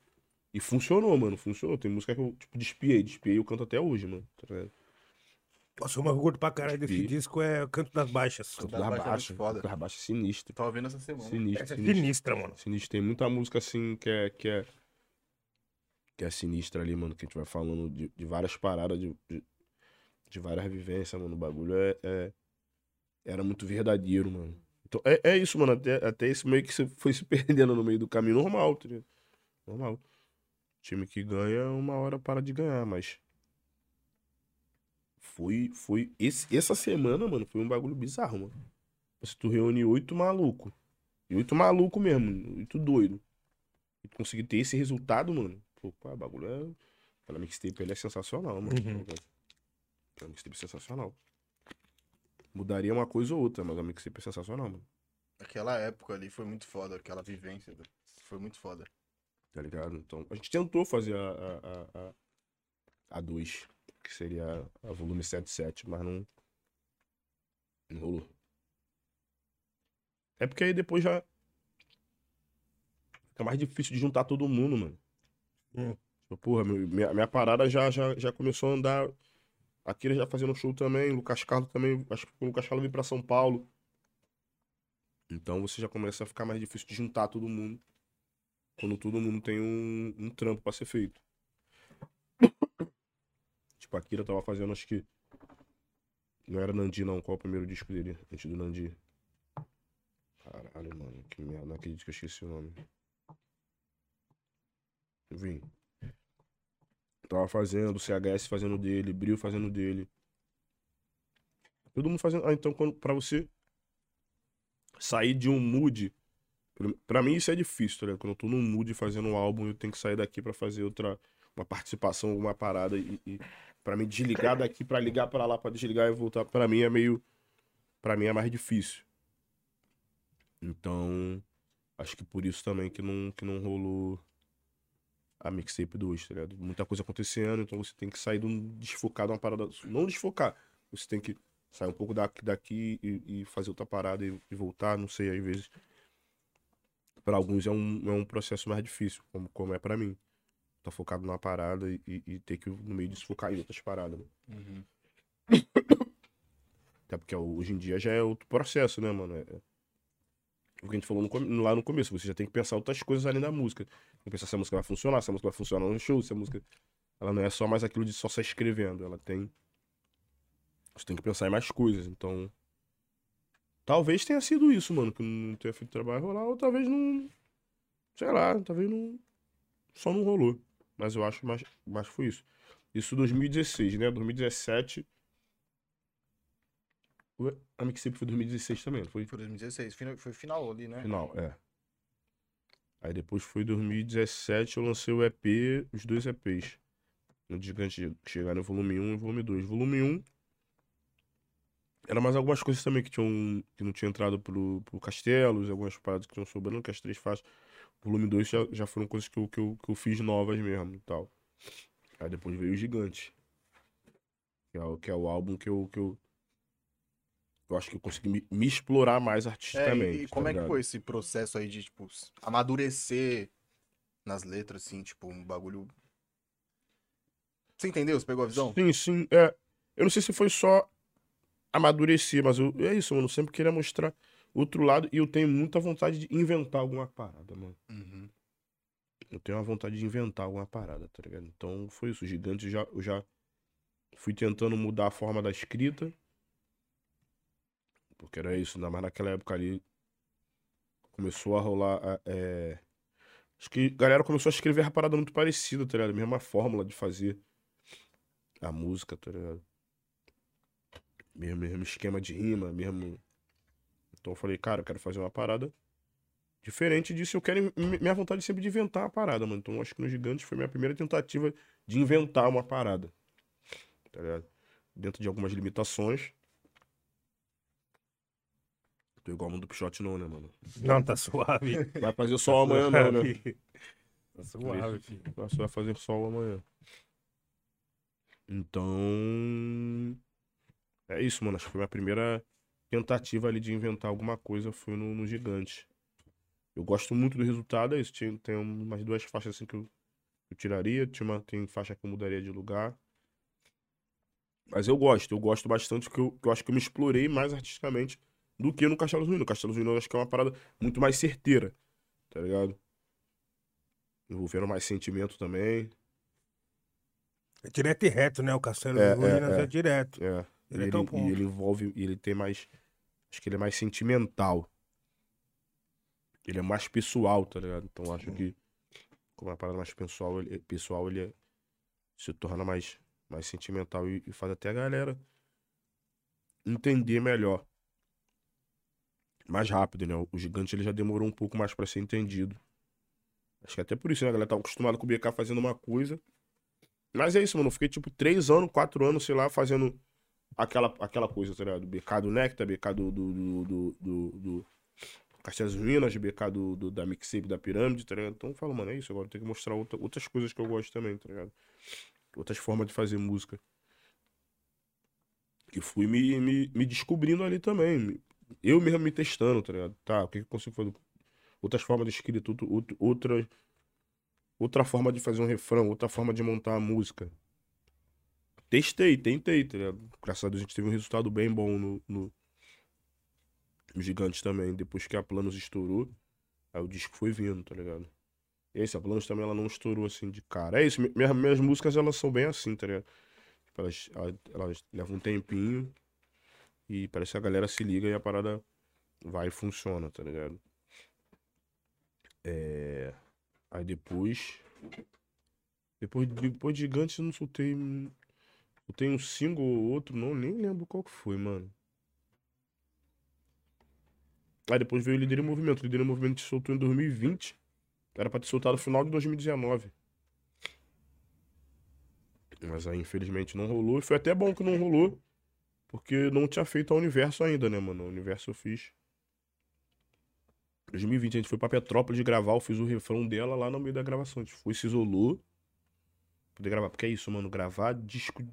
e funcionou, mano. Funcionou. Tem música que eu, tipo, despiei. Despiei eu canto até hoje, mano. Tá ligado? Nossa, uma gordo pra caralho desse E- disco é Canto das Baixas. Canto das das Baixas é baixas. muito foda. Canto das baixas sinistro. Tava vendo essa semana. Sinistro, Essa é sinistro. sinistra, mano. Sinistro. Tem muita música assim que é, que é, que é sinistra ali, mano. Que a gente vai falando de, de várias paradas, de, de, de várias vivências, mano. O bagulho é, é- era muito verdadeiro, mano. Então é, é isso, mano. Até, até isso meio que foi se perdendo no meio do caminho. Normal, tá ligado? Normal. Time que ganha, uma hora para de ganhar, mas. Foi. foi esse, essa semana, mano, foi um bagulho bizarro, mano. Se tu reúne oito malucos. E oito maluco mesmo, oito doido. E tu conseguir ter esse resultado, mano. Pô, o bagulho é. Aquela mixtape ele é sensacional, mano. Uhum. Aquela mixtape é sensacional. Mudaria uma coisa ou outra, mas a mixtape é sensacional, mano. Aquela época ali foi muito foda, aquela vivência. velho. Foi muito foda. Tá ligado? Então, a gente tentou fazer a, a, a, a, a 2, que seria a volume 77, mas não. Não rolou. É porque aí depois já. Fica mais difícil de juntar todo mundo, mano. Hum. Tipo, Porra, minha, minha parada já, já, já começou a andar. Aqui já fazendo show também, Lucas Carlos também. Acho que o Lucas Carlos veio pra São Paulo. Então você já começa a ficar mais difícil de juntar todo mundo. Quando todo mundo tem um, um trampo pra ser feito. Tipo, a Kira tava fazendo, acho que. Não era Nandi, não. Qual é o primeiro disco dele? Antes do Nandi. Caralho, mano. Que merda. Não acredito que eu esqueci o nome. Vim. Tava fazendo, CHS fazendo dele, Bril fazendo dele. Todo mundo fazendo. Ah, então quando, pra você sair de um mood. pra- mim isso é difícil, tá ligado? Quando eu tô num mood fazendo um álbum, eu tenho que sair daqui pra fazer outra. Uma participação, alguma parada. E, e pra mim desligar daqui pra ligar pra lá, pra desligar e voltar, pra mim é meio. Pra mim é mais difícil. Então. Acho que por isso também que não, que não rolou a mixtape 2, tá ligado? Muita coisa acontecendo, então você tem que sair de um desfocar de uma parada. Não desfocar, você tem que sair um pouco daqui, daqui e, e fazer outra parada e, e voltar, não sei, às vezes. Pra alguns é um, é um processo mais difícil, como, como é pra mim. Tá focado numa parada e, e- ter que, no meio disso, focar em outras paradas. né? Até porque hoje em dia já é outro processo, né, mano? É, é o que a gente falou no lá no começo, você já tem que pensar outras coisas além da música. Tem que pensar se a música vai funcionar, se a música vai funcionar no show, se a música. Ela não é só mais aquilo de só sair escrevendo. Ela tem. Você tem que pensar em mais coisas. Então. Talvez tenha sido isso, mano, que não tenha feito trabalho rolar, ou talvez não. Sei lá, talvez não. Só não rolou. Mas eu acho mais, mais foi isso. Isso 2016, né? 2017. A mixtape foi 2016 também, não foi? Foi 2016, fina- foi final ali, né? Final, é. Aí depois foi 2017, eu lancei o EP, os dois EPs. No Gigante chegaram no volume 1 e volume 2. Volume 1 era mais algumas coisas também que tinham que não tinham entrado pro, pro Castelos, algumas paradas que tinham sobrando, que as três faixas. Volume 2 já, já foram coisas que eu, que, eu, que eu fiz novas mesmo e tal. Aí depois veio o Gigante. Que é, o- que é o álbum que eu, que eu. Eu acho que eu consegui me, me explorar mais É, artisticamente. e, e tá como é que foi esse processo aí de, tipo, amadurecer nas letras, assim, tipo, um bagulho. Você entendeu? Você pegou a visão? Sim, sim. É. Eu não sei se foi só amadurecer, mas eu, é isso, mano. Eu sempre queria mostrar outro lado e eu tenho muita vontade de inventar alguma parada, mano. Uhum. Eu tenho uma vontade de inventar alguma parada, tá ligado? Então foi isso. O Gigante já, eu já fui tentando mudar a forma da escrita. Porque era isso, ainda mais naquela época ali. Começou a rolar. é, Acho que a galera começou a escrever a parada muito parecida, tá ligado? A mesma fórmula de fazer a música, tá ligado? Mesmo, mesmo esquema de rima, mesmo. Então eu falei, cara, eu quero fazer uma parada diferente disso. Eu quero. mi- Minha vontade é sempre de inventar uma parada, mano. Então acho que no Gigante foi minha primeira tentativa de inventar uma parada. Tá ligado? Dentro de algumas limitações. Tô igual o mundo do Pichote não, né, mano? Não, tá suave. Vai fazer sol amanhã não, né? Tá suave, filho. Você vai fazer sol amanhã. Então. É isso, mano. Acho que foi a minha primeira tentativa ali de inventar alguma coisa foi no, no Gigante. Eu gosto muito do resultado, é isso. Tinha, tem umas duas faixas assim que eu, eu tiraria. Tinha uma, tem faixa que eu mudaria de lugar. Mas eu gosto, eu gosto bastante porque eu, que eu acho que eu me explorei mais artisticamente do que no Castelo Ruíno. O Castelo Ruíno eu acho que é uma parada muito mais certeira, tá ligado? Envolvendo mais sentimento também. É direto e reto, né? O Castelo É, Ruínas é, é, é. direto. É. Direto ele, e ponto. ele envolve, ele tem mais. Acho que ele é mais sentimental. Ele é mais pessoal, tá ligado? Então acho que, como é uma parada mais pessoal, ele, pessoal, ele é- se torna mais, mais sentimental e, e faz até a galera entender melhor. Mais rápido, né? O, gigante ele já demorou um pouco mais pra ser entendido. Acho que até por isso, né? A galera tava acostumada com o BK fazendo uma coisa. Mas é isso, mano. Eu fiquei tipo três anos, quatro anos, sei lá, fazendo aquela, aquela coisa, tá ligado? BK do Nectar, BK do, do, do, do, do, do Castelas Ruínas, BK do, do, da Mixtape da Pirâmide, tá ligado? Então eu falo, mano, é isso. Agora tenho que mostrar outra- outras coisas que eu gosto também, tá ligado? Outras formas de fazer música. E fui me, me, me descobrindo ali também. Eu mesmo me testando, tá ligado? Tá, o que eu consigo fazer? Outras formas de escrita, outro, outra, outra forma de fazer um refrão, outra forma de montar a música. Testei, tentei, tá ligado? Graças a Deus a gente teve um resultado bem bom no, no, no Gigante também. Depois que a Planos estourou, aí o disco foi vindo, tá ligado? E é a Planos também ela não estourou assim de cara. É isso, mi- minhas, minhas músicas elas são bem assim, tá ligado? Tipo, elas, elas levam um tempinho e parece que a galera se liga e a parada vai e funciona, tá ligado? É... Aí depois. Depois, depois de Gigante eu não soltei. Eu tenho um single ou outro, não, nem lembro qual que foi, mano. Aí depois veio o Líder em Movimento. O Líder em Movimento se soltou em 2020. Era pra ter soltado no final de 2019. Mas aí, infelizmente, não rolou. E foi até bom que não rolou. Porque não tinha feito a Universo ainda, né, mano? A Universo eu fiz. 2020 a gente foi pra Petrópolis gravar, eu fiz o refrão dela lá no meio da gravação. A gente foi, se isolou. Poder gravar. Porque é isso, mano. Gravar disco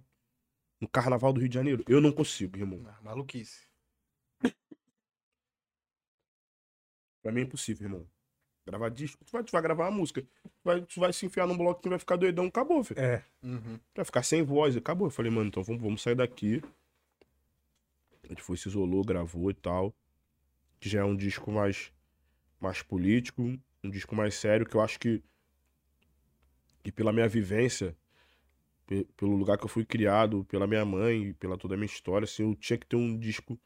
no Carnaval do Rio de Janeiro. Eu não consigo, irmão. Ah, Maluquice. Pra mim é impossível, irmão. Gravar disco, tu vai, tu vai gravar uma música. Tu vai, tu vai se enfiar num bloquinho, vai ficar doidão, acabou, filho. É. Uhum. Vai ficar sem voz, acabou. Eu falei, mano, então vamos, vamos sair daqui. A gente foi, se isolou, gravou e tal. Que já é um disco mais, mais político, um disco mais sério, que eu acho que, que pela minha vivência, pe- pelo lugar que eu fui criado, pela minha mãe, pela toda a minha história, assim, eu tinha que ter um disco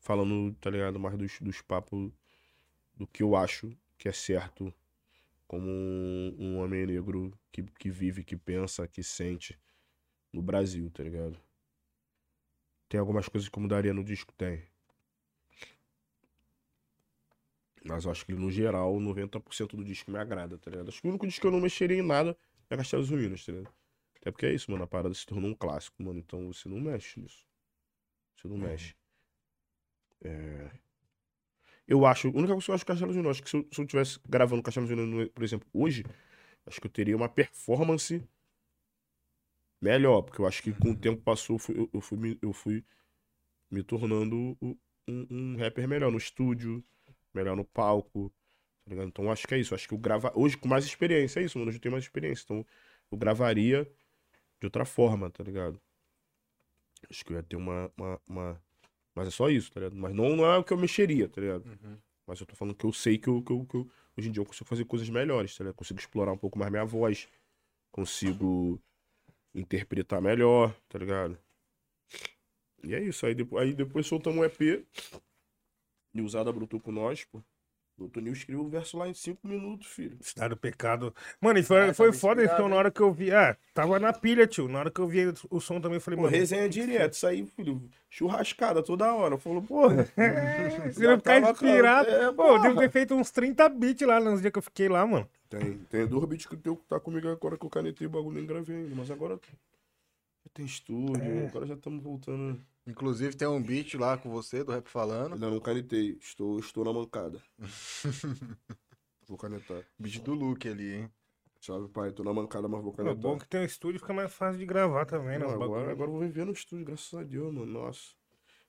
falando, tá ligado, mais dos, dos papos do que eu acho que é certo como um, um homem negro que, que vive, que pensa, que sente no Brasil, tá ligado? Tem algumas coisas que eu mudaria no disco? Tem. Mas eu acho que no geral, 90% do disco me agrada, tá ligado? Acho que o único disco que eu não mexeria em nada é Castelos Ruínas, tá ligado? Até porque é isso, mano. A parada se tornou um clássico, mano. Então você não mexe nisso. Você não mexe. É... Eu acho. A única coisa que eu acho Castelos Ruínas, acho que se eu, se eu tivesse gravando Castelos Ruínas, por exemplo, hoje, acho que eu teria uma performance melhor, porque eu acho que com o tempo passou, eu fui, eu- fui, me- eu fui me tornando um, um rapper melhor no estúdio, melhor no palco, tá ligado? Então acho que é isso, acho que eu grava hoje com mais experiência, é isso, mano, hoje eu tenho mais experiência, então eu gravaria de outra forma, tá ligado? Acho que eu ia ter uma, uma, uma- mas é só isso, tá ligado? Mas não, não é o que eu mexeria, tá ligado? Uhum. Mas eu tô falando que eu sei que eu, que eu, que eu- hoje em dia eu consigo fazer coisas melhores, tá ligado? Consigo explorar um pouco mais minha voz. Consigo interpretar melhor, tá ligado? E é isso. Aí depois, aí depois soltamos um EP. Nilzada brotou com nós, pô. Brotou Nil escreveu o verso lá em cinco minutos, filho. Estado do pecado. Mano, e foi, Ah, foi foda então, na hora que eu vi. Ah, tava na pilha, tio. Na hora que eu vi o som também, eu falei, Pô, mano. resenha direto, isso aí, filho. Churrascada toda hora. Falou, porra. Se não ficar tava- inspirado. É, Pô, eu devo ter feito uns 30 beats lá nos dias que eu fiquei lá, mano. Tem, tem dois beats que o teu tá comigo agora que eu canetei o bagulho nem gravei ainda. Mas agora tem estúdio, agora já estamos voltando. Inclusive tem um beat lá com você, do Rap Falando. Ainda não canetei. Estou, estou na mancada. vou canetar. Beat do Luke ali, hein? Salve, pai. Tô na mancada, mas vou É canetar. bom que tem um estúdio, fica mais fácil de gravar também, né? Não, agora, agora eu vou viver no estúdio, graças a Deus, mano. Nossa.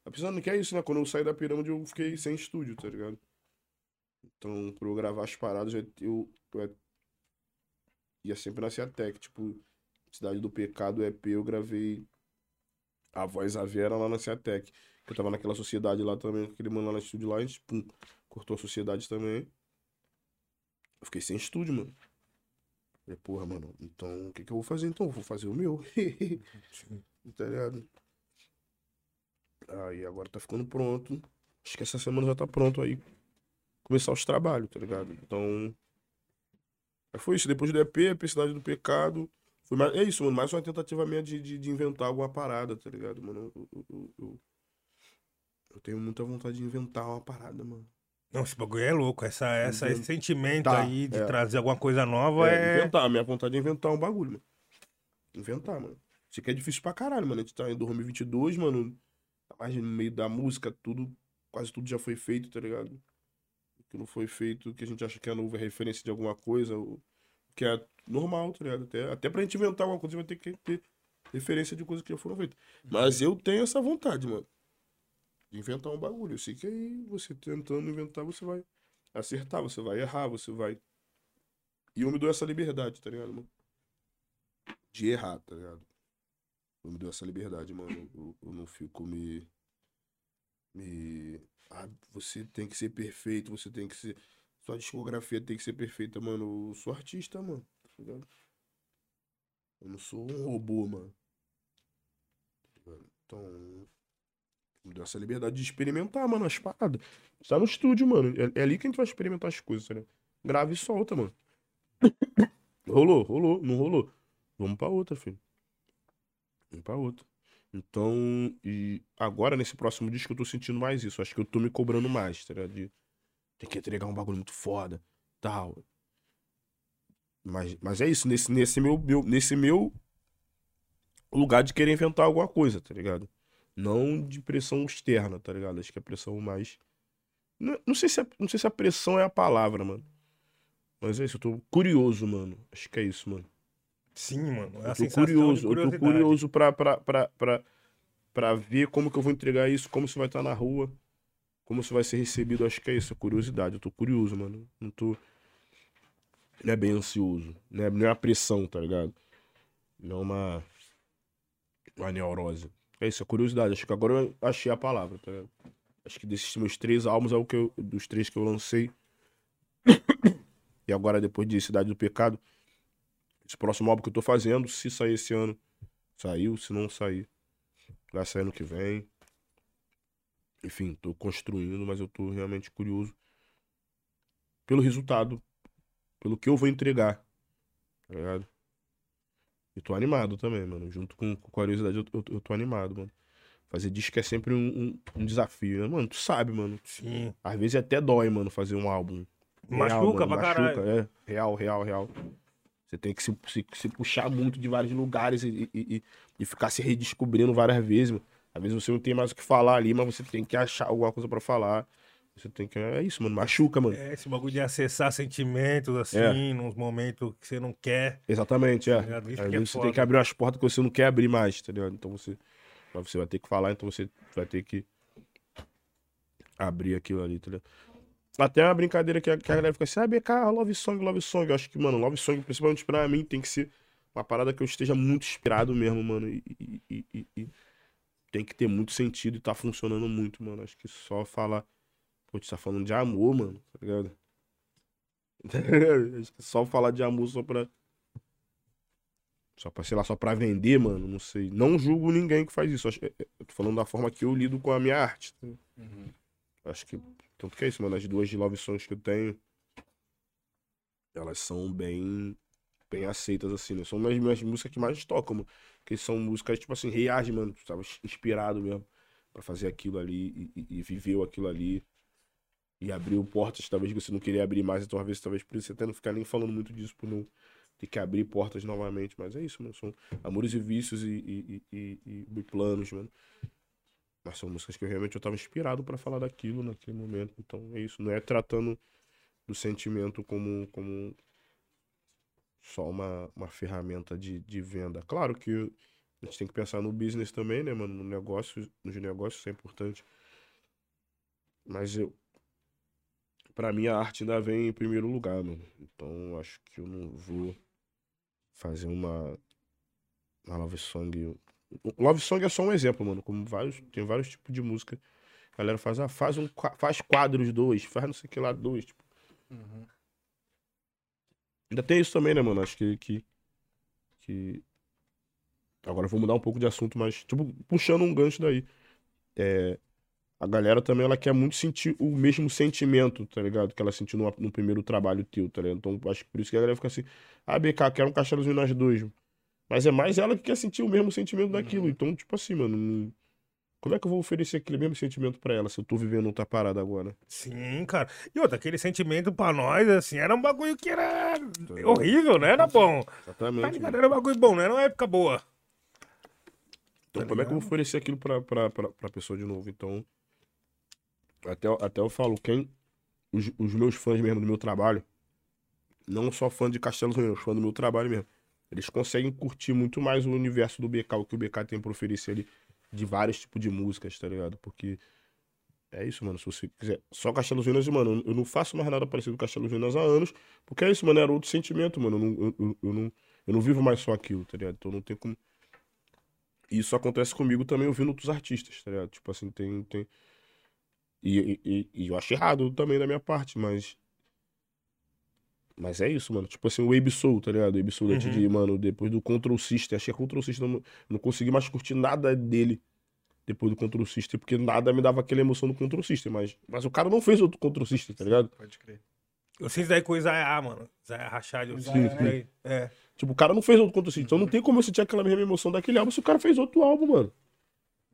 Tá precisando que é isso, né? Quando eu saí da pirâmide, eu fiquei sem estúdio, tá ligado? Então, pra eu gravar as paradas, eu, eu, eu ia sempre na Ciatec. Tipo, Cidade do Pecado, EP, eu gravei a voz a Vera lá na Ciatec. Eu tava naquela sociedade lá também, aquele mano lá no estúdio lá, a gente, pum, cortou a sociedade também. Eu fiquei sem estúdio, mano. Falei, porra, mano, então o que que eu vou fazer então? Eu Vou fazer o meu. tá ligado? Aí agora tá ficando pronto. Acho que essa semana já tá pronto aí. Começar os trabalhos, tá ligado? Então. Aí foi isso. Depois do EP, Cidade do Pecado. Foi mais, é isso, mano. Mais uma tentativa minha de, de, de inventar alguma parada, tá ligado, mano? Eu, eu, eu, eu- tenho muita vontade de inventar uma parada, mano. Não, esse bagulho é louco. Essa, essa, esse sentimento Tá, aí de é. trazer alguma coisa nova É, é. inventar. Minha vontade é inventar um bagulho, mano. Inventar, mano. Isso aqui é difícil pra caralho, mano. A gente tá em 2022, mano. Tá mais no meio da música, tudo. Quase tudo já foi feito, tá ligado? Que não foi feito, que a gente acha que é novo é referência de alguma coisa, que é normal, tá ligado? Até, até pra gente inventar alguma coisa, vai ter que ter referência de coisas que já foram feitas. Mas eu tenho essa vontade, mano. De inventar um bagulho. Eu sei que aí você tentando inventar, você vai acertar, você vai errar, você vai. E eu me dou essa liberdade, tá ligado, mano? De errar, tá ligado? Eu me dou essa liberdade, mano. Eu, eu não fico me. Me. Ah, você tem que ser perfeito, você tem que ser. Sua discografia tem que ser perfeita, mano. Eu sou artista, mano. Tá ligado? Eu não sou um robô, mano. Então. Me deu essa liberdade de experimentar, mano, as paradas. Tá no estúdio, mano. É, é ali que a gente vai experimentar as coisas, ligado? Grava e solta, mano. Rolou, rolou, não rolou. Vamos pra outra, filho. Vamos pra outra. Então, e agora nesse próximo disco eu tô sentindo mais isso. Acho que eu tô me cobrando mais, tá ligado? De ter que entregar um bagulho muito foda, tal. Mas, mas é isso, nesse, nesse, meu, meu, nesse meu lugar de querer inventar alguma coisa, tá ligado? Não de pressão externa, tá ligado? Acho que a pressão mais. Não, não sei se a, não sei se a pressão é a palavra, mano. Mas é isso, eu tô curioso, mano. Acho que é isso, mano. Sim, mano. É Eu tô curioso, eu tô curioso pra, pra, pra, pra, pra ver como que eu vou entregar isso, como isso vai estar na rua, como isso vai ser recebido. Acho que é isso, é curiosidade. Eu tô curioso, mano. Não tô. Não é bem ansioso. Não é, não é uma pressão, tá ligado? Não é uma. Uma neurose. É isso, é curiosidade. Acho que agora eu achei a palavra, tá ligado? Acho que desses meus três álbuns é o que eu. Dos três que eu lancei. E agora, depois de Cidade do Pecado, esse próximo álbum que eu tô fazendo, se sair esse ano, saiu. Se não sair, vai sair ano que vem. Enfim, tô construindo, mas eu tô realmente curioso pelo resultado, pelo que eu vou entregar. Tá ligado? E tô animado também, mano. Junto com, com curiosidade, eu, eu, eu tô animado, mano. Fazer disco é sempre um, um, um desafio, né? Mano, tu sabe, mano. Sim. Às vezes até dói, mano, fazer um álbum. Machuca pra caralho. É, real, real, real. Você tem que se, se, se puxar muito de vários lugares e, e, e- e ficar se redescobrindo várias vezes. mano. Às vezes você não tem mais o que falar ali, mas você tem que achar alguma coisa pra falar. Você tem que. É isso, mano. Machuca, mano. É esse bagulho de acessar sentimentos, assim, É. nos momentos que você não quer. Exatamente, é. Tá Às é vezes você foda. tem que abrir umas portas que você não quer abrir mais, tá ligado? Então você. Mas você vai ter que falar, então você vai ter que abrir aquilo ali, tá ligado? Até uma brincadeira que a, que a galera fica assim, ah, BK, love song, love song. Eu acho que, mano, love song, principalmente pra mim, tem que ser uma parada que eu esteja muito inspirado mesmo, mano. E, e- e- e- tem que ter muito sentido e tá funcionando muito, mano. Acho que só falar. Pô, tu tá falando de amor, mano, tá ligado? Acho que só falar de amor só pra. Só pra, sei lá, só pra vender, mano, não sei. Não julgo ninguém que faz isso. É- é- Eu tô falando da forma que eu lido com a minha arte. tá? Acho que. Tanto que é isso, mano. As duas de Love Songs que eu tenho. Elas são bem. Bem aceitas, assim, né? São as minhas músicas que mais tocam, mano. Porque são músicas, tipo assim, reais, mano. Tu tava inspirado mesmo pra fazer aquilo ali e, e, viveu aquilo ali. E abriu portas, talvez você não queria abrir mais, então vezes talvez por isso você até não ficar nem falando muito disso, por não ter que abrir portas novamente. Mas é isso, mano. São amores e vícios e, e, e- e planos, mano. Mas são músicas que eu realmente eu tava inspirado pra falar daquilo naquele momento. Então é isso. Não é tratando do sentimento como, como só uma, uma ferramenta de, de venda. Claro que a gente tem que pensar no business também, né, mano? No negócio, nos negócios, isso é importante. Mas eu. Pra mim, a arte ainda vem em primeiro lugar, mano. Então, acho que eu não vou fazer uma. Uma love song. Love song é só um exemplo, mano. Como vários. Tem vários tipos de música. A galera faz, ah, faz, um, faz quadros dois, faz não sei o que lá dois. Tipo, Uhum. Ainda tem isso também, né, mano? Acho que. que, que... Agora eu vou mudar um pouco de assunto, mas, tipo, puxando um gancho daí. É, a galera também, ela quer muito sentir o mesmo sentimento, tá ligado? Que ela sentiu no, no primeiro trabalho teu, tá ligado? Então, acho que por isso que a galera fica assim, ah, BK, quero um castelozinho nas duas. Mas é mais ela que quer sentir o mesmo sentimento daquilo. Então, tipo assim, mano, como é que eu vou oferecer aquele mesmo sentimento pra ela se eu tô vivendo outra parada agora? Sim, cara. E outra, aquele sentimento pra nós, assim, era um bagulho que era horrível, né? Era bom. Tá Exatamente. ligado? mano. Era um bagulho bom, né? Era uma época boa. Então, Tá como é que eu vou oferecer aquilo pra, pra, pra, pra pessoa de novo? Então, até, até eu falo, quem. Os, os meus fãs mesmo do meu trabalho, não só fã de Castelos Unidos, fã do meu trabalho mesmo, eles conseguem curtir muito mais o universo do BK, o que o BK tem pra oferecer ali, de vários tipos de músicas, tá ligado? Porque. É isso, mano. Se você quiser. Só Castelos Unidos, mano, eu não faço mais nada parecido com Castelos Unidos há anos, porque é isso, mano. Era outro sentimento, mano. Eu não, eu, eu- não, eu não vivo mais só aquilo, tá ligado? Então não tem como. Isso acontece comigo também ouvindo outros artistas, tá ligado? Tipo assim, tem. tem... E, e, e- e eu acho errado também da minha parte, mas. Mas é isso, mano. Tipo assim, o Abe Soul, tá ligado? O Abe Soul Uhum. TD, mano, depois do Control System. Achei que Control System não, não consegui mais curtir nada dele depois do Control System, porque nada me dava aquela emoção do Control System. Mas, mas o cara não fez outro Control System, tá ligado? Pode crer. Eu sinto daí com o Isaiah, mano. Isaiah Rachad, eu Isaiah, sinto né? É. Tipo, o cara não fez outro Control System. Então não tem como eu sentir aquela mesma emoção daquele álbum se o cara fez outro álbum, mano.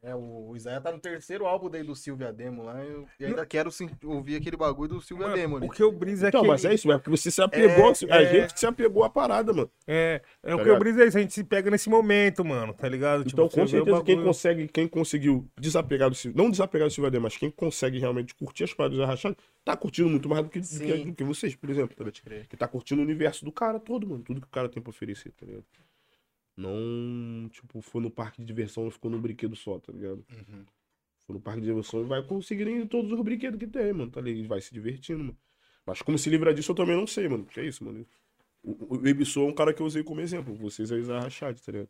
É, o Isaia tá no terceiro álbum dele do Silvia Demo lá. Eu, e ainda quero sim, ouvir aquele bagulho do Silvia Demo Mano, ali. o que eu briso é Então, que. mas é isso, é porque você se apegou. É, a é. gente que se apegou à parada, mano. É, é o Tá que eu ligado? briso é isso. A gente se pega nesse momento, mano, tá ligado? Então, você com o certeza, quem consegue, quem conseguiu desapegar do Silvio, não desapegar do Silvio Adem, mas quem consegue realmente curtir as paradas do Rachado, tá curtindo muito mais do que, do que, do que vocês, por exemplo. Tá ligado? Que tá curtindo o universo do cara todo, mano. Tudo que o cara tem pra oferecer, tá ligado? Não, tipo, foi no parque de diversão e ficou no brinquedo só, tá ligado? Uhum. For no parque de diversão e vai conseguir em todos os brinquedos que tem, mano. Tá ali, vai se divertindo, mano. Mas como se livrar disso eu também não sei, mano. Que é isso, mano. O, o é um cara que eu usei como exemplo. Vocês é Isaiah Rashad, tá ligado?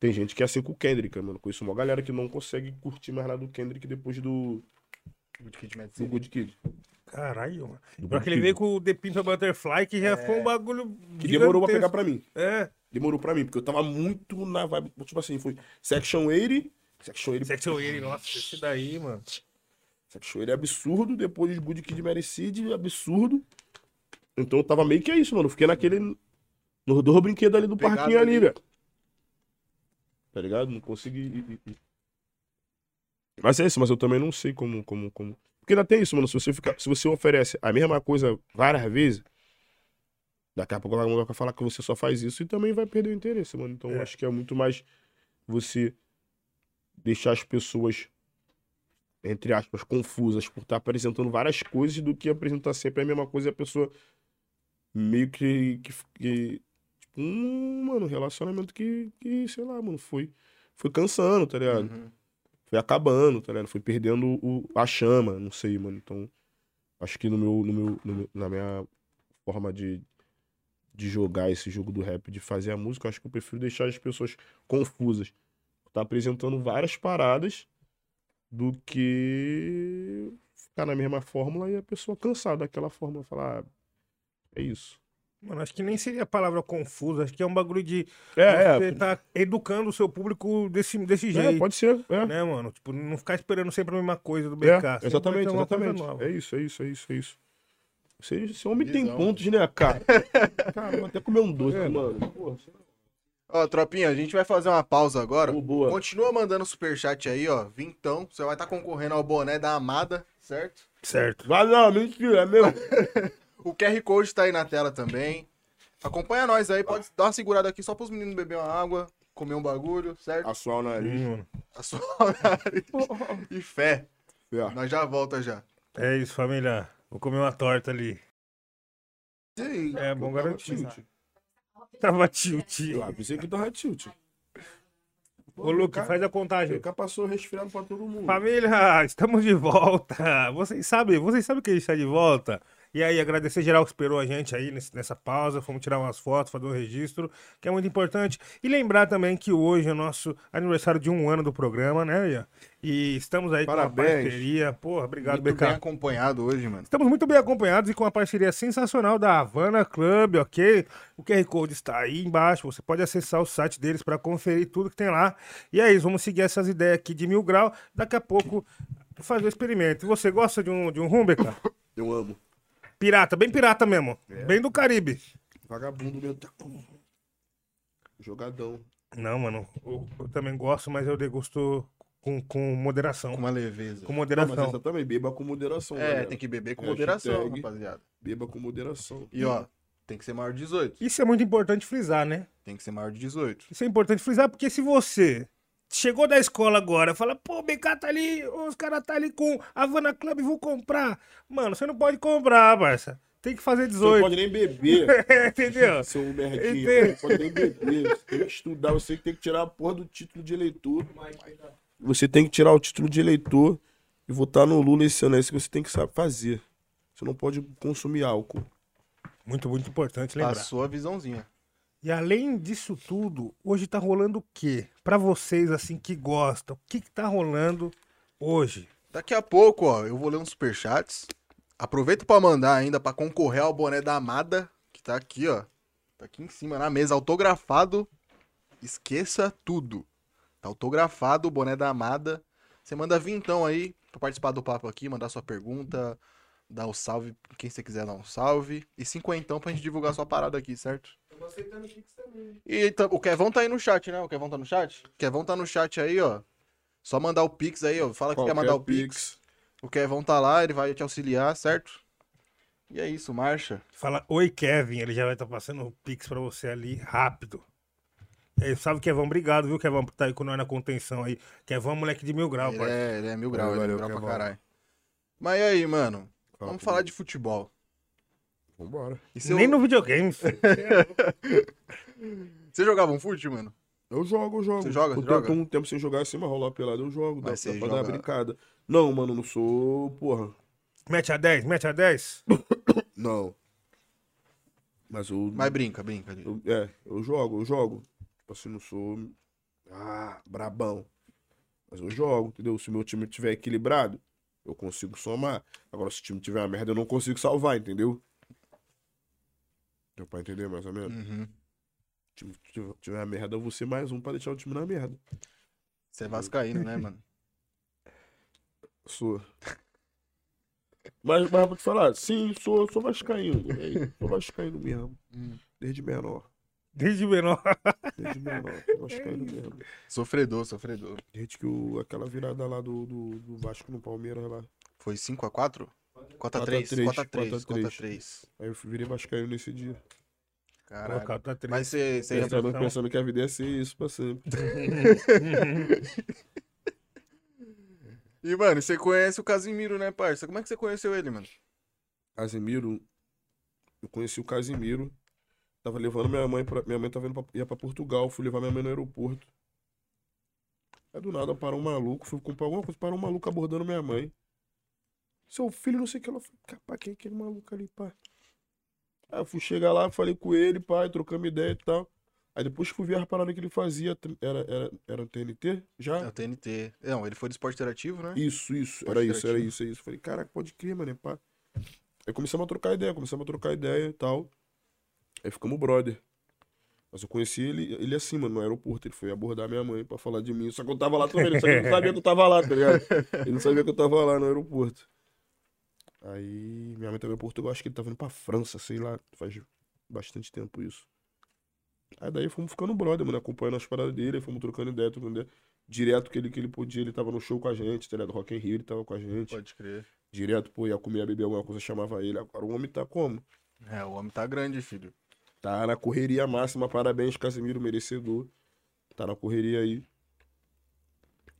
Tem gente que é assim com o Kendrick, mano. Conheço uma galera que não consegue curtir mais nada do Kendrick depois do, Good Kid, Mad do. Good Kid. Caralho, mano. Pior Good que ele veio com o The Pimp Butterfly, que já foi um bagulho. Que demorou pra pegar pra mim. É. Demorou pra mim, porque eu tava muito na vibe. Tipo assim, foi Section 80. Section 80. Section 80, nossa, esse daí, mano. Section 80 é absurdo. Depois Good Kid Merecido, absurdo. Então eu tava meio que é isso, mano. Eu Fiquei naquele. No do brinquedo ali do Pegado parquinho ali, velho. Tá ligado? Não consegui. Mas é isso, mas eu também não sei como. como, como... Porque ainda tem isso, mano. Se você, ficar, se você oferece a mesma coisa várias vezes, daqui a pouco alguém vai falar que você só faz isso e também vai perder o interesse, mano. Então eu É. acho que é muito mais você deixar as pessoas, entre aspas, confusas por estar apresentando várias coisas do que apresentar sempre a mesma coisa e a pessoa meio que. que, que tipo, um, mano, relacionamento que, que, sei lá, mano, foi, foi cansando, tá ligado? Uhum. Foi acabando, tá ligado? Foi perdendo o, a chama, não sei, mano. Então, acho que no meu, no meu, no meu- na minha forma de, de jogar esse jogo do rap, de fazer a música, eu acho que eu prefiro deixar as pessoas confusas. Tá apresentando várias paradas do que ficar na mesma fórmula e a pessoa cansar daquela fórmula, falar, ah, é isso. Mano, acho que nem seria a palavra confusa, acho que é um bagulho de É, você é, tá educando o seu público desse, desse é, jeito. pode ser, é. Né, mano? Tipo, não ficar esperando sempre a mesma coisa do BK. É, exatamente, exatamente. É isso, é isso, é isso, é isso. Você, esse homem tem Visão. pontos, né, cara? cara, vou até comer um doce, mano. Porra, Ó, tropinha, a gente vai fazer uma pausa agora. Pô, boa. Continua mandando superchat aí, ó. Vintão. Você vai estar concorrendo ao boné da Amada, certo? Certo. Vai não, mentira, é meu. O QR Code tá aí na tela também. Acompanha nós aí, pode dar uma segurada aqui só pros meninos beber uma água. comer um bagulho, certo? Assoar o nariz. Hum, A sua nariz. E fé. Fé. Nós já volta já. é isso, família. Vou comer uma torta ali. É bom garantir. tilt. Tava tilt. Eu pensei que tava tilt. Ô, Luke, faz a contagem. Fica passou resfriado pra todo mundo. Família, estamos de volta. Vocês sabem, vocês sabem que a gente está de volta. E aí, agradecer geral que esperou a gente aí nesse- nessa pausa. Fomos tirar umas fotos, fazer um registro, que é muito importante. E lembrar também que hoje é o nosso aniversário de um ano do programa, né, Ian? E estamos aí com Parabéns. a parceria. Porra, obrigado, Muito bem BK. acompanhado hoje, mano. Estamos muito bem acompanhados e com a parceria sensacional da Havana Club, ok? O QR Code está aí embaixo, você pode acessar o site deles para conferir tudo que tem lá. E é isso, vamos seguir essas ideias aqui de mil grau. Daqui a pouco fazer o experimento. E você gosta de um, de um rum, BK? Eu amo. Pirata, bem pirata mesmo. Bem do Caribe. Vagabundo mesmo. Jogadão. Não, mano, eu, eu também gosto, mas eu degusto com, com moderação. Com uma leveza. Com Não, mas moderação. essa também, beba com moderação. É, galera. tem que beber com Hashtag. moderação, rapaziada. Beba com moderação. E ó, tem que ser maior de 18. Isso é muito importante frisar, né? Tem que ser maior de 18. Isso é importante frisar, porque se você chegou da escola agora, fala, pô, o BK tá ali, os caras tá ali com a Havana Club, vou comprar. Mano, você não pode comprar, parça. Tem que fazer Você não 18. pode nem beber. Entendeu? Seu. Entendi. Você não pode nem beber. Você tem que estudar. Você tem que tirar a porra do título de eleitor. Você tem que tirar o título de eleitor e votar no Lula esse ano. É isso que você tem que saber fazer. Você não pode consumir álcool. Muito, muito importante lembrar. Passou a visãozinha. E além disso tudo, hoje tá rolando o quê? Pra vocês, assim, que gostam, o que que tá rolando hoje? Daqui a pouco, ó, eu vou ler uns superchats. Aproveita pra mandar ainda pra concorrer ao boné da Amada, que tá aqui, ó. Tá aqui em cima na mesa, autografado. Esqueça tudo. Tá autografado o boné da Amada. Você manda vintão aí pra participar do papo aqui, mandar sua pergunta, dar o salve, quem você quiser dar um salve. E cinquentão pra gente divulgar sua parada aqui, certo? E tá- o Kevão tá aí no chat, né? O Kevão tá no chat? O Kevão tá no chat aí, ó. Só mandar o Pix aí, ó. Fala que quer mandar o Pix. O Kevão tá lá, ele vai te auxiliar, certo? E é isso, marcha. Fala, oi Kevin, ele já vai estar passando o Pix pra você ali rápido. E aí, salve Kevão, obrigado, viu, Kevão, por estar aí com nós na contenção aí. Kevão é moleque de mil graus, Ele pai. é, ele é mil graus, Valeu, ele é mil valeu, grau pra caralho. Mas e aí, mano? Fala Vamos falar de futebol. Vambora. E seu- Nem no videogame. filho. Você jogava um fute, mano? Eu jogo, eu jogo. Você joga, Eu joga? com um tempo sem jogar assim, mas rolar pelado eu jogo. Dá, Mas dá você pra dar uma joga- brincada. Não, mano, não sou. Porra. mete a 10, mete a 10. Não. Mas eu. Mas brinca, brinca. eu- é, eu jogo, eu jogo. Tipo assim, não sou. Ah, brabão. Mas eu jogo, entendeu? Se o meu time estiver equilibrado, eu consigo somar. Agora, se o time tiver uma merda, eu não consigo salvar, entendeu? Deu pra entender mais ou menos? Uhum. Tiver- tiver uma merda, eu vou ser mais um pra deixar o time na merda. Você é vascaíno, né, mano? Sou. Mas, mas vou te falar, sim, sou, sou vascaíno. É, sou vascaíno mesmo. Hum. Desde menor. Desde menor. Desde menor. Vascaíno mesmo. Sofredor, sofredor. Desde que o, aquela virada lá do, do, do Vasco no Palmeiras lá. Foi 5x4? 4x3, 4x3, 4x3, 4x3. 4x3. Aí eu virei vascaíno nesse dia. Caralho. Tá triste. Mas você, você Pensando, pensando que a vida ia ser isso pra sempre. E, mano, você conhece o Casimiro, né, parça? Como é que você conheceu ele, mano? Casimiro, eu conheci o Casimiro. Tava levando minha mãe pra. Minha mãe tava indo pra, ia pra Portugal, fui levar minha mãe no aeroporto. Aí do nada parou um maluco, fui comprar alguma coisa, parou um maluco abordando minha mãe. Seu filho, não sei o que. Ela falou, capaz, quem é aquele maluco ali, pá? Aí eu fui chegar lá, falei com ele, pai, trocamos ideia e tal. Aí depois que fui ver as paradas que ele fazia, era, era, era TNT É já? o TNT. Não, ele foi do esporte interativo, né? Isso, isso, era isso, era isso, é isso. Falei, caraca, pode crer, mano, pá. Aí começamos a trocar ideia, começamos a trocar ideia e tal. Aí ficamos brother. Mas eu conheci ele, ele assim, mano, no aeroporto. Ele foi abordar minha mãe pra falar de mim. Só que eu tava lá também, ele só que ele não sabia que eu tava lá, tá ligado? Ele não sabia que eu tava lá no aeroporto. Aí minha mãe tava em Portugal, acho que ele tava indo pra França, sei lá, faz bastante tempo isso. Aí daí fomos ficando brother, mano, acompanhando as paradas dele, fomos trocando ideia, trocando ideia. Direto que ele, que ele podia, ele tava no show com a gente, tá ligado? Rock in Rio, ele tava com a gente. Pode crer. Direto, pô, ia comer, ia beber alguma coisa, chamava ele. Agora o homem tá como? É, o homem tá grande, filho. Tá na correria máxima, parabéns, Casemiro, merecedor. Tá na correria aí.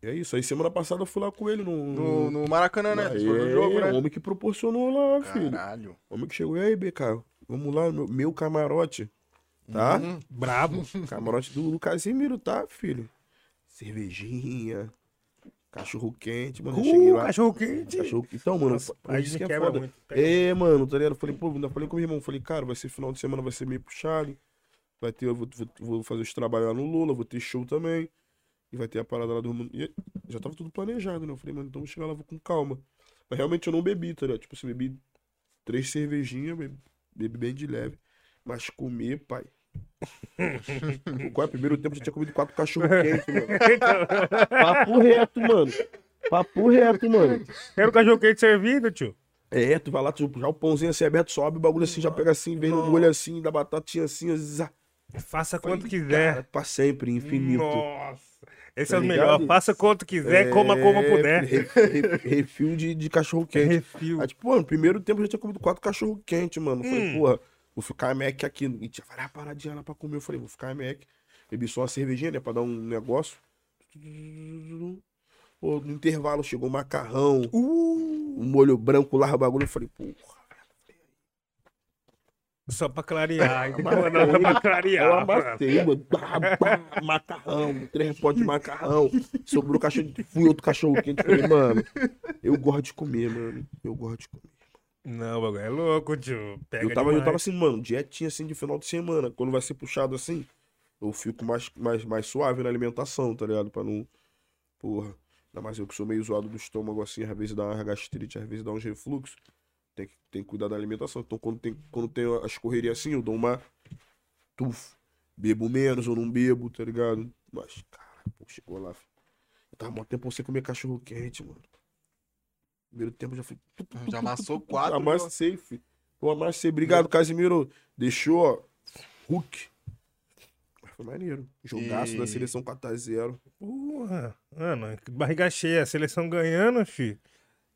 É isso. Aí semana passada eu fui lá com ele no. No, no Maracanã, né? Aí, Foi no jogo, é, né? O homem que proporcionou lá, filho. Caralho. O homem que chegou. E aí, BK? Vamos lá, meu, meu camarote. Tá? Uhum. Brabo. Camarote do, do Casimiro, tá, filho? Cervejinha. Cachorro quente, mano. eu cheguei Uh, lá. cachorro quente. Cachorro... Então, mano, Nossa, pô, aí isso que é quebra foda. muito. É, mano, tá ligado? Eu Falei, pô, ainda falei com o meu irmão. Falei, cara, vai ser final de semana, vai ser meio puxado. Vai ter, eu vou, vou, vou fazer os trabalhos lá no Lula, vou ter show também. E vai ter a parada lá do. E já tava tudo planejado, né? Eu falei, mano, então vou chegar lá, vou com calma. Mas realmente eu não bebi, tá ligado? Tipo assim, bebi três cervejinhas, bebi, bebi bem de leve. Mas comer, pai. Qual é o primeiro tempo? Eu já tinha comido quatro cachorro quentes, mano. Papo reto, mano. Papo reto, mano. Quero cachorro quente servido, tio. É, tu vai lá, tu, já o pãozinho assim aberto, sobe o bagulho assim, já pega assim, vem no molho assim, da batatinha assim, zá. Faça quanto quiser. Cara, pra sempre, infinito. Nossa. Esse Tá é o melhor. Faça quanto quiser, coma como É, puder. re- re- refil de, de cachorro quente. Refil. Aí, tipo, mano, no primeiro tempo eu já tinha comido quatro cachorro quente, mano. Falei, Hum. porra, vou ficar Mac aqui. E tinha várias paradinhas lá pra comer. Eu falei, vou ficar Mac. Bebi só uma cervejinha, né, pra dar um negócio. Pô, no intervalo chegou macarrão, Uh, um molho branco lá, o bagulho. Eu falei, porra. Só pra clarear. não, só pra Eu clarear. mano. amassei, mano. Bah, bah, macarrão, três potes de macarrão. Sobrou cachorro, fui outro cachorro quente. Falei, mano, eu gosto de comer, mano. Eu gosto de comer. Não, bagulho é louco, tio. Pega Eu tava, eu tava assim, mano, dietinha assim de final de semana. Quando vai ser puxado assim, eu fico mais, mais, mais suave na alimentação, tá ligado? Pra não. Porra. Ainda mais eu que sou meio zoado do estômago assim, às vezes dá uma gastrite, às vezes dá uns refluxos. Tem que, tem que cuidar da alimentação. Então quando tem, quando tem as correrias assim, eu dou uma. Tuf. Bebo menos ou não bebo, tá ligado? Mas, cara, pô, chegou lá. filho. Eu tava mó tempo sem comer cachorro quente, mano. Primeiro tempo eu já fui. Já amassou quatro. Amassei, filho. Eu amassei. Obrigado, Casimiro. Deixou, ó. Hulk. Mas foi maneiro. Jogaço E- da seleção 4x0. Porra, mano, barriga cheia, a seleção ganhando, fi.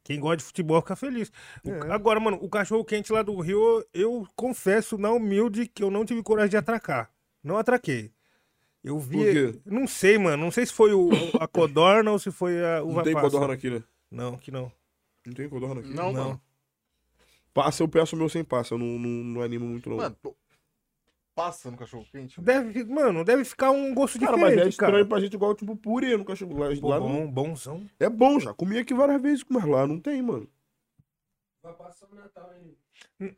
Quem gosta de futebol fica feliz. É. Agora, mano, o cachorro quente lá do Rio, eu confesso na humilde que eu não tive coragem de atracar. Não atraquei. Eu vi. Por quê? Não sei, mano. Não sei se foi o, a codorna ou se foi a uva Não tem passa. codorna aqui, né? Não, que não. Não tem codorna aqui. Não, Não. mano. Passa, eu peço o meu sem passa. Eu não, não, não animo muito, não. Mano, passa no cachorro quente. Deve, mano, deve ficar um gosto cara, mas diferente, é estranho cara. pra gente igual, tipo, purê no cachorro. Lá, Pô, lá não- bom, bonzão. É bom já. Comi aqui várias vezes, mas lá não tem, mano.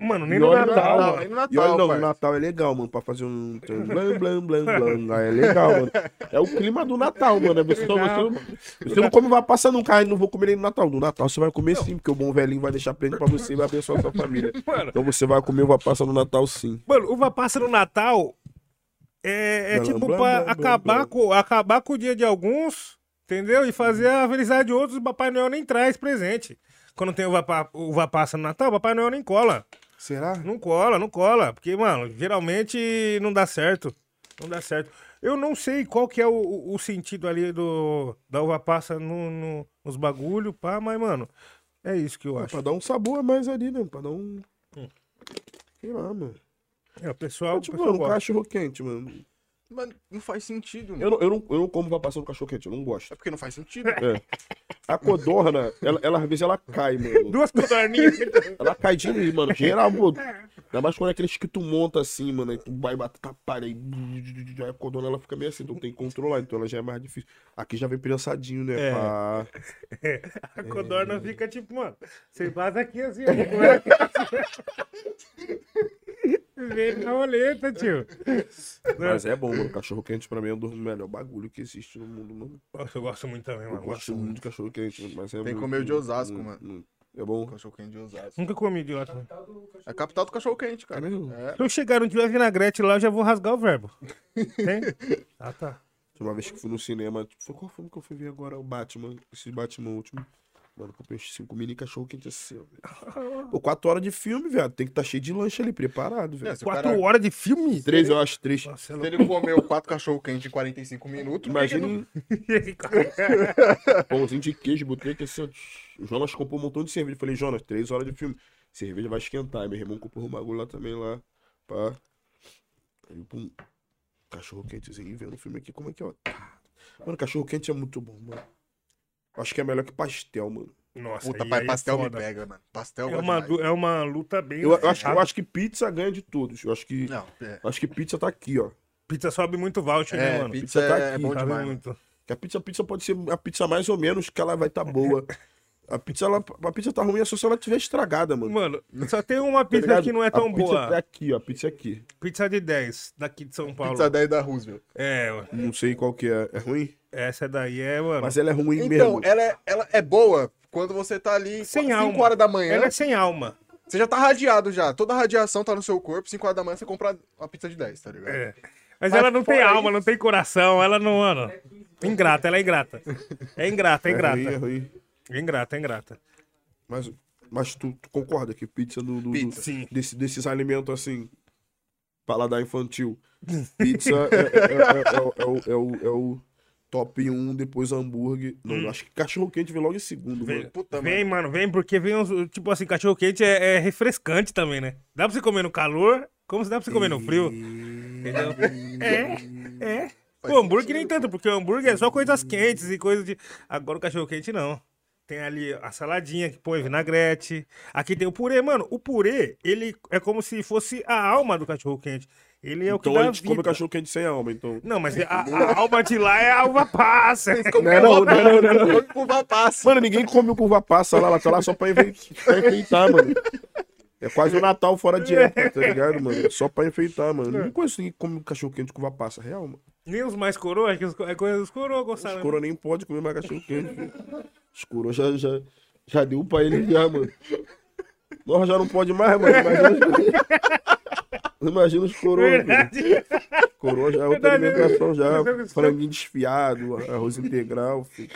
Mano, nem E no olha Natal, Natal, mano. nem no E olha, Natal, não, o Natal é legal, mano, pra fazer um blam, blam, blam, blam. Aí é legal, mano. É o clima do Natal, mano. É Você, não- você, você não come vai passar nunca, aí não vou comer nem no Natal. No Natal você vai comer sim, porque o bom velhinho vai deixar prende pra você e vai abençoar a sua família. Mano, Então você vai comer uva passa no Natal sim. Mano, uva passa no Natal é, é Blá, tipo blá, pra blá, acabar. Com, acabar com o dia de alguns, entendeu? E fazer a felicidade de outros, o Papai Noel nem traz presente. Quando tem uva, uva passa no Natal, o Papai Noel nem cola. Será? Não cola, não cola. Porque, mano, geralmente não dá certo. Não dá certo. Eu não sei qual que é o, o- sentido ali do, da uva passa no, no- nos bagulho, pá, mas, mano, é isso que eu É, acho. pra dar um sabor a mais ali, né? Pra dar um. Sei lá, mano. É, o pessoal, É, tipo, o pessoal mano, um cachorro quente, mano. Mano, não faz sentido, mano. Eu não, eu não, eu não como passa no cachorro quente, eu não gosto. É porque não faz sentido. É. A codorna, ela, ela às vezes ela cai, mano. Duas codorninhas. Ela cai de mano. Geral, mano. Ainda mais quando é aqueles que tu monta assim, mano. Aí tu vai bater tapalha aí. Aí a codorna ela fica meio assim, então tem que controlar. Então ela já é mais difícil. Aqui já vem prensadinho, né? É. Pá. A codorna fica tipo, mano, você faz aqui assim, ó. Vem na roleta, tio. Mas é bom, mano. Cachorro quente pra mim é um dos melhores bagulho que existe no mundo, mano. Nossa, eu gosto muito também, Eu mano. gosto muito de cachorro quente, mano. Mas é Tem que comer o de Osasco, muito- mano. muito- É bom. Cachorro quente de Osasco. Nunca comi idiota. É a capital do cachorro quente, cara. É mesmo? É. Se eu chegar não tiver vinagrete lá, eu já vou rasgar o verbo. Tem? Ah, tá. Uma vez que fui no cinema, tipo, foi qual filme que eu fui ver agora? O Batman, esse Batman último. Mano, comprei uns cinco mini cachorro quente assim, ó, velho. Pô, quatro horas de filme, viado. Tem que estar cheio de lanche ali, preparado, velho. É, se o Quatro cara- horas de filme? Três, eu acho, três. Nossa, é Se ele comeu quatro cachorro quente em 45 minutos, Imagina pãozinho de queijo, botei aqui assim, ó. O Jonas comprou um montão de cerveja. Falei, Jonas, três horas de filme. Cerveja vai esquentar. Aí meu irmão comprou um bagulho lá também, lá. Pá. Aí, pum. Cachorro quentezinho, vendo o filme aqui, como é que é? ó. Mano, cachorro quente é muito bom, mano. Acho que é melhor que pastel, mano. Nossa, Puta, pai, é pastel me foda. pega, mano. Pastel É uma, é uma luta bem. Eu, eu acho, eu acho que pizza ganha de todos. Eu acho que, Não, é. acho que pizza tá aqui, ó. Pizza sobe muito voucher, né, É, mano? pizza Pizza tá é aqui, bom Sobe demais. muito. Que a pizza, pizza pode ser a pizza mais ou menos que ela vai tá boa. A pizza, ela, a pizza tá ruim é só se ela tiver estragada, mano. Mano, só tem uma Tá pizza ligado? que não é tão a pizza boa. é aqui, ó. A pizza é aqui. Pizza de 10, daqui de São Paulo. Pizza 10 da Roosevelt. É, mano. Não sei qual que é. É ruim? Essa daí é, mano. Mas ela é ruim Então, mesmo. ela é, ela é boa quando você tá ali Sem 5 alma. horas da manhã. Ela é sem alma. Você já tá radiado já. Toda a radiação tá no seu corpo. 5 horas da manhã você compra uma pizza de 10, tá ligado? É. Mas, Mas ela não tem alma, isso- não tem coração, ela não, mano. Ingrata, ela é ingrata. É ingrata, é É ruim, é ingrata. ruim. É ingrata, é ingrata. Mas, mas tu, tu concorda que pizza, do, do- do- Pizza. Sim. desse- desses alimentos assim, paladar infantil, pizza é, é- é- é o- é o, é o- é o top 1, depois hambúrguer. Não, acho que cachorro quente vem logo em segundo, Hum. Vem, mano. Puta, vem, mano, vem, porque vem uns. Tipo assim, cachorro quente é, é refrescante também, né? Dá pra você comer no calor, como se dá pra você comer no frio. Entendeu? É, é. O hambúrguer nem tanto, porque o hambúrguer é só coisas quentes e coisas de. Agora o cachorro quente não. Tem ali a saladinha que põe vinagrete. Aqui tem o purê, mano. O purê, ele é como se fosse a alma do cachorro quente. Ele é o que Então dá a gente come cachorro quente sem alma, então. Não, mas a, a alma de lá é a uva passa. Não, é não, não, não, não, não. Uva passa. Mano, ninguém come o curva passa lá, ela tá lá só pra enfe- pra enfeitar, mano. É quase o Natal fora de época, tá ligado, mano? Só pra enfeitar, mano. Não conheço ninguém que come cachorro quente com uva passa, real, mano. Nem os mais coroas, acho que os co- é coisa dos coroas gostaram. Os coroa nem pode comer mais cachorro quente. Coroa já, já, já deu pra ele já, mano. Nós já não pode mais, mano. Imagina os, Imagina os coroa. já é outra Verdade. alimentação já. Franguinho desfiado, arroz integral, filho.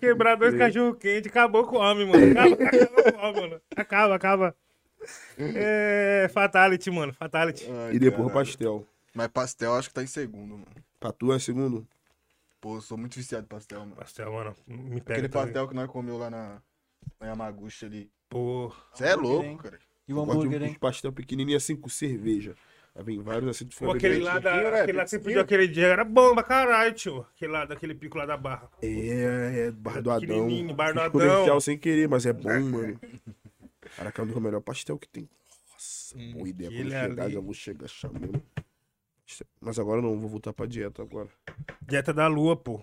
Quebrar dois cachorro quente, acabou com o homem, mano. Acaba, acaba com o homem, mano. Acaba, acaba. É. Fatality, mano. Fatality. Ai, E depois o caralho. pastel. Mas pastel acho que tá em segundo, mano. Pra tu é segundo? Pô, eu sou muito viciado em pastel, mano. Pastel, mano. Me pega. Aquele também. pastel que nós comeu lá na, na Yamaguchi ali. Pô. Você é louco, hein? cara. E o de hambúrguer, um hein? pastel pequenininho assim com cerveja. Aí vem vários assim, tu Pô, aquele lá, da, Piquinho, né? aquele lá que você pediu aquele dia era bom pra caralho, tio. Aquele lá, daquele pico lá da barra. É, é, Bar do Adão. Bar do Adão. comercial sem querer, mas é bom, mano. Caraca, é um dos melhores pastel que tem. Nossa, boa ideia. Quando aquele chegar, ali. já vou chegar chamando. Mas agora não, vou voltar pra dieta agora. Dieta da lua, pô.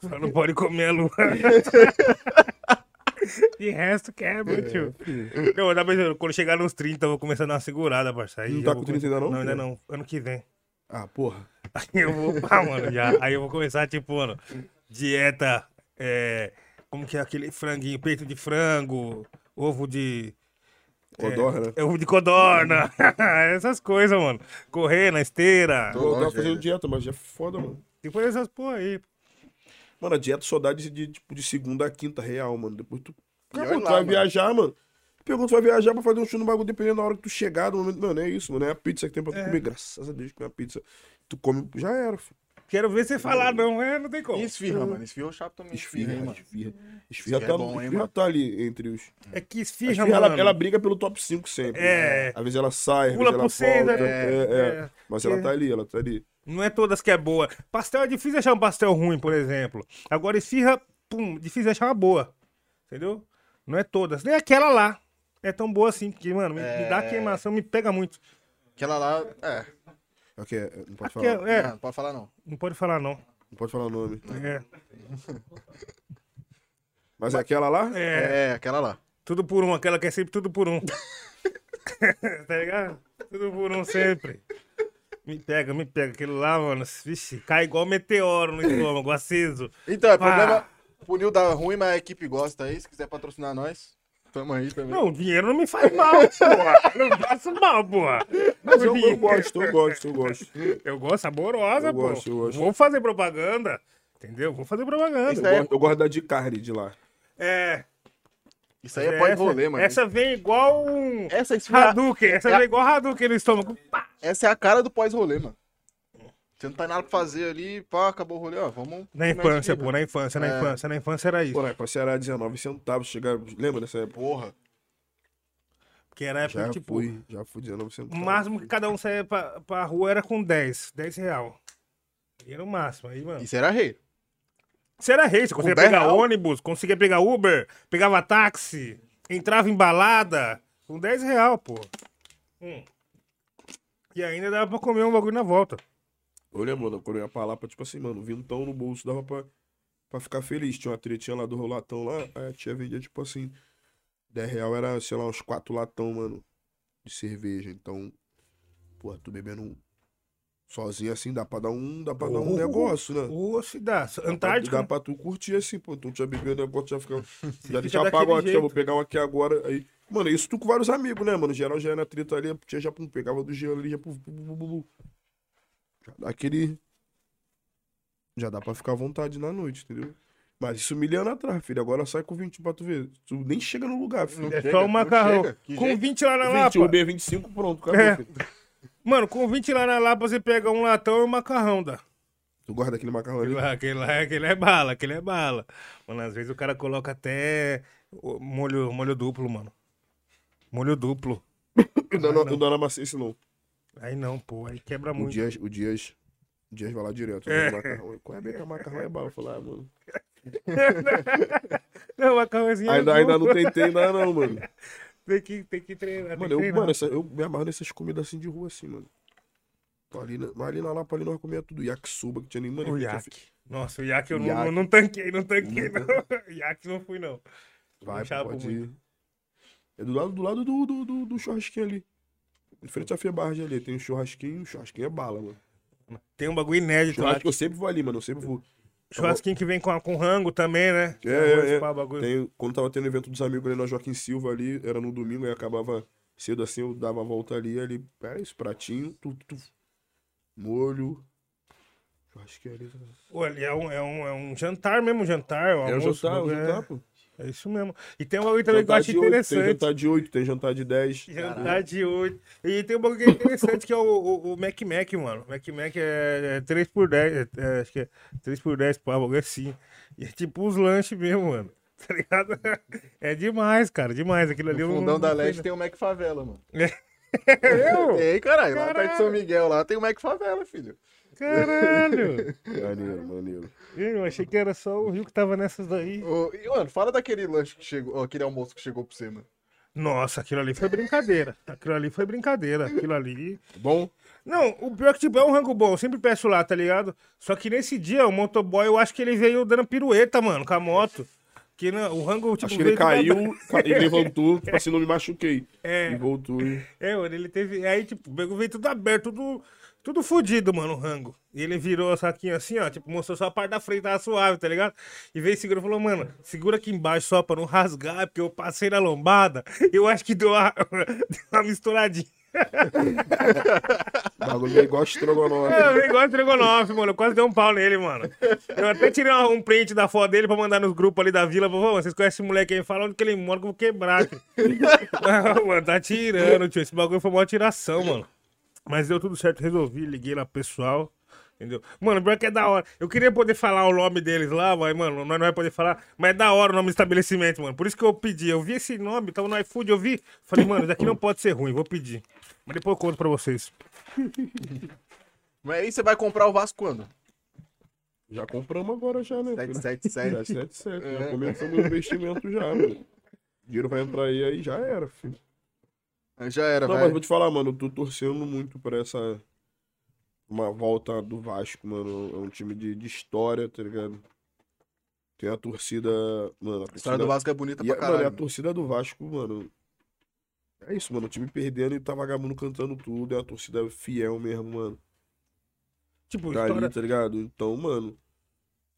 Só não pode comer a lua. De resto, quebra, É, tio. Não, dá pra, quando chegar nos 30, eu vou começar a dar uma segurada. Aí Não tá com 30 começar- ainda não, Não, ainda não. Ano que vem. Ah, porra. Aí eu vou pá, mano, já. Aí eu vou começar, tipo, mano, dieta. É, como que é aquele franguinho? Peito de frango, ovo de. Codorna. É, ovo de codorna. essas coisas, mano. Correr na esteira. Tô Eu tava fazendo dieta, mas já é foda, mano. Depois essas porra aí. Mano, a dieta só dá de, de, tipo, de segunda a quinta real, mano. Depois tu. Cara, olha tu lá, vai mano. viajar, mano. Pergunta, tu vai viajar pra fazer um show no bagulho, dependendo da hora que tu chegar, no momento. Mano, é isso, mano. É a pizza que tem pra tu comer. Graças a Deus que é a pizza. Tu come, já era, filho. Quero ver você falar, não, é, não tem como. E esfirra, mano. Esfirra é chato também. Esfirra, hein, mano. esfirra. Esfirra, Esfirra tá, é bom, hein, esfirra mano? tá ali entre os. É que esfirra, esfirra, mano. ela, ela briga pelo top 5 sempre. É. Às vezes ela sai, às Pula vezes ela volta. né? É, é. É. Mas ela tá ali, ela tá ali. Não é todas que é boa. Pastel é difícil achar um pastel ruim, por exemplo. Agora, esfirra, pum, difícil achar uma boa. Entendeu? Não é todas. Nem aquela lá. É tão boa assim, porque, mano, me, me dá É. queimação, me pega muito. Aquela lá, é. Ok, é, não pode Aquela- falar. é, Não, não pode falar não. não pode falar, não. Não pode falar o nome. É, Mas é aquela lá? é, É, aquela lá. tudo por um. Aquela que é sempre tudo por um. tá ligado? Tudo por um sempre. Me pega, me pega. Aquilo lá, mano, vixe, cai igual meteoro no estômago, aceso. Então, é Ah. problema. Funil dá ruim, mas a equipe gosta aí. Se quiser patrocinar nós, tamo aí também. Não, o dinheiro não me faz mal, porra. Não faço mal, porra. Mas eu, eu gosto, eu gosto, eu gosto. Eu gosto, saborosa, Eu pô. gosto, eu gosto. Vou fazer propaganda. Entendeu? Vou fazer propaganda. Isso Eu, aí é- gosto, eu gosto da de carne de lá. É. Isso aí é pode essa, rolê, mano. Essa vem igual um Essa esfirra, Hadouken. Essa é- vem igual Hadouken no estômago. Pá. essa é a cara do pós-rolê, mano. Você não tá nada pra fazer ali, pá, acabou o rolê, ó. Vamos. Na infância, pô, na infância, na É. infância. Na infância era isso. Pô, na Praça era 19 centavos. Chegar, lembra dessa época? Porra. Porque era época, Já tipo, fui, já fui 19 o centavos. máximo que cada um saía pra, pra rua era com 10. 10 real. Era o máximo. Aí, mano. Isso era rei. Você era rei, você conseguia 10 pegar real? ônibus, conseguia pegar Uber, pegava táxi, entrava em balada. Com 10 real, pô. Hum. E ainda dava pra comer um bagulho na volta. Eu lembro, mano, quando eu ia pra lá, pra, tipo assim, mano, vintão no bolso, dava pra, pra ficar feliz. Tinha uma tretinha lá do rolatão lá, aí a tia vendia, tipo assim, 10 real era, sei lá, uns 4 latão, mano, de cerveja. Então, porra, tu bebendo um sozinho assim, dá pra dar um, dá pra dar um Oh, negócio, né? Ô, se dá. Antártica. Dá pra tu curtir assim, pô. Tu já bebeu o negócio, já fica. Já deixa pago aqui, vou pegar um aqui agora. Aí, mano, isso tu com vários amigos, né, mano? Geral já era na treta ali, tinha já pum, pegava do gelo ali, já pum, pum, pum, pum. Já dá aquele. Já dá pra ficar à vontade na noite, entendeu? Mas isso mil anos atrás, filho. Agora sai com 20 pra tu ver. Tu nem chega no lugar, filho. É chega, só o não macarrão. Com jeito? 20 lá na 20, Lapa. o B25, pronto, acabou, É. filho. Mano, com 20 lá na Lapa você pega um latão e um macarrão, dá. Tu guarda aquele macarrão ali. Aquele lá, aquele lá, aquele é bala, aquele é bala. Mano, às vezes o cara coloca até molho, molho duplo, mano. Molho duplo. O Dona, o Dona Macice não. Aí não, pô, aí quebra O muito. Dias, o Dias, o Dias vai lá direto. É. É. Macarrão. Qual é bem que macarrão é bala? Eu falei, ah, mano. Não, macarrãozinho é Ainda, bom. ainda não tentei ainda não, mano. Tem que, tem que treinar. Mano, que eu, treinar. mano essa- eu me amarro nessas comidas assim de rua, assim, mano. Ali, na- mas ali na Lapa, ali nós comia tudo. Yakisoba, que tinha nem mano. O tinha Yak. fi- Nossa, o Yak eu não, Yak. não, não tanquei, não tanquei, não. Yak não fui, não. Vai, pode muito. É do lado do, lado do, do, do, do churrasquinho ali. Em frente à Febarge ali. Tem um churrasquinho, o churrasquinho é bala, mano. Tem um bagulho inédito lá. Churrasco eu sempre vou ali, mano. Eu sempre vou. Churrasquinho que vem com, com rango também, né? É, é, é. pá. Tem, quando tava tendo evento dos amigos ali na Joaquim Silva ali, era no domingo, aí acabava cedo assim, eu dava a volta ali, ali, pera esse pratinho, tu, tu, molho. Churrasquinho ali. Pô, ali é um, é, um, é um jantar mesmo, um jantar. Um É um almoço, jantar, um bagulho, é- jantar, pô. É isso mesmo. E tem um bagulho também que eu Jantar acho de oito, Tem interessante. jantar de 8, tem jantar de 10. Jantar de 8. E tem um bagulho que é interessante que é o, o, o Mac Mac, mano. Mac Mac é, é 3 por 10 é, é, acho que é 3 por 10 pô, bagulho assim. E é tipo os lanches mesmo, mano. Tá ligado? É demais, cara, demais. Aquilo ali No não- fundão não da Leste não. tem o Mac Favela, mano. Eu? Tem, caralho. Lá perto Caralho. de São Miguel, lá tem o Mac Favela, filho. Caralho! Maneiro, maneiro. Eu achei que era só o Rio que tava nessas daí. Ô, e, mano, fala daquele lanche que chegou, ó, aquele almoço que chegou pra você, mano. Nossa, aquilo ali foi brincadeira. Aquilo ali foi brincadeira. Aquilo ali. Bom, Não, o pior é que tipo, é um rango bom. Eu sempre peço lá, tá ligado? Só que nesse dia, o motoboy, eu acho que ele veio dando pirueta, mano, com a moto. Que não, o rango, tipo, acho que ele veio caiu, ele levantou, tipo assim, não me machuquei. É. E voltou. e- É, mano, ele teve. Aí, tipo, o veio tudo aberto, tudo. Tudo fudido, mano, o rango. E ele virou o saquinho assim, ó, tipo, mostrou só a parte da frente, tava suave, tá ligado? E veio segura e falou, mano, segura aqui embaixo só pra não rasgar, porque eu passei na lombada, eu acho que deu uma, deu uma misturadinha. O bagulho é igual estrogonofe. É, eu igual estrogonofe, mano. Eu quase dei um pau nele, mano. Eu até tirei um print da foto dele pra mandar nos grupos ali da vila. Falei, "Ô, vocês conhecem esse moleque aí? Fala onde que ele mora que eu vou quebrar. tio." Não, mano, tá tirando, tio. Esse bagulho foi uma tiração, mano. Mas deu tudo certo, resolvi, liguei lá pro pessoal. Entendeu? Mano, pior que é da hora. Eu queria poder falar o nome deles lá, mas, mano, nós não vai poder falar. Mas é da hora o nome do estabelecimento, mano. Por isso que eu pedi. Eu vi esse nome, tava no iFood, eu vi. Falei, mano, isso aqui não pode ser ruim, vou pedir. Mas depois eu conto pra vocês. Mas aí você vai comprar o Vasco quando? Já compramos agora já, né? 777. 777. É. Já começamos o investimento já, mano. O dinheiro vai entrar aí, aí já era, filho. Já era, Não, mas vou te falar, mano, eu tô torcendo muito pra essa. Uma volta do Vasco, mano. É um time de, de história, tá ligado? Tem a torcida. Mano, a A torcida. história do Vasco é bonita e pra a, mano, a caralho. torcida do Vasco, mano. É isso, mano. O time perdendo e tá vagabundo cantando tudo. É uma torcida fiel mesmo, mano. Tipo, Tá história... ali, tá ligado? Então, mano.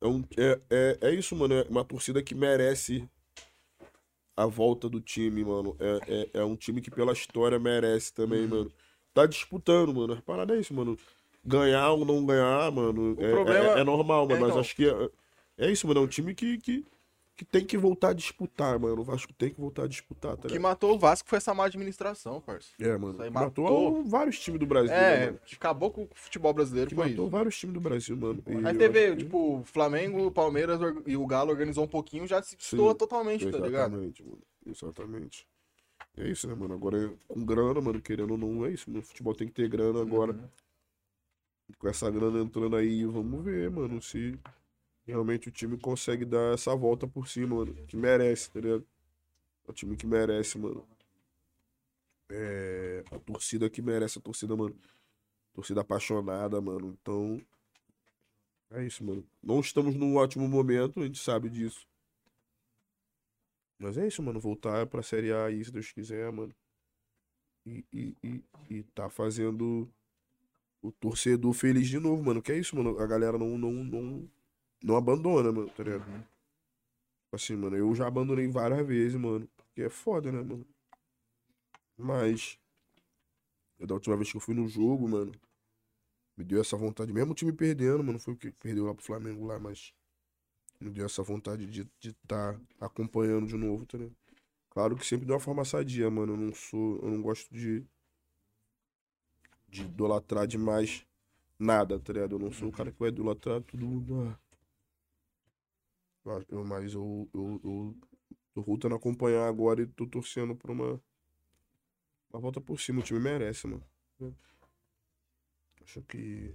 É, um, é, é, é isso, mano. É uma torcida que merece a volta do time, mano. É, é, é um time que, pela história, merece também, Uhum. mano. Tá disputando, mano. A parada é isso, mano. Ganhar ou não ganhar, mano. É, é, é normal, mano. é, mas então. acho que é, é isso, mano. É um time que, que, que tem que voltar a disputar, mano. O Vasco tem que voltar a disputar, tá O que matou o Vasco foi essa má administração, parça. É, mano. Matou, matou. vários times do Brasil, né, É, mano. acabou com o futebol brasileiro, Que foi matou isso. vários times do Brasil, mano. E Aí teve, que- tipo, Flamengo, Palmeiras e o Galo organizou um pouquinho, já se Sim, totalmente, tá ligado? Exatamente, mano. Exatamente. É isso, né, mano? Agora, com grana, mano, querendo ou não, é isso, mano. O futebol tem que ter grana agora. Uhum. com essa grana entrando aí, vamos ver, mano, se realmente o time consegue dar essa volta por cima, mano. Que merece, tá ligado? É o time que merece, mano. É, a torcida que merece, a torcida, mano. Torcida apaixonada, mano. Então. É isso, mano. Não estamos num ótimo momento, a gente sabe disso. Mas é isso, mano. Voltar pra Série A aí, se Deus quiser, mano. E, e, e, e tá fazendo o torcedor feliz de novo, mano. Que é isso, mano. A galera não, não, não, não abandona, mano, tá ligado? Tipo Assim, mano, eu já abandonei várias vezes, mano. Porque é foda, né, mano? Mas. eu, da última vez que eu fui no jogo, mano. Me deu essa vontade, mesmo o time perdendo, mano. Foi o que perdeu lá pro Flamengo lá, mas. Me deu essa vontade de estar de tá acompanhando de novo, tá ligado? Claro que sempre de uma forma sadia, mano. Eu não sou. Eu não gosto de. De idolatrar demais nada, tá ligado? Eu não sou o cara que vai idolatrar tudo. ah. Mas eu, mas eu, eu, eu tô voltando a acompanhar agora e tô torcendo pra uma. Uma volta por cima. O time merece, mano. Acho que.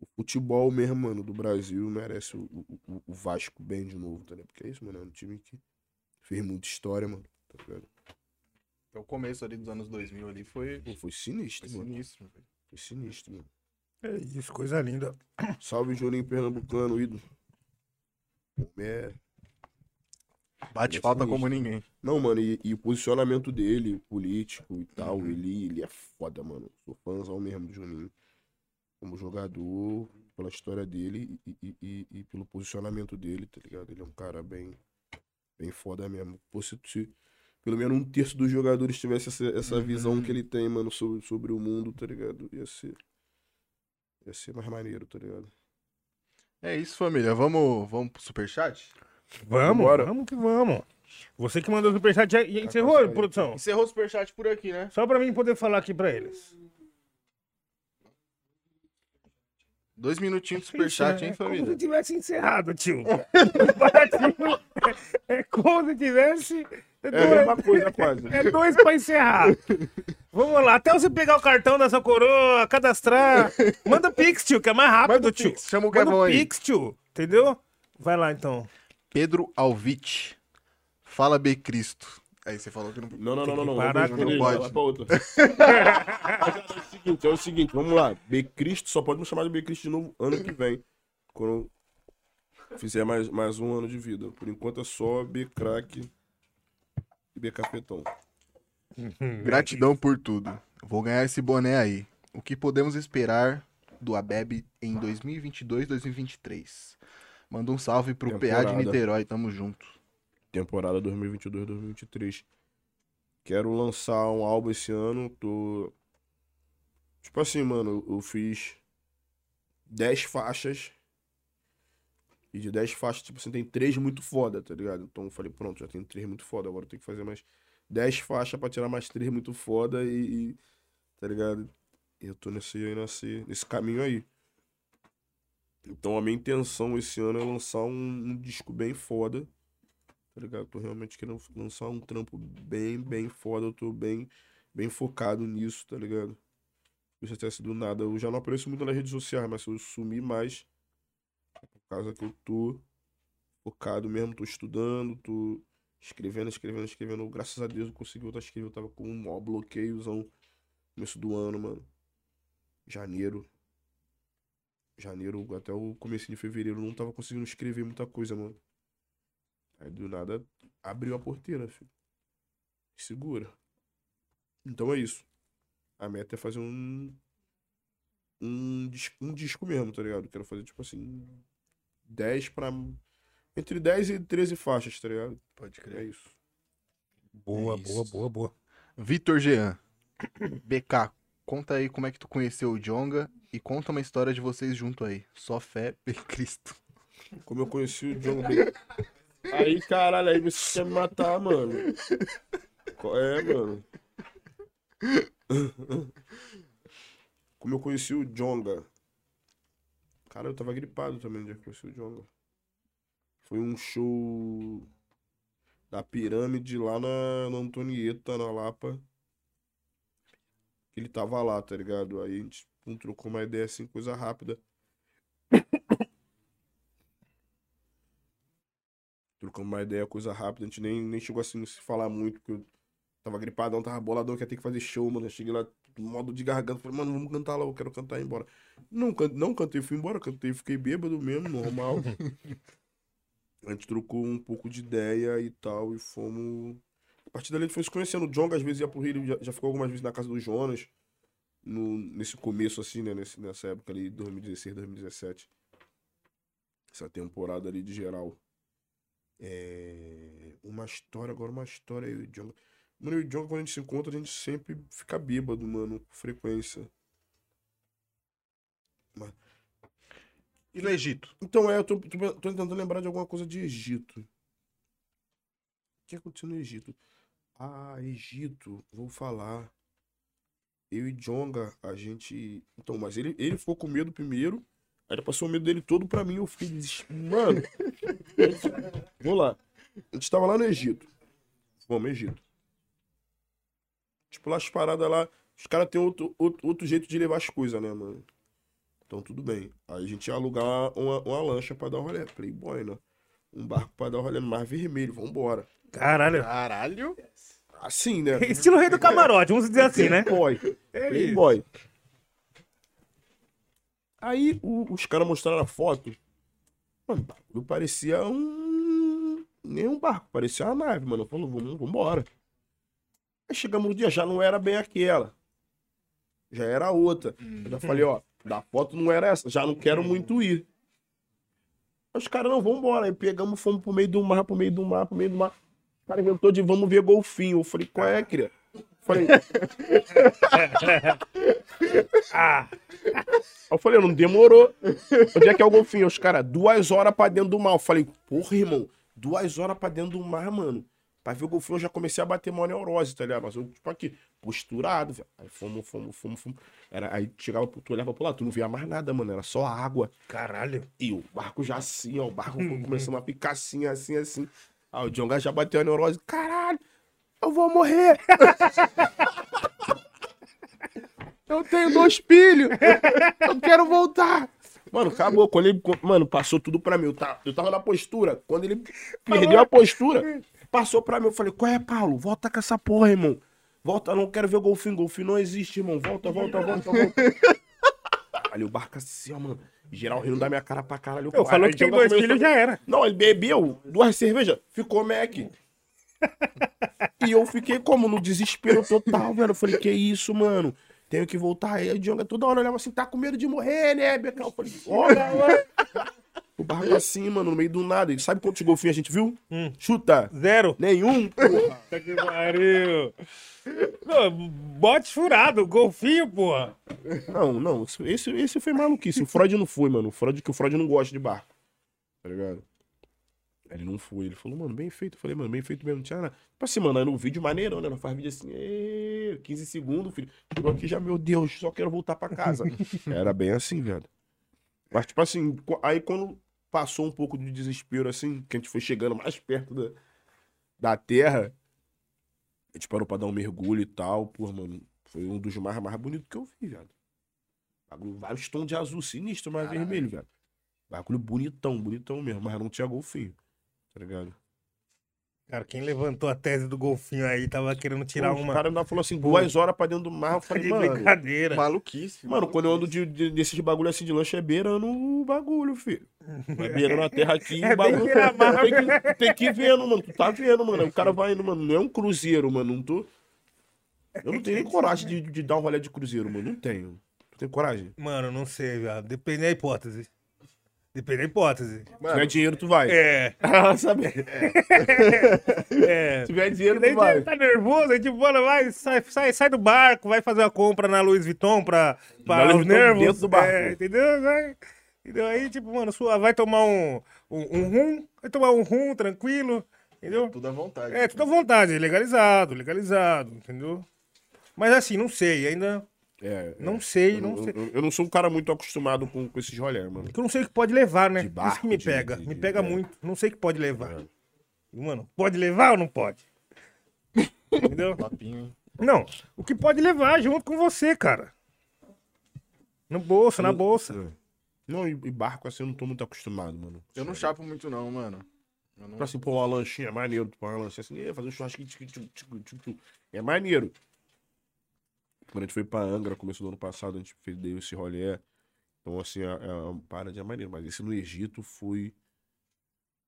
O futebol mesmo, mano, do Brasil merece o, o, o Vasco bem de novo, tá ligado? Porque é isso, mano. É um time que fez muita história, mano. Tá ligado? Até o começo ali dos anos 2000 ali foi, Pô, foi sinistro, foi mano. sinistro. Foi sinistro, mano. É isso, coisa linda. Salve Juninho Pernambucano, ídolo. É. Bate é falta como ninguém. Não, mano, e, e o posicionamento dele, político e tal, ele, ele é foda, mano. Sou fãzão mesmo do Juninho. Como jogador, pela história dele e, e, e, pelo posicionamento dele, tá ligado? Ele é um cara bem, bem foda mesmo. Pô, se, se pelo menos um terço dos jogadores tivesse essa, essa visão que ele tem, mano, sobre, sobre o mundo, tá ligado? Ia ser. Ia ser mais maneiro, tá ligado? É isso, família. Vamos, vamos pro superchat? Vamos, Bora. vamos que vamos. Você que mandou o superchat já e encerrou, com isso aí. produção? Encerrou o superchat por aqui, né? Só pra mim poder falar aqui pra eles. Dois minutinhos de superchat, Isso, hein, é Como família? se tivesse encerrado, tio. é como se tivesse. É É a dois, mesma coisa, quase. é dois pra encerrar. Vamos lá, até você pegar o cartão da sua coroa, cadastrar. Manda Pix, tio, que é mais rápido, Manda o tio. Pix, chama o Manda Kevão o aí. Pix, tio. Entendeu? Vai lá então. Pedro Alvite. Fala B Cristo. Aí você falou que não. Não, não, não, não, não. parar com responder, pode. vai pra outra. É o seguinte, é o seguinte, vamos lá. B Cristo só pode me chamar de B Cristo de novo ano que vem. Quando eu fizer mais, mais um ano de vida. Por enquanto é só B Crack e B Cafetão. Gratidão por tudo. Vou ganhar esse boné aí. O que podemos esperar do Abeb em 2022, 2023? Manda um salve pro PA de Temporada. Niterói, tamo junto. Temporada 2022-2023. Quero lançar um álbum esse ano. Tô. Tipo assim, mano, eu fiz 10 faixas. E de 10 faixas, tipo assim, tem 3 muito foda, tá ligado? Então eu falei, pronto, já tem 3 muito foda. Agora eu tenho que fazer mais 10 faixas pra tirar mais 3 muito foda e. e- tá ligado? E eu tô nesse, nesse, nesse caminho aí. Então a minha intenção esse ano é lançar um, um disco bem foda tá ligado? Tô realmente querendo lançar um trampo bem, bem foda. Eu tô bem, bem focado nisso, tá ligado? Isso até se do nada. Eu já não apareço muito nas redes sociais, mas se eu sumir mais, causa que eu tô focado mesmo, tô estudando, tô escrevendo, escrevendo, escrevendo. Graças a Deus eu consegui voltar a escrever. Eu tava com um maior bloqueiozão começo do ano, mano. Janeiro. Janeiro até o começo de fevereiro eu não tava conseguindo escrever muita coisa, mano. Aí do nada abriu a porteira, filho. Segura. Então é isso. A meta é fazer um. Um, dis- um disco mesmo, tá ligado? Quero fazer tipo assim. 10 pra. Entre 10 e 13 faixas, tá ligado? Pode É isso. Boa, É isso. boa, boa, boa. Vitor Jean. BK, conta aí como é que tu conheceu o Jonga e conta uma história de vocês junto aí. Só fé, B Cristo. Como eu conheci o B. Aí, caralho, aí você quer me matar, mano. Qual É, mano. Como eu conheci o Jonga. Cara, eu tava gripado também no dia que conheci o Jonga. Foi um show da pirâmide lá na, na Antonieta, na Lapa. ele tava lá, tá ligado? Aí a gente pum, trocou uma ideia assim, coisa rápida. Trocamos uma ideia, coisa rápida. A gente nem, nem chegou assim a se falar muito, porque eu tava gripadão, tava boladão, que ia ter que fazer show, mano. Eu cheguei lá, modo de garganta, falei, mano, vamos cantar lá, eu quero cantar e ir embora. Não, can- não cantei, fui embora, cantei, fiquei bêbado mesmo, normal. a gente trocou um pouco de ideia e tal, e fomos. A partir dali a gente foi se conhecendo. O John, às vezes, ia pro Rio, já, já ficou algumas vezes na casa do Jonas. No, nesse começo, assim, né? Nesse, nessa época ali, 2016, 2017. Essa temporada ali de geral. É, uma história, agora uma história eu e o John. Mano, eu e o John, quando a gente se encontra, a gente sempre fica bêbado, mano, com frequência. E no Egito? Então, é, eu tô, tô, tô tentando lembrar de alguma coisa de Egito. O que aconteceu no Egito? Ah, Egito, vou falar. Eu e Jonga, a gente. Então, mas ele, ele ficou com medo primeiro. Aí ele passou o medo dele todo pra mim. Eu fiquei desesperado. Mano. Vamos lá. A gente tava lá no Egito. Vamos, Egito. Tipo, lá as paradas lá. Os caras têm outro, outro, outro jeito de levar as coisas, né, mano? Então tudo bem. Aí a gente ia alugar uma, uma lancha pra dar um rolê. Playboy, né? Um barco pra dar um rolê no Mar Vermelho. Vambora. Caralho. Caralho. Assim, né? Estilo rei do camarote, vamos dizer assim, né? Playboy. É isso. Playboy. Aí o- os caras mostraram a foto. Mano, o bagulho parecia um. Nem um barco, parecia uma nave, mano. Falou, vamos, vambora. Aí chegamos no dia, já não era bem aquela. Já era outra. Eu já falei, ó, da foto não era essa, já não quero muito ir. Aí os caras, não, vambora. Aí pegamos, fomos pro meio do mar, pro meio do mar, pro meio do mar. O cara inventou de vamos ver golfinho. Eu falei, qual é, cria? Falei, Ah, eu falei, não demorou. Onde é que é o golfinho? Os caras, duas horas pra dentro do mar. Eu falei, porra, irmão, duas horas pra dentro do mar, mano. Pra ver o golfinho, eu já comecei a bater uma neurose, tá ligado? Mas eu, tipo, aqui, posturado, velho. Aí fomos, fomos, fomos, fomos. Era, aí chegava, tu olhava pro lado, tu não via mais nada, mano. Era só água. caralho. E o barco já assim, ó. O barco começando a ficar assim, assim, assim. Aí o Jonga já bateu a neurose. Caralho, eu vou morrer. eu tenho dois filhos. Eu quero voltar. Mano, acabou. Quando ele. Mano, passou tudo pra mim. Eu tava, eu tava na postura. Quando ele perdeu a postura, passou pra mim. Eu falei, qual é, Paulo? Volta com essa porra, irmão. Volta, não quero ver golfinho. Golfinho não existe, irmão. Volta, volta, volta, volta. Olha o barco assim, ó, mano. Geral rindo da minha cara pra caralho. Eu falou Aí que tem Jonga dois começou- filhos, já era. não, ele bebeu duas cervejas, ficou Mac. e eu fiquei como? No desespero total, velho. Eu falei, que isso, mano? Tenho que voltar. Aí o Djonga toda hora olhava assim, tá com medo de morrer, né, Becão? Eu falei, olha. O barco assim, mano, no meio do nada. E sabe quantos golfinhos a gente viu? Hum. Chuta. Zero. Nenhum, porra. Puta que pariu. Não, bote furado, golfinho, porra. Não, não, esse, esse foi maluquice. O Freud não foi, mano. O Freud, que o Freud não gosta de barco. Tá ligado? Ele não foi. Ele falou, mano, bem feito. Eu falei, mano, bem feito mesmo. Não tinha nada. Tipo assim, mano, aí no vídeo maneirão, né? Não faz vídeo assim, "Ê, 15 segundos, filho. Chegou aqui já, meu Deus, só quero voltar pra casa. Era bem assim, velho. Mas, tipo assim, aí quando passou um pouco de desespero, assim, que a gente foi chegando mais perto da, da terra, a gente parou pra dar um mergulho e tal. Pô, mano, foi um dos mais, mais bonitos que eu vi, velho. Bagulho, vários tons de azul, sinistro, mas vermelho, velho. Bagulho bonitão, bonitão mesmo, mas não tinha golfinho. Tá ligado? Cara, quem levantou a tese do golfinho aí tava querendo tirar Pô, uma. O cara ainda falou assim, duas horas pra dentro do mar. Eu falei, de mano. brincadeira. Maluquice. Mano, quando eu ando de, de- desses bagulho assim de lanche é beirando o bagulho, filho. É beirando a terra aqui. É o bagulho. tem, que, tem que ir vendo, mano. Tu tá vendo, mano. O cara vai indo, mano. Não é um cruzeiro, mano. Não tô. Eu não tenho nem coragem de, de dar um rolê de cruzeiro, mano. Não tenho. Tu tem coragem? Mano, não sei, viado. Depende da hipótese. Depende da hipótese. Se tiver dinheiro, tu vai. É. Ah, sabe? É. Se tiver dinheiro, tu vai. tá nervoso, aí tipo, mano, vai, sai, sai, sai do barco, vai fazer uma compra na Louis Vuitton pra, pra Louis os Vuitton nervos. dentro do barco. É, entendeu? Vai, entendeu? Aí, tipo, mano, sua, vai tomar um, um, um rum, vai tomar um rum tranquilo, entendeu? Tudo à vontade. É, tudo à vontade, legalizado, legalizado, entendeu? Mas assim, não sei, ainda É, não sei, eu, não eu- sei. eu- eu não sou um cara muito acostumado com, com esses rolê, mano. Porque eu não sei o que pode levar, né? De Isso barco, que me de- pega, de- me de- pega é. muito. Não sei o que pode levar. Mano, pode levar ou não pode? Entendeu? Papinho, hein? Não, o que pode levar junto com você, cara. No bolso, na bolsa. É. Não, e, e barco assim eu não tô muito acostumado, mano. Eu não chapo muito, não, mano. Eu não- Pra assim, pôr uma lanchinha, é maneiro. Pôr uma lanchinha assim, "Ê, fazer um churrasquinho. tchic, tchic, tchic, tchic, tchic." É maneiro. Quando a gente foi pra Angra, começo do ano passado, a gente fez, deu esse rolê. Então, assim, a parada é maneiro. Mas esse no Egito foi.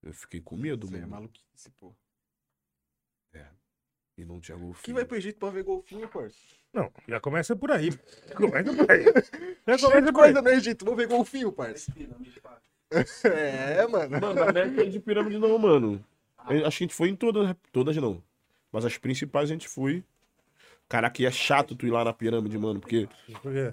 Eu fiquei com medo, Isso aí é maluquice, pô. E não tinha golfinho. Quem vai pro Egito pra ver golfinho, parça? Não, já começa por aí. Começa por aí. Já começa de por aí. coisa no Egito, vou ver golfinho, parça. É, mano. Mano, na América de pirâmide não, mano. Acho que a gente foi em todas, todas não. Mas as principais a gente foi. Caraca, e é chato tu ir lá na pirâmide, mano, porque, Por quê?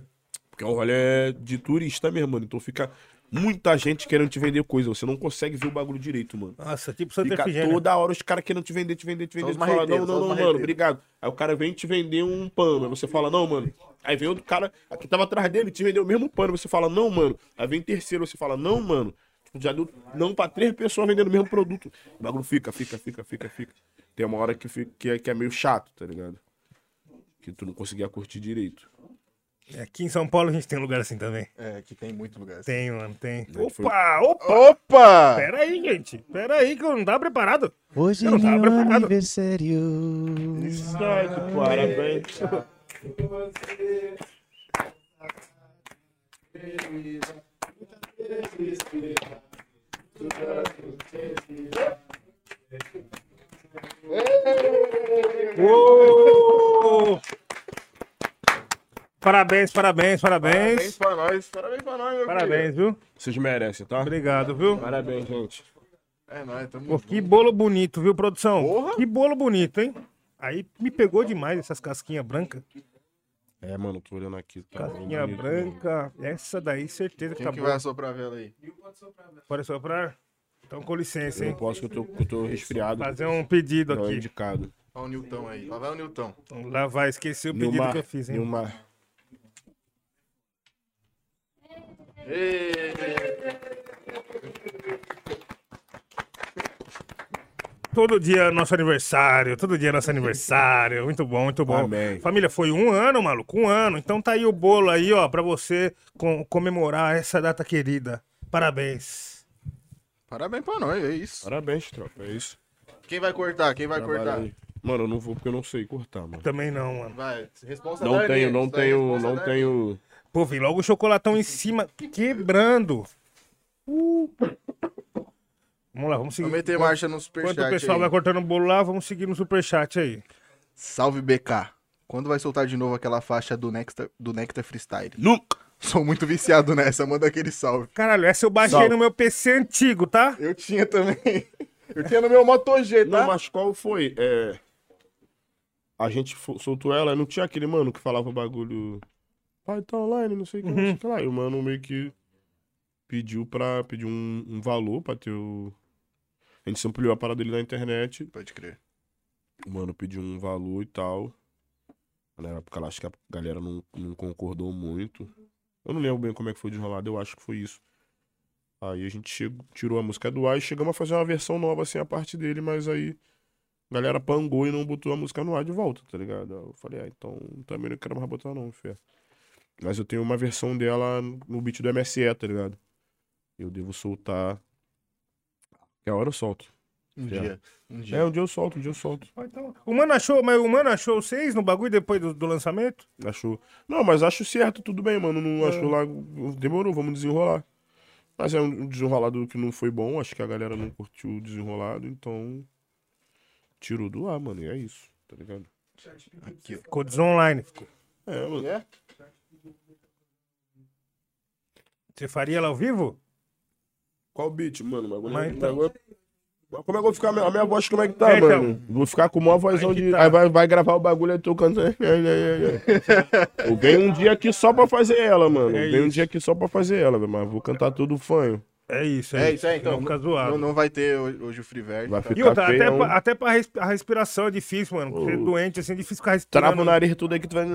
porque é um rolê de turista mesmo, mano. Então fica muita gente querendo te vender coisa. Você não consegue ver o bagulho direito, mano. Nossa, tipo Santa Fica Efigênia. toda hora os caras querendo te vender, te vender, te vender. Tu fala, não, não, não, mano, obrigado. Aí o cara vem te vender um pano. Aí você fala, não, mano. Aí vem outro cara que tava atrás dele, te vendeu o mesmo pano. Você fala, não, mano. Aí vem terceiro, você fala, não, mano. Tipo, Já deu não pra três pessoas vendendo o mesmo produto. O bagulho fica, fica, fica, fica, fica. Tem uma hora que, fica, que, é, que é meio chato, tá ligado? Que tu não conseguia curtir direito. Aqui em São Paulo a gente tem um lugar assim também. É, que tem muito lugar. Tem, mano, tem. gente foi- Opa, opa! Opa! Pera aí, gente. Pera aí que eu não tava preparado. Hoje Eu não tava preparado. aniversário. Certo, parabéns. Uou! Parabéns, parabéns, Parabéns parabéns. pra nós. Parabéns pra nós, meu Parabéns, viu? Vocês merecem, tá? Obrigado, viu? Parabéns, gente. filho. É nóis, tamo Pô, que bolo bonito, viu, produção? Porra! Que bolo bonito, hein? Aí me pegou demais essas casquinhas brancas. É, mano, tô olhando aqui. Tá Casquinha bonito, branca. Essa daí, certeza que Quem tá que boa. vai assoprar a vela aí? Pode soprar? Então, com licença, Eu hein? não posso que eu tô, que eu tô resfriado. Fazer um pedido Não é aqui. indicado. Olha o Nilton aí. Lá vai o Nilton. Lá vai, esqueci o pedido Nilmar, que eu fiz, hein? Nilmar. Todo dia é nosso aniversário, todo dia é nosso aniversário. Muito bom, muito bom. Amém. Família, foi um ano, maluco, um ano. Então tá aí o bolo aí, ó, pra você com- comemorar essa data querida. Parabéns. Parabéns pra nós, é isso. Parabéns, tropa. É isso. Quem vai cortar? Quem vai Trabalha cortar? aí. Mano, eu não vou porque eu não sei cortar, mano. Também não, mano. Vai, responsa Não da tenho, não isso aí, tenho, não da tenho. Pô, vi logo o chocolatão em cima, quebrando. Uh. Vamos lá, vamos seguir. Vamos meter marcha no Enquanto superchat o pessoal aí. vai cortando o bolo lá, vamos seguir no superchat aí. Salve BK. Quando vai soltar de novo aquela faixa do Nectar, do Nectar Freestyle? Nunca! Sou muito viciado nessa, manda aquele salve. Caralho, essa eu baixei Salve. no meu PC antigo, tá? Eu tinha também. Eu tinha no meu Moto G, tá? Não, mas qual foi? É. A gente soltou ela, não tinha aquele mano que falava o bagulho. Pai, tá online, não sei o que, não sei o que lá. E o mano meio que pediu pra. pediu um, um valor pra ter o. A gente ampliou a parada dele na internet. Pode crer. O mano pediu um valor e tal. Na época acho que a galera não, não concordou muito. Eu não lembro bem como é que foi desenrolado, eu acho que foi isso. Aí a gente chegou, tirou a música do ar e chegamos a fazer uma versão nova, assim, a parte dele, mas aí a galera pangou e não botou a música no ar de volta, tá ligado? Eu falei, ah, então também não quero mais botar não, fé. Mas eu tenho uma versão dela no beat do MSE, tá ligado? Eu devo soltar. Que hora eu solto. Um dia. Um dia. É, um dia eu solto, um dia eu solto. O mano achou, mas o mano achou vocês no bagulho depois do, do lançamento? Achou. Não, mas acho certo, tudo bem, mano. Não É. achou lá. Demorou, vamos desenrolar. Mas é um desenrolado que não foi bom. Acho que a galera não curtiu o desenrolado, então. Tirou do ar, mano. E é isso, tá ligado? Aqui. Ficou desonline. Ficou. É, mano. É? Você faria ela ao vivo? Qual beat, mano? Bagulho, Mas então- bagulho- Como é que eu vou ficar? A minha voz, como é que tá, É, então. mano? Vou ficar com uma vozão de. tá. Aí vai, vai gravar o bagulho e tô cantando. Eu venho um dia aqui só pra fazer ela, mano. É Eu venho um isso. dia aqui só pra fazer ela, mas vou cantar tudo fanho. É isso, É isso aí, então. Não fica Não, zoado. não vai ter hoje o Free Verde. Vai tá? ficar E outra, até, pra, até pra res- a respiração é difícil, mano. Você é Ô. doente, assim, é difícil ficar respirando. Trava o nariz tudo aí que tu vai.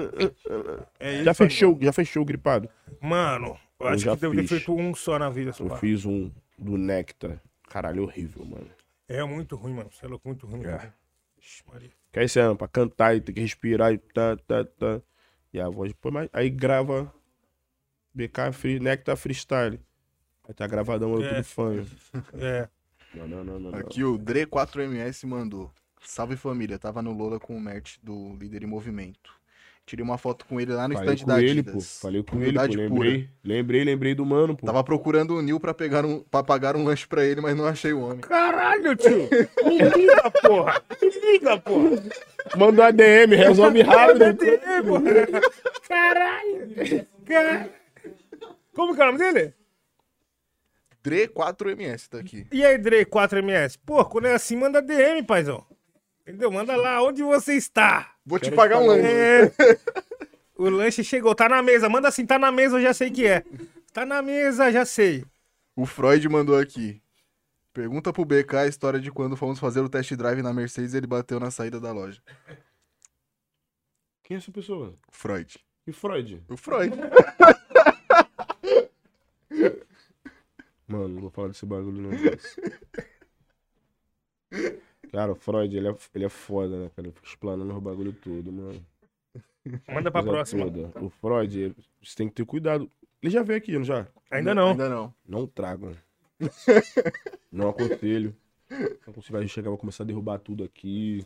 É isso, Já fechou, já fechou o gripado. Mano, eu Eu acho já que ter fiz. feito um só na vida, Eu fiz um do Nectar. Caralho, horrível, mano. É muito ruim, mano. Você é louco, muito ruim. É. cara. Ixi, Maria. Que aí você ama pra cantar e tem que respirar e tá, tá, tá. E a voz depois mais. Aí grava BK free, Nectar Freestyle. Aí tá gravadão eu É. tudo fã. É. Não, não, não, não. não. Aqui o Dre4MS mandou. Salve família, tava no Lola com o Mert do Líder em Movimento. Tirei uma foto com ele lá no Falei stand da ele, Adidas. pô. Falei com ele, pô. Pura. Lembrei, lembrei, lembrei do mano, pô. Tava procurando o Nil pra, pegar um, pra pagar um lanche pra ele, mas não achei o homem. Caralho, tio! Me liga, porra! Me liga, porra! Manda um ADM, resolve rápido. É, porra. Caralho! Caralho! Como que é o nome dele? Dre4MS tá aqui. E aí, Dre 4MS? Pô, quando é assim, manda DM, paizão. Entendeu? Manda lá onde você está. Vou te pagar um lanche. É. O lanche chegou, tá na mesa. Manda assim, tá na mesa, eu já sei que é. Tá na mesa, já sei. O Freud mandou aqui. Pergunta pro BK a história de quando fomos fazer o test drive na Mercedes e ele bateu na saída da loja. Quem é essa pessoa? Freud. E Freud? O Freud. Mano, não vou falar desse bagulho não. Cara, o Freud, ele é, ele é foda, né, cara? Ele fica explanando o bagulho todo, mano. Manda pra Coisa próxima. toda. O Freud, ele- você tem que ter cuidado. Ele já veio aqui, não já? Ainda não. Ainda não. Não tragam. não aconselho. Não aconselho a gente chegar e começar a derrubar tudo aqui.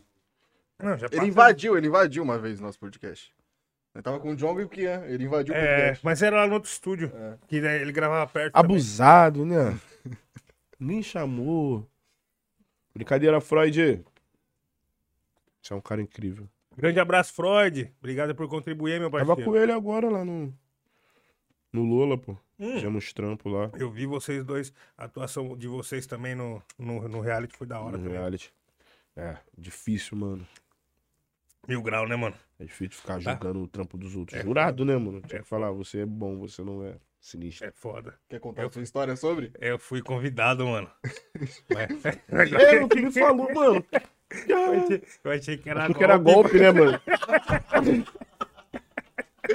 Não, já Ele invadiu, ele invadiu uma vez o nosso podcast. Eu tava com o John e o Kian. Ele invadiu o É, podcast. mas era lá no outro estúdio. É. Que daí ele gravava perto. também. Abusado, né? Nem chamou. Brincadeira, Freud. Você é um cara incrível. Grande abraço, Freud. Obrigado por contribuir, meu Tava parceiro. com ele agora lá no. No Lola, pô. Hum. Fizemos trampo lá. Eu vi vocês dois, a atuação de vocês também no, no, no reality foi da hora No também. reality. É, difícil, mano. Mil grau, né, mano? É difícil ficar Tá. julgando o trampo dos outros. É Jurado, né, mano? Tinha É que falar, você é bom, você não é sinistro. É foda. Quer contar a sua história sobre? Eu fui convidado, mano. Mas- É, o que ele falou, mano. Eu achei, eu achei que era Achou que era golpe, né, mano?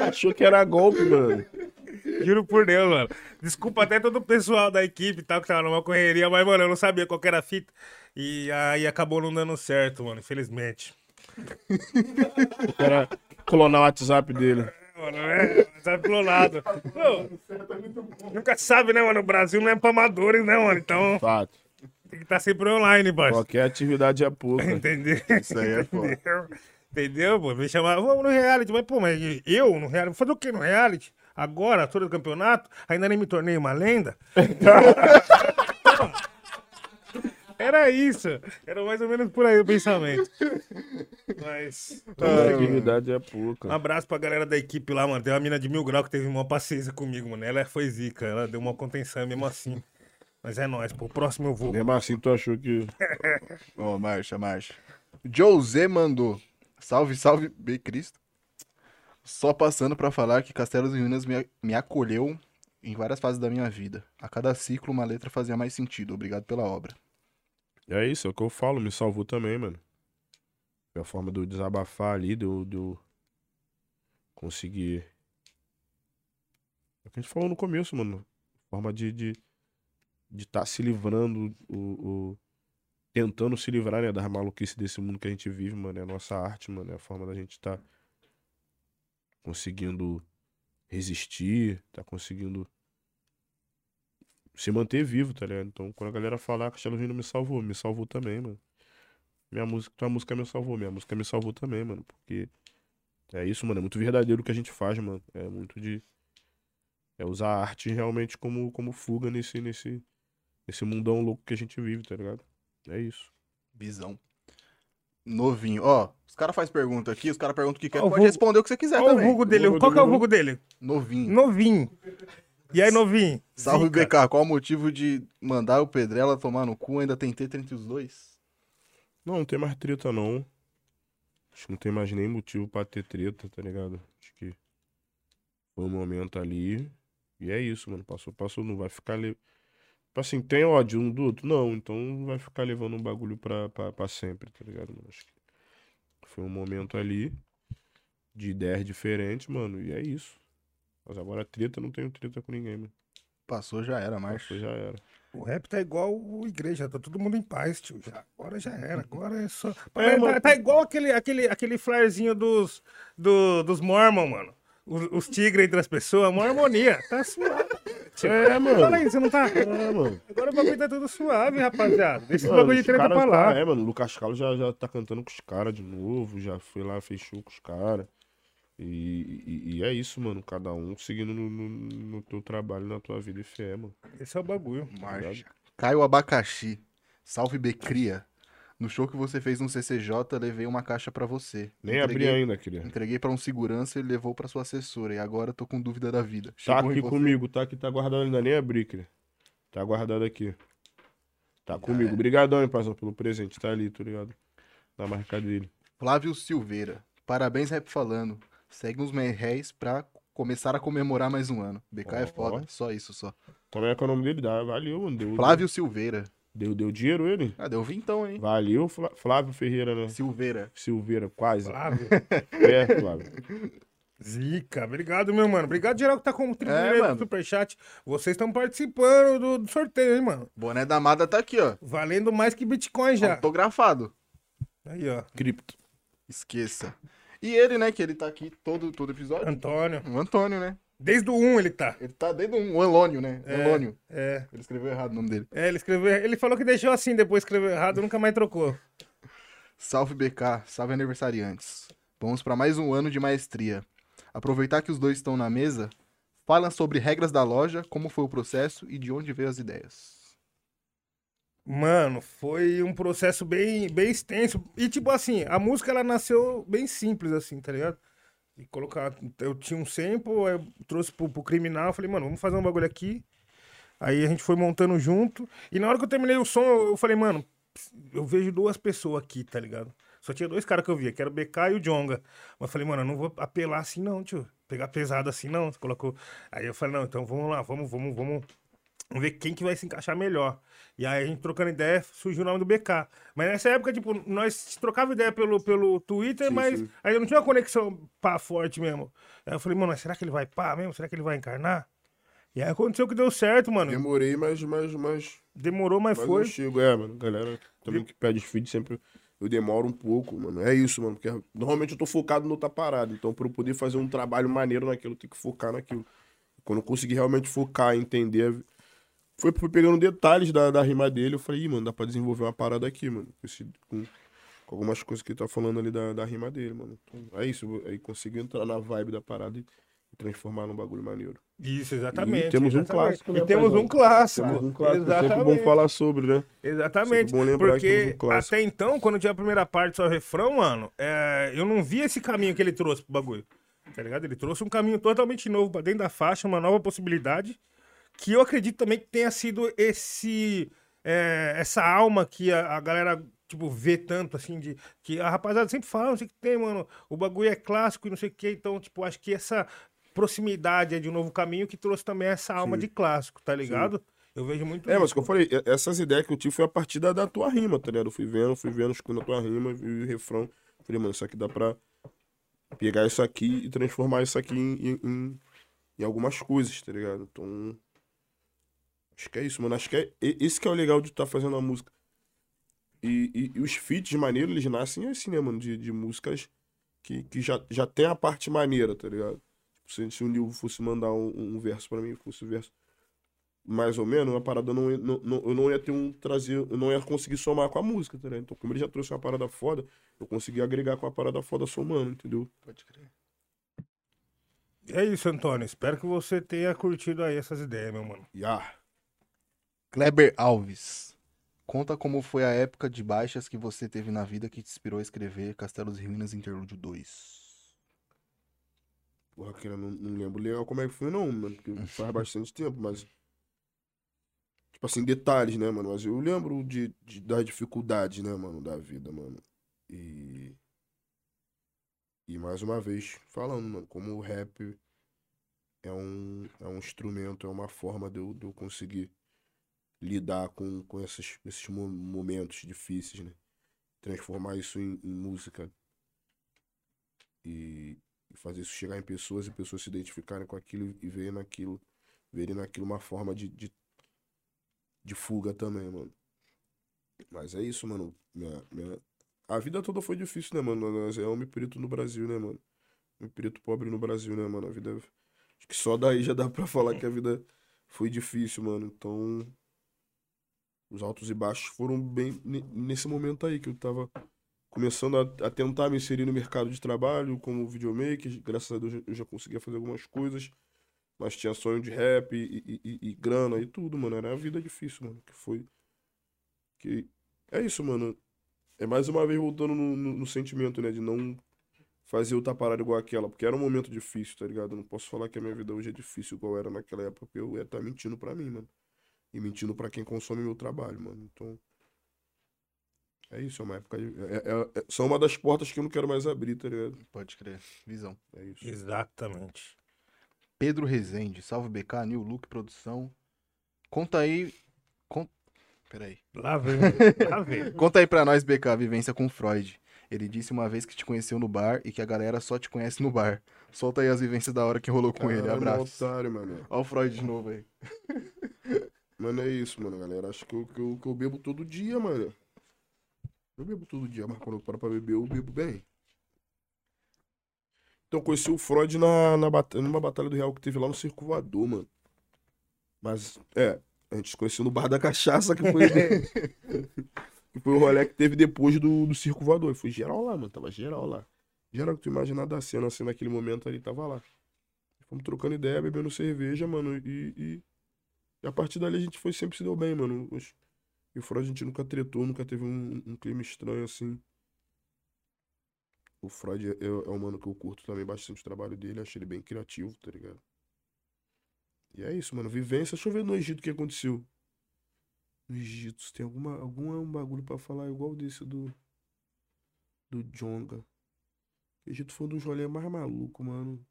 Achou que era golpe, mano. Juro por Deus, mano. Desculpa até todo o pessoal da equipe e tal, que tava numa correria, mas, mano, eu não sabia qual que era a fita. E aí acabou não dando certo, mano, infelizmente. Era clonar o WhatsApp dele. Mano, é, sabe clonado. Pô, nunca sabe, né, mano? O Brasil não é pra amadores, né, mano? Então Fato. tem que estar sempre online, parceiro. Qualquer atividade é pouca. Entendeu? Isso aí é foda. Entendeu? Pô? Me chamava, vamos no reality. Mas, pô, mas eu no reality? Vou fazer o quê no reality? Agora, altura do campeonato? Ainda nem me tornei uma lenda? Era isso. Era mais ou menos por aí o pensamento. Mas. Qualquer atividade é pouca. Um abraço pra galera da equipe lá, mano. Tem uma mina de mil graus que teve uma paciência comigo, mano. Ela foi zica, ela deu uma contenção mesmo assim. Mas é nóis, pô. O próximo eu vou. Mesmo assim, tu achou que. Ó, marcha, marcha. José mandou. Salve, salve, B Cristo. Só passando pra falar que Castelos e Ruínas me, me acolheu em várias fases da minha vida. A cada ciclo, uma letra fazia mais sentido. Obrigado pela obra. É isso, é o que eu falo, me salvou também, mano. Foi a forma de eu desabafar ali, de eu, conseguir. É o que a gente falou no começo, mano. Forma de de de estar se livrando, o, o- tentando se livrar, né, das maluquices desse mundo que a gente vive, mano. É a nossa arte, mano. É a forma da gente estar conseguindo resistir, tá conseguindo se manter vivo, tá ligado? Então, quando a galera falar Castelo Vindo me salvou, me salvou também, mano. Minha música, tua música me salvou, minha música me salvou também, mano. Porque é isso, mano. É muito verdadeiro o que a gente faz, mano. É muito de. É usar a arte realmente como, como fuga nesse, nesse, nesse mundão louco que a gente vive, tá ligado? É isso. Visão. Novinho. Ó, os caras fazem pergunta aqui, os caras perguntam o que quer, Ó, o pode vulgo- responder o que você quiser Qual o também. vulgo dele? Qual que é o vulgo dele? Novinho. Novinho. E aí, novinho? Salve. BK. Qual o motivo de mandar o Pedrela tomar no cu? Ainda tem treta entre os dois? Não, não tem mais treta, não. Acho que não tem mais nem motivo pra ter treta, tá ligado? Acho que foi um momento ali. E é isso, mano. Passou, passou. Não vai ficar. Le... Tipo assim, tem ódio um do outro? Não, então não vai ficar levando um bagulho pra, pra, pra sempre, tá ligado? mano? Acho que foi um momento ali de ideias diferentes, mano. E é isso. Mas agora treta, eu não tenho treta com ninguém, mano. Passou, já era, marcha. Passou, já era. O rap tá igual o igreja, tá todo mundo em paz, tio. Já, agora já era, agora é só. É, tá, tá igual aquele, aquele, aquele flyerzinho dos, do, dos Mormon, mano. Os, os tigres entre as pessoas, uma harmonia. Tá suave. É, mano. Fala aí, você não tá? É, mano. Agora o bagulho tá tudo suave, rapaziada. Deixa esse Mano, bagulho de treta pra lá. tá- É, mano, o Lucas Carlos já, já tá cantando com os caras de novo, já foi lá, fechou com os caras. E, e- e é isso, mano. Cada um seguindo no, no, no teu trabalho, na tua vida e fé, mano. Esse é o bagulho. Marcha. Caio Abacaxi. Salve Becria. No show que você fez no CCJ, levei uma caixa pra você. Nem abri ainda, querido. Entreguei pra um segurança e ele levou pra sua assessora. E agora tô com dúvida da vida. Tá Chegou em aqui comigo, tá aqui, tá guardado ainda, nem abri, querido. Tá guardado aqui. Tá comigo. é. Obrigadão, hein, paizão, pelo presente. Tá ali, tá ligado? Na marca dele. Flávio Silveira. Parabéns, Rap Falando. Segue uns merréis pra começar a comemorar mais um ano. BK é Ó. foda. Só isso, só. Como é que é o nome dele? Dá, valeu, mano. Deu, Flávio Silveira. Deu, deu dinheiro ele? Ah, deu vintão, hein? Valeu, Flá- Flávio Ferreira, né? Silveira. Silveira, quase. Flávio. É, Flávio. Zica, obrigado, meu mano. Obrigado, geral, que tá contribuindo É, aí mano. no superchat. Vocês estão participando do, do sorteio, hein, mano. Boné da Amada tá aqui, ó. Valendo mais que Bitcoin já. Autografado. Aí, ó. Cripto. Esqueça. E ele, né, que ele tá aqui todo, todo episódio. Antônio. O Antônio, né? Desde o 1 ele tá. Ele tá desde um, o Elônio, né? É. Elônio. É. Ele escreveu errado o nome dele. É, ele escreveu. Ele falou que deixou assim, depois escreveu errado, nunca mais trocou. Salve BK, salve aniversariantes. Vamos pra mais um ano de maestria. Aproveitar que os dois estão na mesa, falam sobre regras da loja, como foi o processo e de onde veio as ideias. Mano, foi um processo bem, bem extenso. E, tipo assim, a música ela nasceu bem simples, assim, tá ligado? E colocar. Eu tinha um sample, eu trouxe pro, pro criminal, falei, mano, vamos fazer um bagulho aqui. Aí a gente foi montando junto. E na hora que eu terminei o som, eu, falei, mano, eu vejo duas pessoas aqui, tá ligado? Só tinha dois caras que eu via, que era o BK e o Jonga. Mas falei, mano, eu não vou apelar assim, não, tio. Pegar pesado assim, não. Colocou. Aí eu falei, não, então vamos lá, vamos, vamos, vamos. Vamos ver quem que vai se encaixar melhor. E aí a gente trocando ideia, surgiu o nome do BK. Mas nessa época, tipo, nós trocava ideia pelo, pelo Twitter, Sim, mas sim. aí não tinha uma conexão pá forte mesmo. Aí eu falei, mano, mas será que ele vai pá mesmo? Será que ele vai encarnar? E aí aconteceu que deu certo, mano. Demorei, mas, mas, mas, Demorou, mas mas foi. eu chego. É, mano, galera também que pede os feeds sempre eu demoro um pouco, mano. É isso, mano, porque normalmente eu tô focado no outra parada. Então, pra eu poder fazer um trabalho maneiro naquilo, eu tenho que focar naquilo. Quando eu consegui realmente focar, entender, foi, fui pegando detalhes da, da rima dele, eu falei, Ih, mano, dá pra desenvolver uma parada aqui, mano. Com, esse- com- com algumas coisas que ele tá falando ali da, da rima dele, mano. Então, é isso, aí consegui entrar na vibe da parada e, transformar num bagulho maneiro. Isso, exatamente. E temos um exatamente. clássico, né, E temos um clássico. Um clássico, sempre bom Exatamente. falar sobre, né? Exatamente. Sempre bom lembrar que temos Porque um clássico. até então, quando tinha a primeira parte, só refrão, mano, é, eu não via esse caminho que ele trouxe pro bagulho. Tá ligado? Ele trouxe um caminho totalmente novo pra dentro da faixa, uma nova possibilidade. Que eu acredito também que tenha sido esse. é, essa alma que a, a galera, tipo, vê tanto, assim, de. Que a rapaziada sempre fala, não sei o que tem, mano. O bagulho é clássico e não sei o que. Então, tipo, acho que essa proximidade é de um novo caminho que trouxe também essa alma Sim. de clássico, tá ligado? Eu vejo muito É, mas isso. o que eu falei, e- essas ideias que eu tive foi a partir da, da tua rima, tá ligado? Eu fui vendo, fui vendo, escutando a tua rima, vi o refrão. Falei, mano, isso aqui dá pra pegar isso aqui e transformar isso aqui em, em- em algumas coisas, tá ligado? Então. Acho que é isso, mano. Acho que é. Esse que é o legal de estar fazendo a música. E, e- e os feats maneiro, eles nascem assim, né, mano? De, de músicas que, que já, já tem a parte maneira, tá ligado? Tipo, se, se o Nil fosse mandar um, um verso pra mim, fosse o verso mais ou menos, uma parada não, não, não- eu não ia ter um trazer, eu não ia conseguir somar com a música, tá ligado? Então, como ele já trouxe uma parada foda, eu consegui agregar com a parada foda somando, entendeu? Pode crer. É isso, Antônio. Espero que você tenha curtido aí essas ideias, meu mano. Ya. Kleber Alves. Conta como foi a época de baixas que você teve na vida que te inspirou a escrever Castelos e Ruínas Interlúdio 2. Porra, que eu não, não lembro legal como é que foi, não, mano, porque faz bastante tempo, mas. Tipo assim, detalhes, né, mano? Mas eu lembro de, de, das dificuldades, né, mano, da vida, mano. E. E mais uma vez, falando, mano, como o rap é um, é um instrumento, é uma forma de eu, de eu conseguir lidar com, com esses, esses mo- momentos difíceis, né? Transformar isso em, em música. E, e fazer isso chegar em pessoas e pessoas se identificarem com aquilo e verem naquilo, verem naquilo uma forma de, de, de fuga também, mano. Mas é isso, mano. Minha, minha... A vida toda foi difícil, né, mano? Nós é homem preto no Brasil, né, mano? Homem preto pobre no Brasil, né, mano? A vida. Acho que só daí já dá pra falar que a vida foi difícil, mano. Então. Os altos e baixos foram bem ne- nesse momento aí que eu tava começando a, a tentar me inserir no mercado de trabalho como videomaker. Graças a Deus eu já conseguia fazer algumas coisas. Mas tinha sonho de rap e, e- e- e grana e tudo, mano. Era a vida difícil, mano. Que foi. Que. É isso, mano. É mais uma vez voltando no, no- no sentimento, né? De não fazer outra parada igual aquela. Porque era um momento difícil, tá ligado? Eu não posso falar que a minha vida hoje é difícil igual era naquela época. Porque eu ia estar mentindo pra mim, mano. E mentindo pra quem consome meu trabalho, mano. Então. É isso, é uma época. de- é- é- é- são uma das portas que eu não quero mais abrir, tá ligado? Pode crer. Visão. É isso. Exatamente. Pedro Rezende, salve BK, New Look Produção. Conta aí. Con... Peraí. Lá vem. Lá vem. Conta aí pra nós, BK, a vivência com Freud. Ele disse uma vez que te conheceu no bar e que a galera só te conhece no bar. Solta aí as vivências da hora que rolou com ele. Abraço. otário, mano. Olha o Freud de novo aí. Mano, é isso, mano, galera. Acho que eu, que, eu, que eu bebo todo dia, mano. Eu bebo todo dia, mas quando eu paro pra beber, eu bebo bem. Então, conheci o Freud na, na bata- numa batalha do Real que teve lá no Circo Voador, mano. Mas, é, a gente se conheceu no Bar da Cachaça, que foi, que foi o rolê que teve depois do, do Circo Voador. E foi geral lá, mano. Tava geral lá. Geral que tu imaginar da cena, assim, naquele momento ali, tava lá. Fomos trocando ideia, bebendo cerveja, mano, e, e e a partir dali a gente foi sempre se deu bem, mano. E o Freud a gente nunca tretou, nunca teve um, um clima estranho assim. O Freud é, é, é um mano que eu curto também bastante o trabalho dele, acho ele bem criativo, tá ligado? E é isso, mano. Vivência. Deixa eu ver no Egito o que aconteceu. No Egito, tem alguma, algum um bagulho pra falar igual desse do. Do Jonga. O Egito foi um dos rolês mais malucos, mano.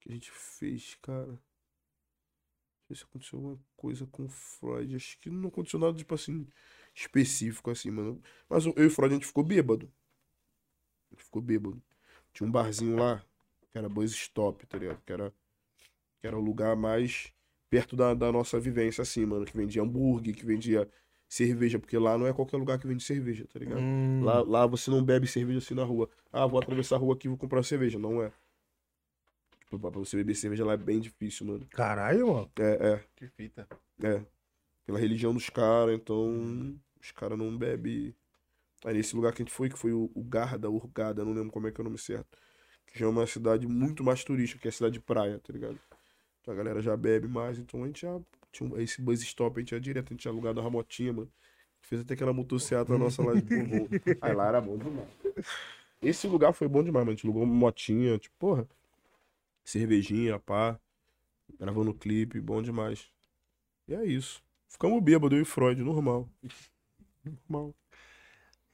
Que a gente fez, cara ver se aconteceu alguma coisa com o Freud. Acho que não aconteceu nada, tipo assim, específico, assim, mano. Mas eu e o Freud, a gente ficou bêbado. A gente ficou bêbado. Tinha um barzinho lá, que era Buzz Stop, tá ligado? Que era, que era o lugar mais perto da, da nossa vivência, assim, mano. Que vendia hambúrguer, que vendia cerveja. Porque lá não é qualquer lugar que vende cerveja, tá ligado? Hum, Lá, lá você não bebe cerveja assim na rua. Ah, vou atravessar a rua aqui e vou comprar cerveja. Não é. Pra você beber cerveja lá é bem difícil, mano. Caralho, mano. É, é. Que fita. É. Pela religião dos caras, então os caras não bebem. Aí nesse lugar que a gente foi, que foi o, o Garda, Urgada, não lembro como é que é o nome certo. Que já é uma cidade muito mais turística, que é a cidade de praia, tá ligado? Então a galera já bebe mais, então a gente já. Tinha um- esse bus stop, a gente ia direto, a gente tinha alugado a motinha, mano. Fez até aquela motocicleta nossa lá de. Aí lá era bom demais. Esse lugar foi bom demais, mano. A gente alugou uma motinha, tipo, porra. Cervejinha, pá. Gravando clipe, bom demais. E é isso. Ficamos bêbados, eu e Freud, normal. Normal.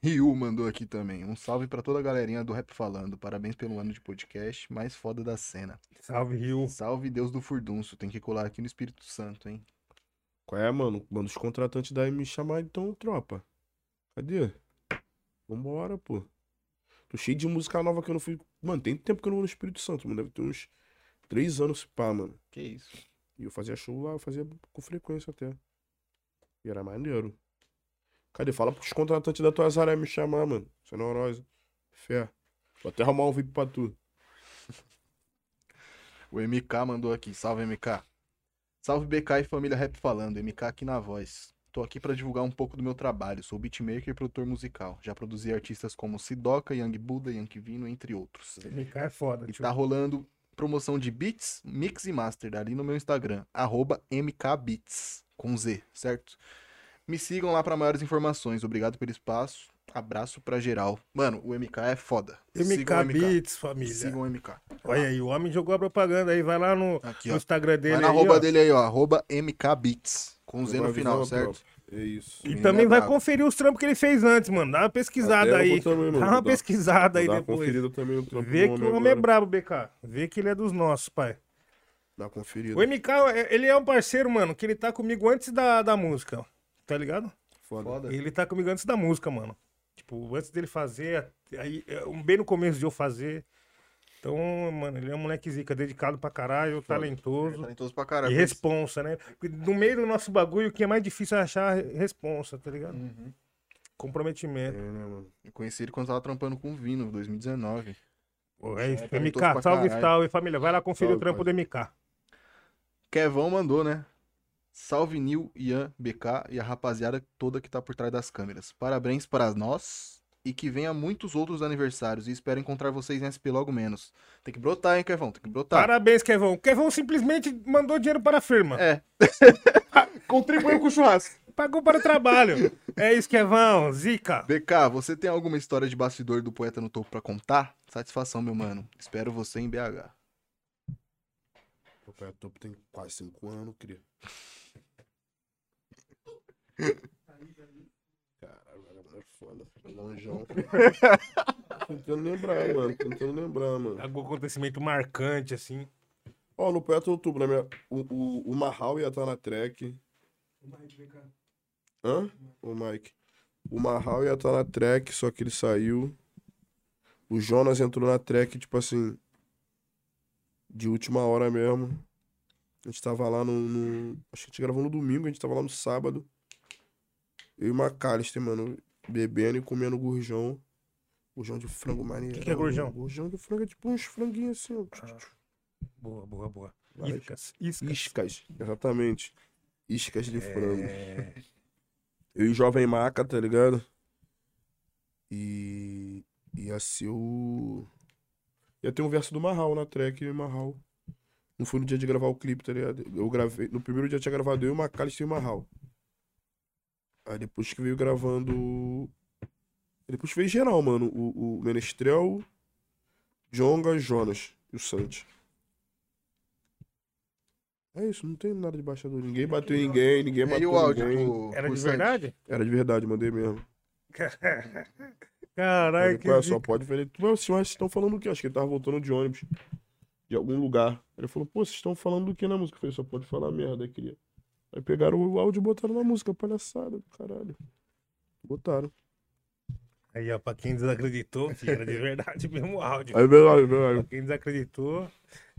Ryu mandou aqui também. Um salve pra toda a galerinha do Rap Falando. Parabéns pelo ano de podcast mais foda da cena. Salve, Rio. Salve Deus do Furdunço. Tem que colar aqui no Espírito Santo, hein? Qual é, mano? Manda os contratantes daí me chamar então, tropa. Cadê? Vambora, pô. Tô cheio de música nova que eu não fui. Mano, tem tempo que eu não vou no Espírito Santo, mano. Deve ter uns três anos, pá, mano. Que isso. E eu fazia show lá, eu fazia com frequência até. E era maneiro. Cadê? Fala pros contratantes da tua área me chamar, mano. Você é neurose. Fé. Vou até arrumar um VIP pra tu. O MK mandou aqui. Salve, MK. Salve BK e família Rap Falando. MK aqui na voz. Tô aqui pra divulgar um pouco do meu trabalho. Sou beatmaker e produtor musical. Já produzi artistas como Sidoca, Young Buddha, Yankee Vino, entre outros. MK é foda, E tio. tá rolando promoção de beats, mix e master ali no meu Instagram, arroba mkbeats, com Z, certo? Me sigam lá pra maiores informações. Obrigado pelo espaço. Abraço pra geral. Mano, o MK é foda. MK o Beats, família. Sigam o MK. Olha aí, o homem jogou a propaganda aí. Vai lá no, Aqui, no. Instagram dele. Vai na aí, arroba ó. dele aí, ó. Arroba mkbeats. Com Z no final, certo? É isso. E também é vai brabo. conferir os trampos que ele fez antes, mano. Dá uma pesquisada aí. Dá uma pesquisada aí depois. conferida também no trampo Vê que o homem é brabo, BK. Vê que ele é dos nossos, pai. Dá uma conferida. O MK, é- ele é um parceiro, mano, que ele tá comigo antes da, da música. Tá ligado? Foda. Foda. Ele tá comigo antes da música, mano. Tipo, antes dele fazer, aí, é, bem no começo de eu fazer. Então, mano, ele é um moleque zica, dedicado pra caralho, talentoso. Talentoso pra caralho. E responsa, né? No meio do nosso bagulho, o que é mais difícil é achar responsa, tá ligado? Uhum. É, Comprometimento. né, mano? Eu conheci ele quando tava trampando com o Vino, 2019. Pô, é isso. talentoso MK, salve, salve, família. Vai lá conferir Salve, o trampo do MK. Kevão mandou, né? Salve Nil, Ian, BK e a rapaziada toda que tá por trás das câmeras. Parabéns para nós e que venha muitos outros aniversários e espero encontrar vocês em SP logo menos. Tem que brotar, hein, Kevão? Tem que brotar. Parabéns, Kevão. Kevão simplesmente mandou dinheiro para a firma. É. Contribuiu com o churrasco. Pagou para o trabalho. é isso, Kevão. Zica. BK, você tem alguma história de bastidor do Poeta no Topo pra contar? Satisfação, meu mano. Espero você em BH. O Pé Topo tem quase 5 anos, cria. Caralho, agora é foda. Tentando lembrar, mano. Tentando lembrar, mano. Algum acontecimento marcante, assim. Ó, no Pé Topo, na minha... o, o, o Marral ia estar na track. Hã? O Mike. O Marral ia estar na track, só que ele saiu. O Jonas entrou na track, tipo assim. De última hora mesmo. A gente tava lá no, no- Acho que a gente gravou no domingo, a gente tava lá no sábado. Eu e o Macalister, mano, bebendo e comendo gurjão. Gurjão de frango maneiro. que é gurjão? Gurjão de frango é tipo uns franguinhos assim, ó. Boa, boa, boa. Várias. Iscas. Iscas. Iscas, exatamente. Iscas de frango. É... Eu e o Jovem Maca, tá ligado? E. Ia ser o. Ia ter um verso do Marral na track, e o Marral. Não foi no dia de gravar o clipe, tá ligado? Eu gravei. No primeiro dia tinha gravado eu, o Macalister e o Marral. Aí depois que veio gravando. Depois veio geral, mano. O, o Menestrel, Jonga, Jonas e o Santi. É isso, não tem nada de baixador. Ninguém bateu em ninguém, ninguém E bateu o áudio ninguém. pro, Era pro de verdade? Era de verdade, mandei mesmo. Caralho, Ele, que "Qual é? zica. só pode ver. Mas mas vocês estão falando do quê? Acho que ele tava voltando de ônibus. De algum lugar. Ele falou, pô, vocês estão falando do que na música? Eu falei, só pode falar merda, queria. Aí pegaram o áudio e botaram na música, palhaçada do caralho. Botaram. Aí, ó, pra quem desacreditou, que era de verdade mesmo o áudio. Aí, verdade, verdade. Pra quem desacreditou,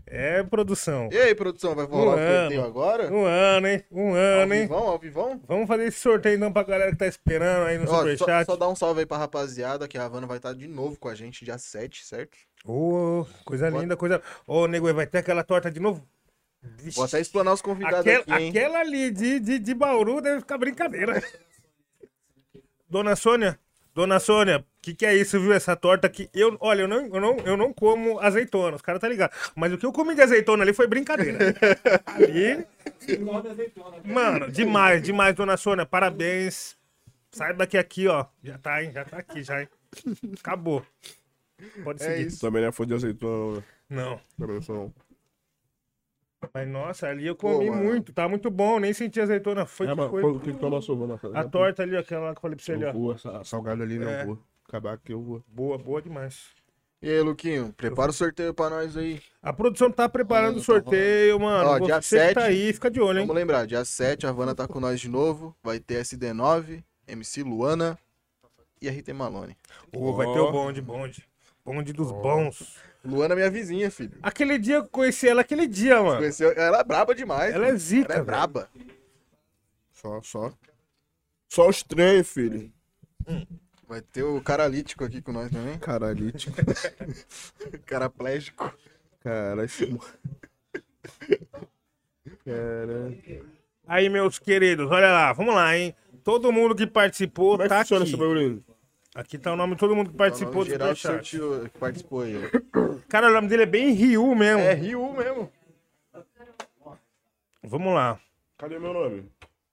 é produção. E aí, produção, vai rolar o Um ano. sorteio agora? Um ano, hein? Um ano, hein? vivão, ao vivão? Vamos fazer esse sorteio então pra galera que tá esperando aí no Ó, só, Superchat. só dá um salve aí pra rapaziada, que a Havana vai estar de novo com a gente dia 7, certo? Ô, coisa linda, coisa. Ô, nego, vai ter aquela torta de novo? Vixe, Vou até explanar os convidados aquela, aqui, hein? aquela ali de, de, de Bauru deve ficar brincadeira. Dona Sônia, Dona Sônia, o que, que é isso, viu? Essa torta aqui. Eu, olha, eu não, eu, não, eu não como azeitona, os caras tá ligado. Mas o que eu comi de azeitona ali foi brincadeira. ali. Mano, demais, demais, Dona Sônia. Parabéns. Saiba que aqui, ó. Já tá, hein? Já tá aqui, já, hein? Acabou. Pode É seguir. isso. Também não é fã de azeitona, não, né? Não. Também não sou, não. Mas nossa, ali eu comi mano. muito, tá muito bom, nem senti azeitona. Foi, É, mas foi o que que toma sua, mano? a torta ali, aquela lá que eu falei pra você ali, ó. vou, essa salgada ali, não É. vou. Acabar aqui eu vou. Boa, boa demais. E aí, Luquinho, prepara o sorteio pra nós aí. A produção tá preparando o sorteio, mano. Ó, Você dia que 7, tá aí, fica de olho, hein? Vamos lembrar, dia 7 a Havana tá com nós de novo. Vai ter SD9, MC Luana e RT Malone. Ô, vai ter o bonde, bonde. Bonde dos bons. Luana é minha vizinha, filho. Aquele dia eu conheci ela, aquele dia, mano. Conheceu? Ela é braba demais. Ela é filho. zica, Ela é velho. braba. Só, só. Só os trem, filho. Vai ter o caralítico aqui com nós também. Caralho, tipo, Caraplégico. cara, esse... Cara... Aí, meus queridos, olha lá, vamos lá, hein? Todo mundo que participou Como é que tá aqui. esse bagulho? Aqui tá o nome de todo mundo que participou do geral Superchat. que participou aí. Cara, o nome dele é bem Ryu mesmo. É Rio mesmo. Vamos lá. Cadê meu nome?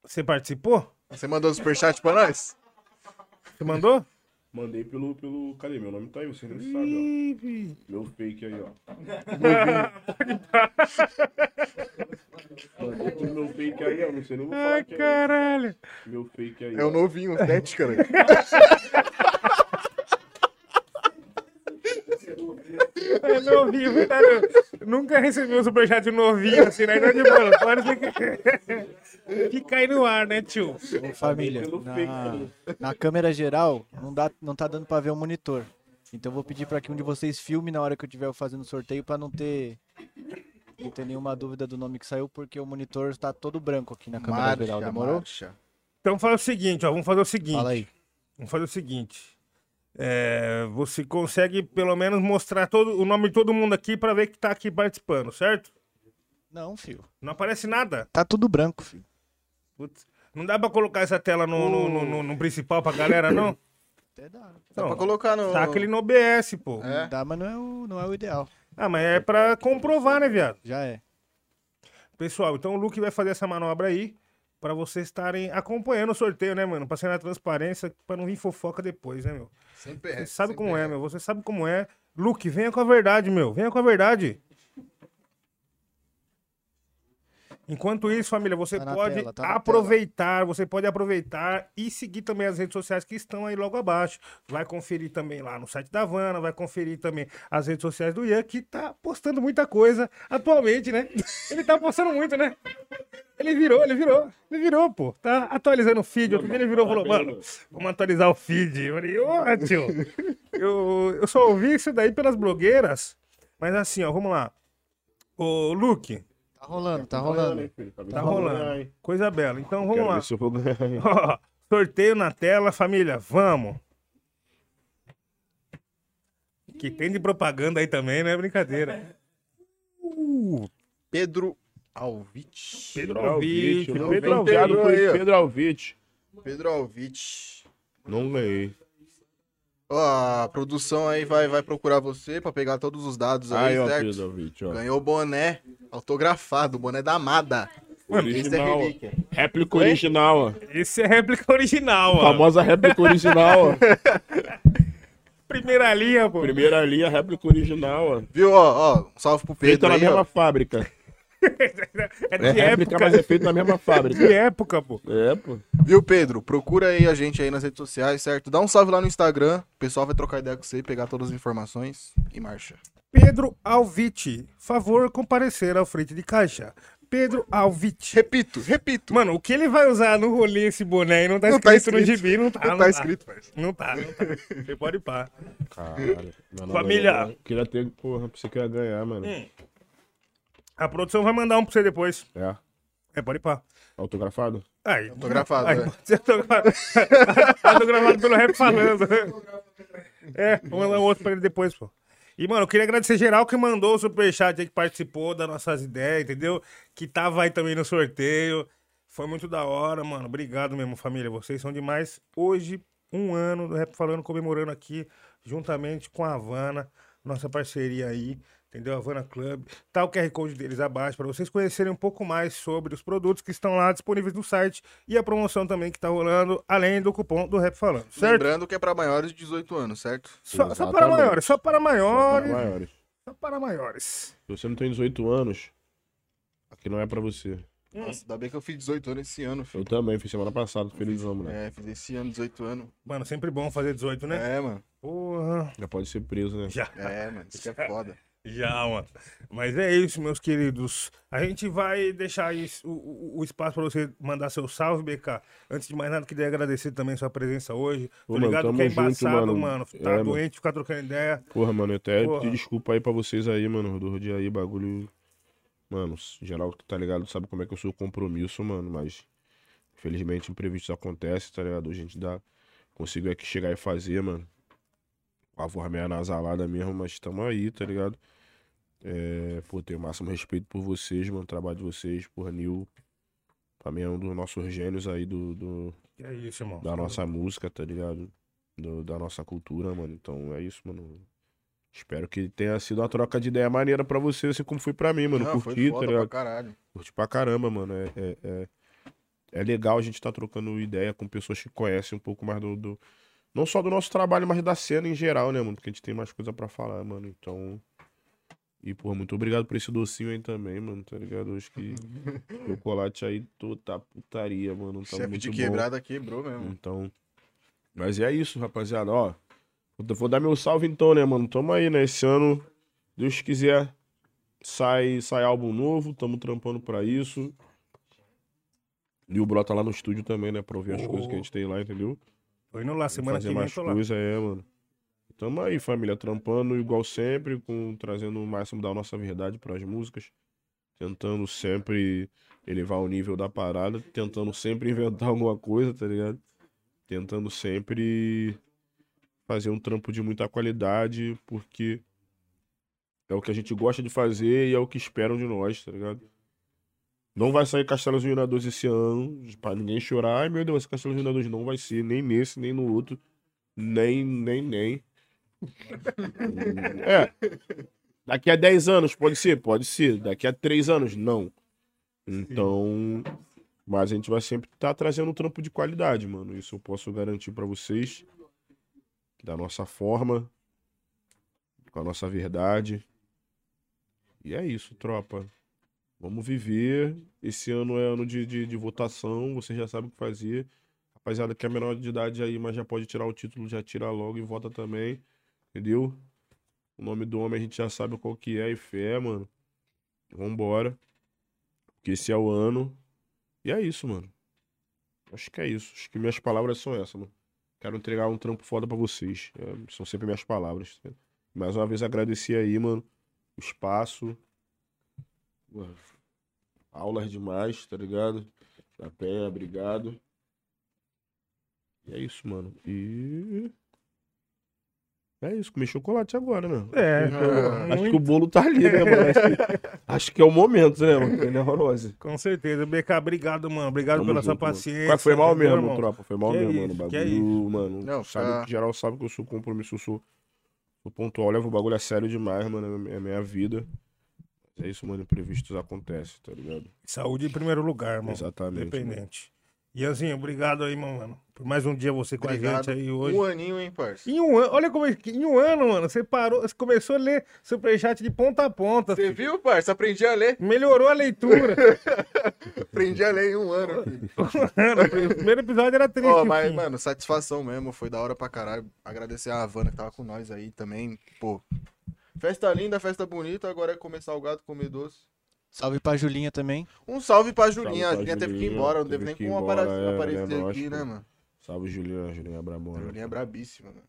Você participou? Você mandou o superchat pra nós? Você mandou? Mandei pelo, pelo... Cadê? Meu nome tá aí, você não sabe, ó. Meu fake aí, ó. Mandei pelo meu fake aí, ó. Não sei nem vou falar Ai, é caralho. Meu fake aí, É o novinho, o 7, cara. É novinho, verdade. Nunca recebi um superchat novinho assim, né? Não, de boa. Pode ser que... Fica aí no ar, né, tio? Ô, família, na, na câmera geral, não, dá, não tá dando pra ver o monitor. Então eu vou pedir pra que um de vocês filme na hora que eu estiver fazendo o sorteio pra não ter não ter nenhuma dúvida do nome que saiu, porque o monitor está todo branco aqui na câmera Marcha, geral. Demorou? marcha. Então faz o seguinte, ó. Vamos fazer o seguinte. Fala aí. Vamos fazer o seguinte. É, você consegue pelo menos mostrar todo, o nome de todo mundo aqui pra ver que tá aqui participando, certo? Não, filho. Não aparece nada. Tá tudo branco, filho. Putz. Não dá pra colocar essa tela no, no, no- no- no principal pra galera, não? Até dá. Dá Não, pra colocar no. Taca ele no OBS, pô. É. Dá, mas não é, o, não é o ideal. Ah, mas é pra comprovar, né, viado? Já é. Pessoal, então o Luke vai fazer essa manobra aí pra vocês estarem acompanhando o sorteio, né, mano? Ser na transparência, pra não vir fofoca depois, né, meu? Sempre é. Você sabe como é, meu. Você sabe como é. Luke, venha com a verdade, meu. Venha com a verdade. Enquanto isso, família, você Tá pode tela, tá aproveitar, você pode aproveitar e seguir também as redes sociais que estão aí logo abaixo. Vai conferir também lá no site da Havana, vai conferir também as redes sociais do Ian, que tá postando muita coisa atualmente, né? Ele tá postando muito, né? Ele virou, ele virou, ele virou, pô. Tá atualizando o feed. Outro dia ele virou e falou, mano, vamos atualizar o feed. Eu falei, ô, tio, eu, eu só ouvi isso daí pelas blogueiras. Mas assim, ó, vamos lá. Ô, Luke, Tá rolando, tá rolando. tá rolando. Coisa bela. Então vamos Quero lá. ver se eu vou ganhar. hein? Ó, sorteio na tela, família. Vamos. Que tem de propaganda aí também, não é brincadeira. Uh, Pedro Alvite. Pedro Alvite, Pedro vi Alvite. Pedro Alvite. Pedro Alvite. Não ganhei. Ó, a produção aí vai, vai procurar você pra pegar todos os dados aí, Aí, ó, certo? Ganhou o boné autografado, boné da Amada. Esse é relíquia. Réplica original, ó. Esse é réplica original, ó. Famosa réplica original, ó. Primeira linha, pô. Primeira linha, réplica original, ó. Viu, ó, ó, um salve pro Feita Pedro na aí, mesma ó. fábrica. É É de réplica, época. mas é feito na mesma fábrica. De época, pô. É, pô. Viu, Pedro? Procura aí a gente aí nas redes sociais, certo? Dá um salve lá no Instagram, o pessoal vai trocar ideia com você, pegar todas as informações e marcha. Pedro Alvite, favor comparecer ao frente de caixa. Pedro Alvite. Repito, repito. Mano, o que ele vai usar no rolê esse boné aí não tá Não escrito, tá no escrito. gibi, não tá. Não tá escrito, parceiro. Não tá, não tá. Você pode ir pá. Caralho. Não, não, Família. não, não. Queria ter, porra, pra você queria ganhar, mano. Hum. A produção vai mandar um pra você depois. É. É, pode ir pá. Autografado? Aí. Autografado, Aí, é. pode ser autografado. autografado pelo rap falando. É, vou mandar um outro pra ele depois, pô. E, mano, eu queria agradecer geral que mandou o superchat aí, que participou das nossas ideias, entendeu? Que tava aí também no sorteio. Foi muito da hora, mano. Obrigado mesmo, família. Vocês são demais. Hoje, um ano do Rap Falando comemorando aqui, juntamente com a Havana, nossa parceria aí, entendeu? Havana Club. Tá o QR Code deles abaixo para vocês conhecerem um pouco mais sobre os produtos que estão lá disponíveis no site e a promoção também que tá rolando, além do cupom do Rap Falando, certo? Lembrando que é pra maiores de 18 anos, certo? Só, só para maiores, só para maiores, Para maiores. só para maiores. Se você não tem 18 anos, aqui não é pra você. Nossa, ainda bem que eu fiz 18 anos esse ano, Eu filho. também, fiz semana passada, felizão, moleque. É, fiz esse ano 18 anos. Mano, sempre bom fazer 18, né? É, mano. Porra. Já pode ser preso, né? Já, É, mano. Isso é foda. já, mano. Mas é isso, meus queridos. A gente vai deixar aí o, o- espaço pra você mandar seu salve, BK. Antes de mais nada, queria agradecer também sua presença hoje. Tô Ô, mano, ligado tamo que é junto, embaçado, mano. mano. Tá É, mano. doente, ficar trocando ideia. Porra, mano, eu até Porra. pedir desculpa aí pra vocês aí, mano, do dia aí, bagulho. Mano, geral que tá ligado sabe como é que eu sou compromisso, mano, mas infelizmente imprevistos acontecem, tá ligado? A gente dá, consigo aqui chegar e fazer, mano. A voz meio anasalada mesmo, mas tamo aí, tá ligado? É, pô, tenho o máximo respeito por vocês, mano, o trabalho de vocês, por Nil. Também é um dos nossos gênios aí do, do- É isso, irmão. da nossa música, tá ligado? Do- da nossa cultura, mano. Então é isso, mano. Espero que tenha sido uma troca de ideia maneira pra você, assim como foi pra mim, mano. Não, Curti, tá foda pra ligado? caralho. Curti pra caramba, mano. É, é, é, é legal a gente tá trocando ideia com pessoas que conhecem um pouco mais do, do- Não só do nosso trabalho, mas da cena em geral, né, mano? Porque a gente tem mais coisa pra falar, mano. Então. E, pô, muito obrigado por esse docinho aí também, mano, tá ligado? Acho que o chocolate aí tô, tá putaria, mano. Tá Chefe de bom. quebrada quebrou mesmo. Então. Mas é isso, rapaziada. Ó. Vou dar meu salve então, né, mano? Tamo aí, né? Esse ano, Deus quiser, sai, sai álbum novo. Tamo trampando pra isso. E o Bro tá lá no estúdio também, né? Pra ouvir as coisas que a gente tem lá, entendeu? Tô indo lá, semana fazer que vem mais tô lá. coisa, é, mano. Tamo aí, família, trampando igual sempre, com, trazendo o máximo da nossa verdade pras músicas. Tentando sempre elevar o nível da parada, tentando sempre inventar alguma coisa, tá ligado? Tentando sempre fazer um trampo de muita qualidade, porque é o que a gente gosta de fazer e é o que esperam de nós, tá ligado? Não vai sair Castelos Vingadores esse ano, pra ninguém chorar. Ai meu Deus, Castelos Vingadores não vai ser, nem nesse, nem no outro. Nem, nem, nem. É. Daqui a 10 anos, pode ser? Pode ser. Daqui a 3 anos, não. Então. Mas a gente vai sempre estar trazendo um trampo de qualidade, mano. Isso eu posso garantir pra vocês. Da nossa forma. Com a nossa verdade. E é isso, tropa. Vamos viver. Esse ano é ano de, de, de votação. Você já sabe o que fazer. Rapaziada que é menor de idade aí, mas já pode tirar o título, já tira logo e vota também. Entendeu? O nome do homem a gente já sabe qual que é e fé, mano. Vambora. Porque esse é o ano. E é isso, mano. Acho que é isso. Acho que minhas palavras são essas, mano. Quero entregar um trampo foda pra vocês. É, são sempre minhas palavras. tá? Mais uma vez agradecer aí, mano. O espaço. Aulas demais, tá ligado? Da Penha, obrigado. E é isso, mano. E. É isso, comi chocolate agora, né? É, Acho que o bolo tá ali, né, mano? Acho que, acho que é o momento, né, mano? Né, Rose? Com certeza. BK, obrigado, mano. Obrigado Tamo pela sua junto, mano. paciência. Mas foi mal mesmo, irmão? tropa. Foi mal Que mesmo, mano. Bagulho, isso. mano. Não, sabe, tá- Geral sabe que eu sou compromisso, eu sou, sou pontual, levo o bagulho a sério demais, mano. É a minha vida. É isso, mano. Imprevistos acontecem, tá ligado? Saúde em primeiro lugar, irmão. Exatamente. mano. Independente. Ianzinho, obrigado aí, mano. Por mais um dia você com a Obrigado. gente aí hoje. Um aninho, hein, parça? Em um ano, olha como é que- em um ano, mano, você parou, você começou a ler superchat de ponta a ponta. Você filho. viu, parça? Aprendi a ler. Melhorou a leitura. Aprendi a ler em um ano, filho. Mano, o primeiro episódio era triste. Ó, o mas, mano, satisfação mesmo. Foi da hora pra caralho. Agradecer a Havana que tava com nós aí também. Pô, festa linda, festa bonita. Agora é comer salgado, comer doce. Salve pra Julinha também. Um salve pra Julinha. pra a Julinha teve que ir Julinha, embora. Não teve teve nem como embora, apare- é, aparecer é nóis, aqui, né, mano? Salve, Juliana. Juliana A Brabona. Julinha é brabíssima, mano.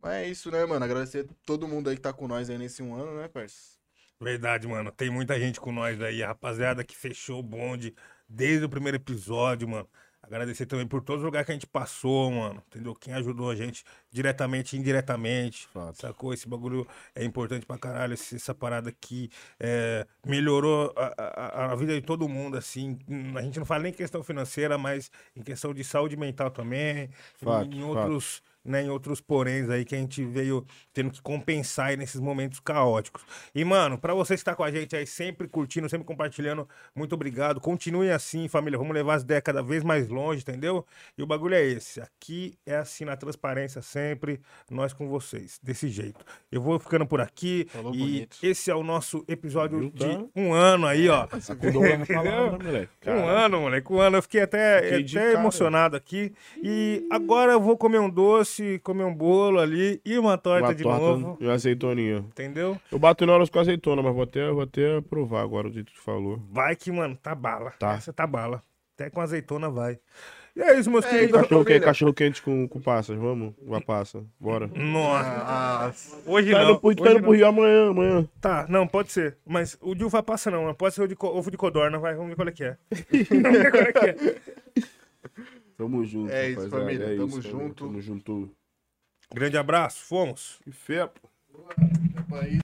Mas é isso, né, mano? Agradecer todo mundo aí que tá com nós aí nesse um ano, né, parça? Verdade, mano. Tem muita gente com nós aí, a rapaziada que fechou o bonde desde o primeiro episódio, mano. Agradecer também por todos os lugares que a gente passou, mano. Entendeu? Quem ajudou a gente diretamente e indiretamente. Fato. Sacou? Esse bagulho é importante pra caralho. Essa parada aqui é, melhorou a, a- a vida de todo mundo, assim. A gente não fala nem em questão financeira, mas em questão de saúde mental também. Fato, em fato. outros, né, em outros poréns aí que a gente veio tendo que compensar aí nesses momentos caóticos. E, mano, pra você que tá com a gente aí, sempre curtindo, sempre compartilhando, muito obrigado. Continuem assim, família. Vamos levar as ideias cada vez mais longe, entendeu? E o bagulho é esse. Aqui é assim, na transparência sempre, nós com vocês, desse jeito. Eu vou ficando por aqui. Falou e bonito. esse é o nosso episódio Viu, de um ano aí, ó. Uma palavra, moleque. Um ano, moleque, um ano. Eu fiquei até, Fiquei até emocionado aqui. E agora eu vou comer um doce, comer um bolo ali e uma torta Uma de torta novo. e uma azeitoninha. Entendeu? Eu bato em horas com azeitona, mas vou até, vou até provar agora o jeito que tu falou. Vai que, mano, tá bala. Tá. Essa tá bala. Até com azeitona vai. E é isso, meus É queridos. Cachorro, quente, família. cachorro quente com, com passas, vamos? Uma passa, bora. Nossa. Hoje Tá não. indo pro, tá hoje indo pro não. Rio amanhã, amanhã. Tá, não, pode ser. Mas o de uva passa não. Pode ser o de ovo de codorna. Vai, vamos ver qual é que é. vamos ver qual é que é. Tamo junto, É isso, rapaziada, família, é tamo isso, família, junto. Tamo junto. Grande abraço. Fomos. Que fé, pô. país.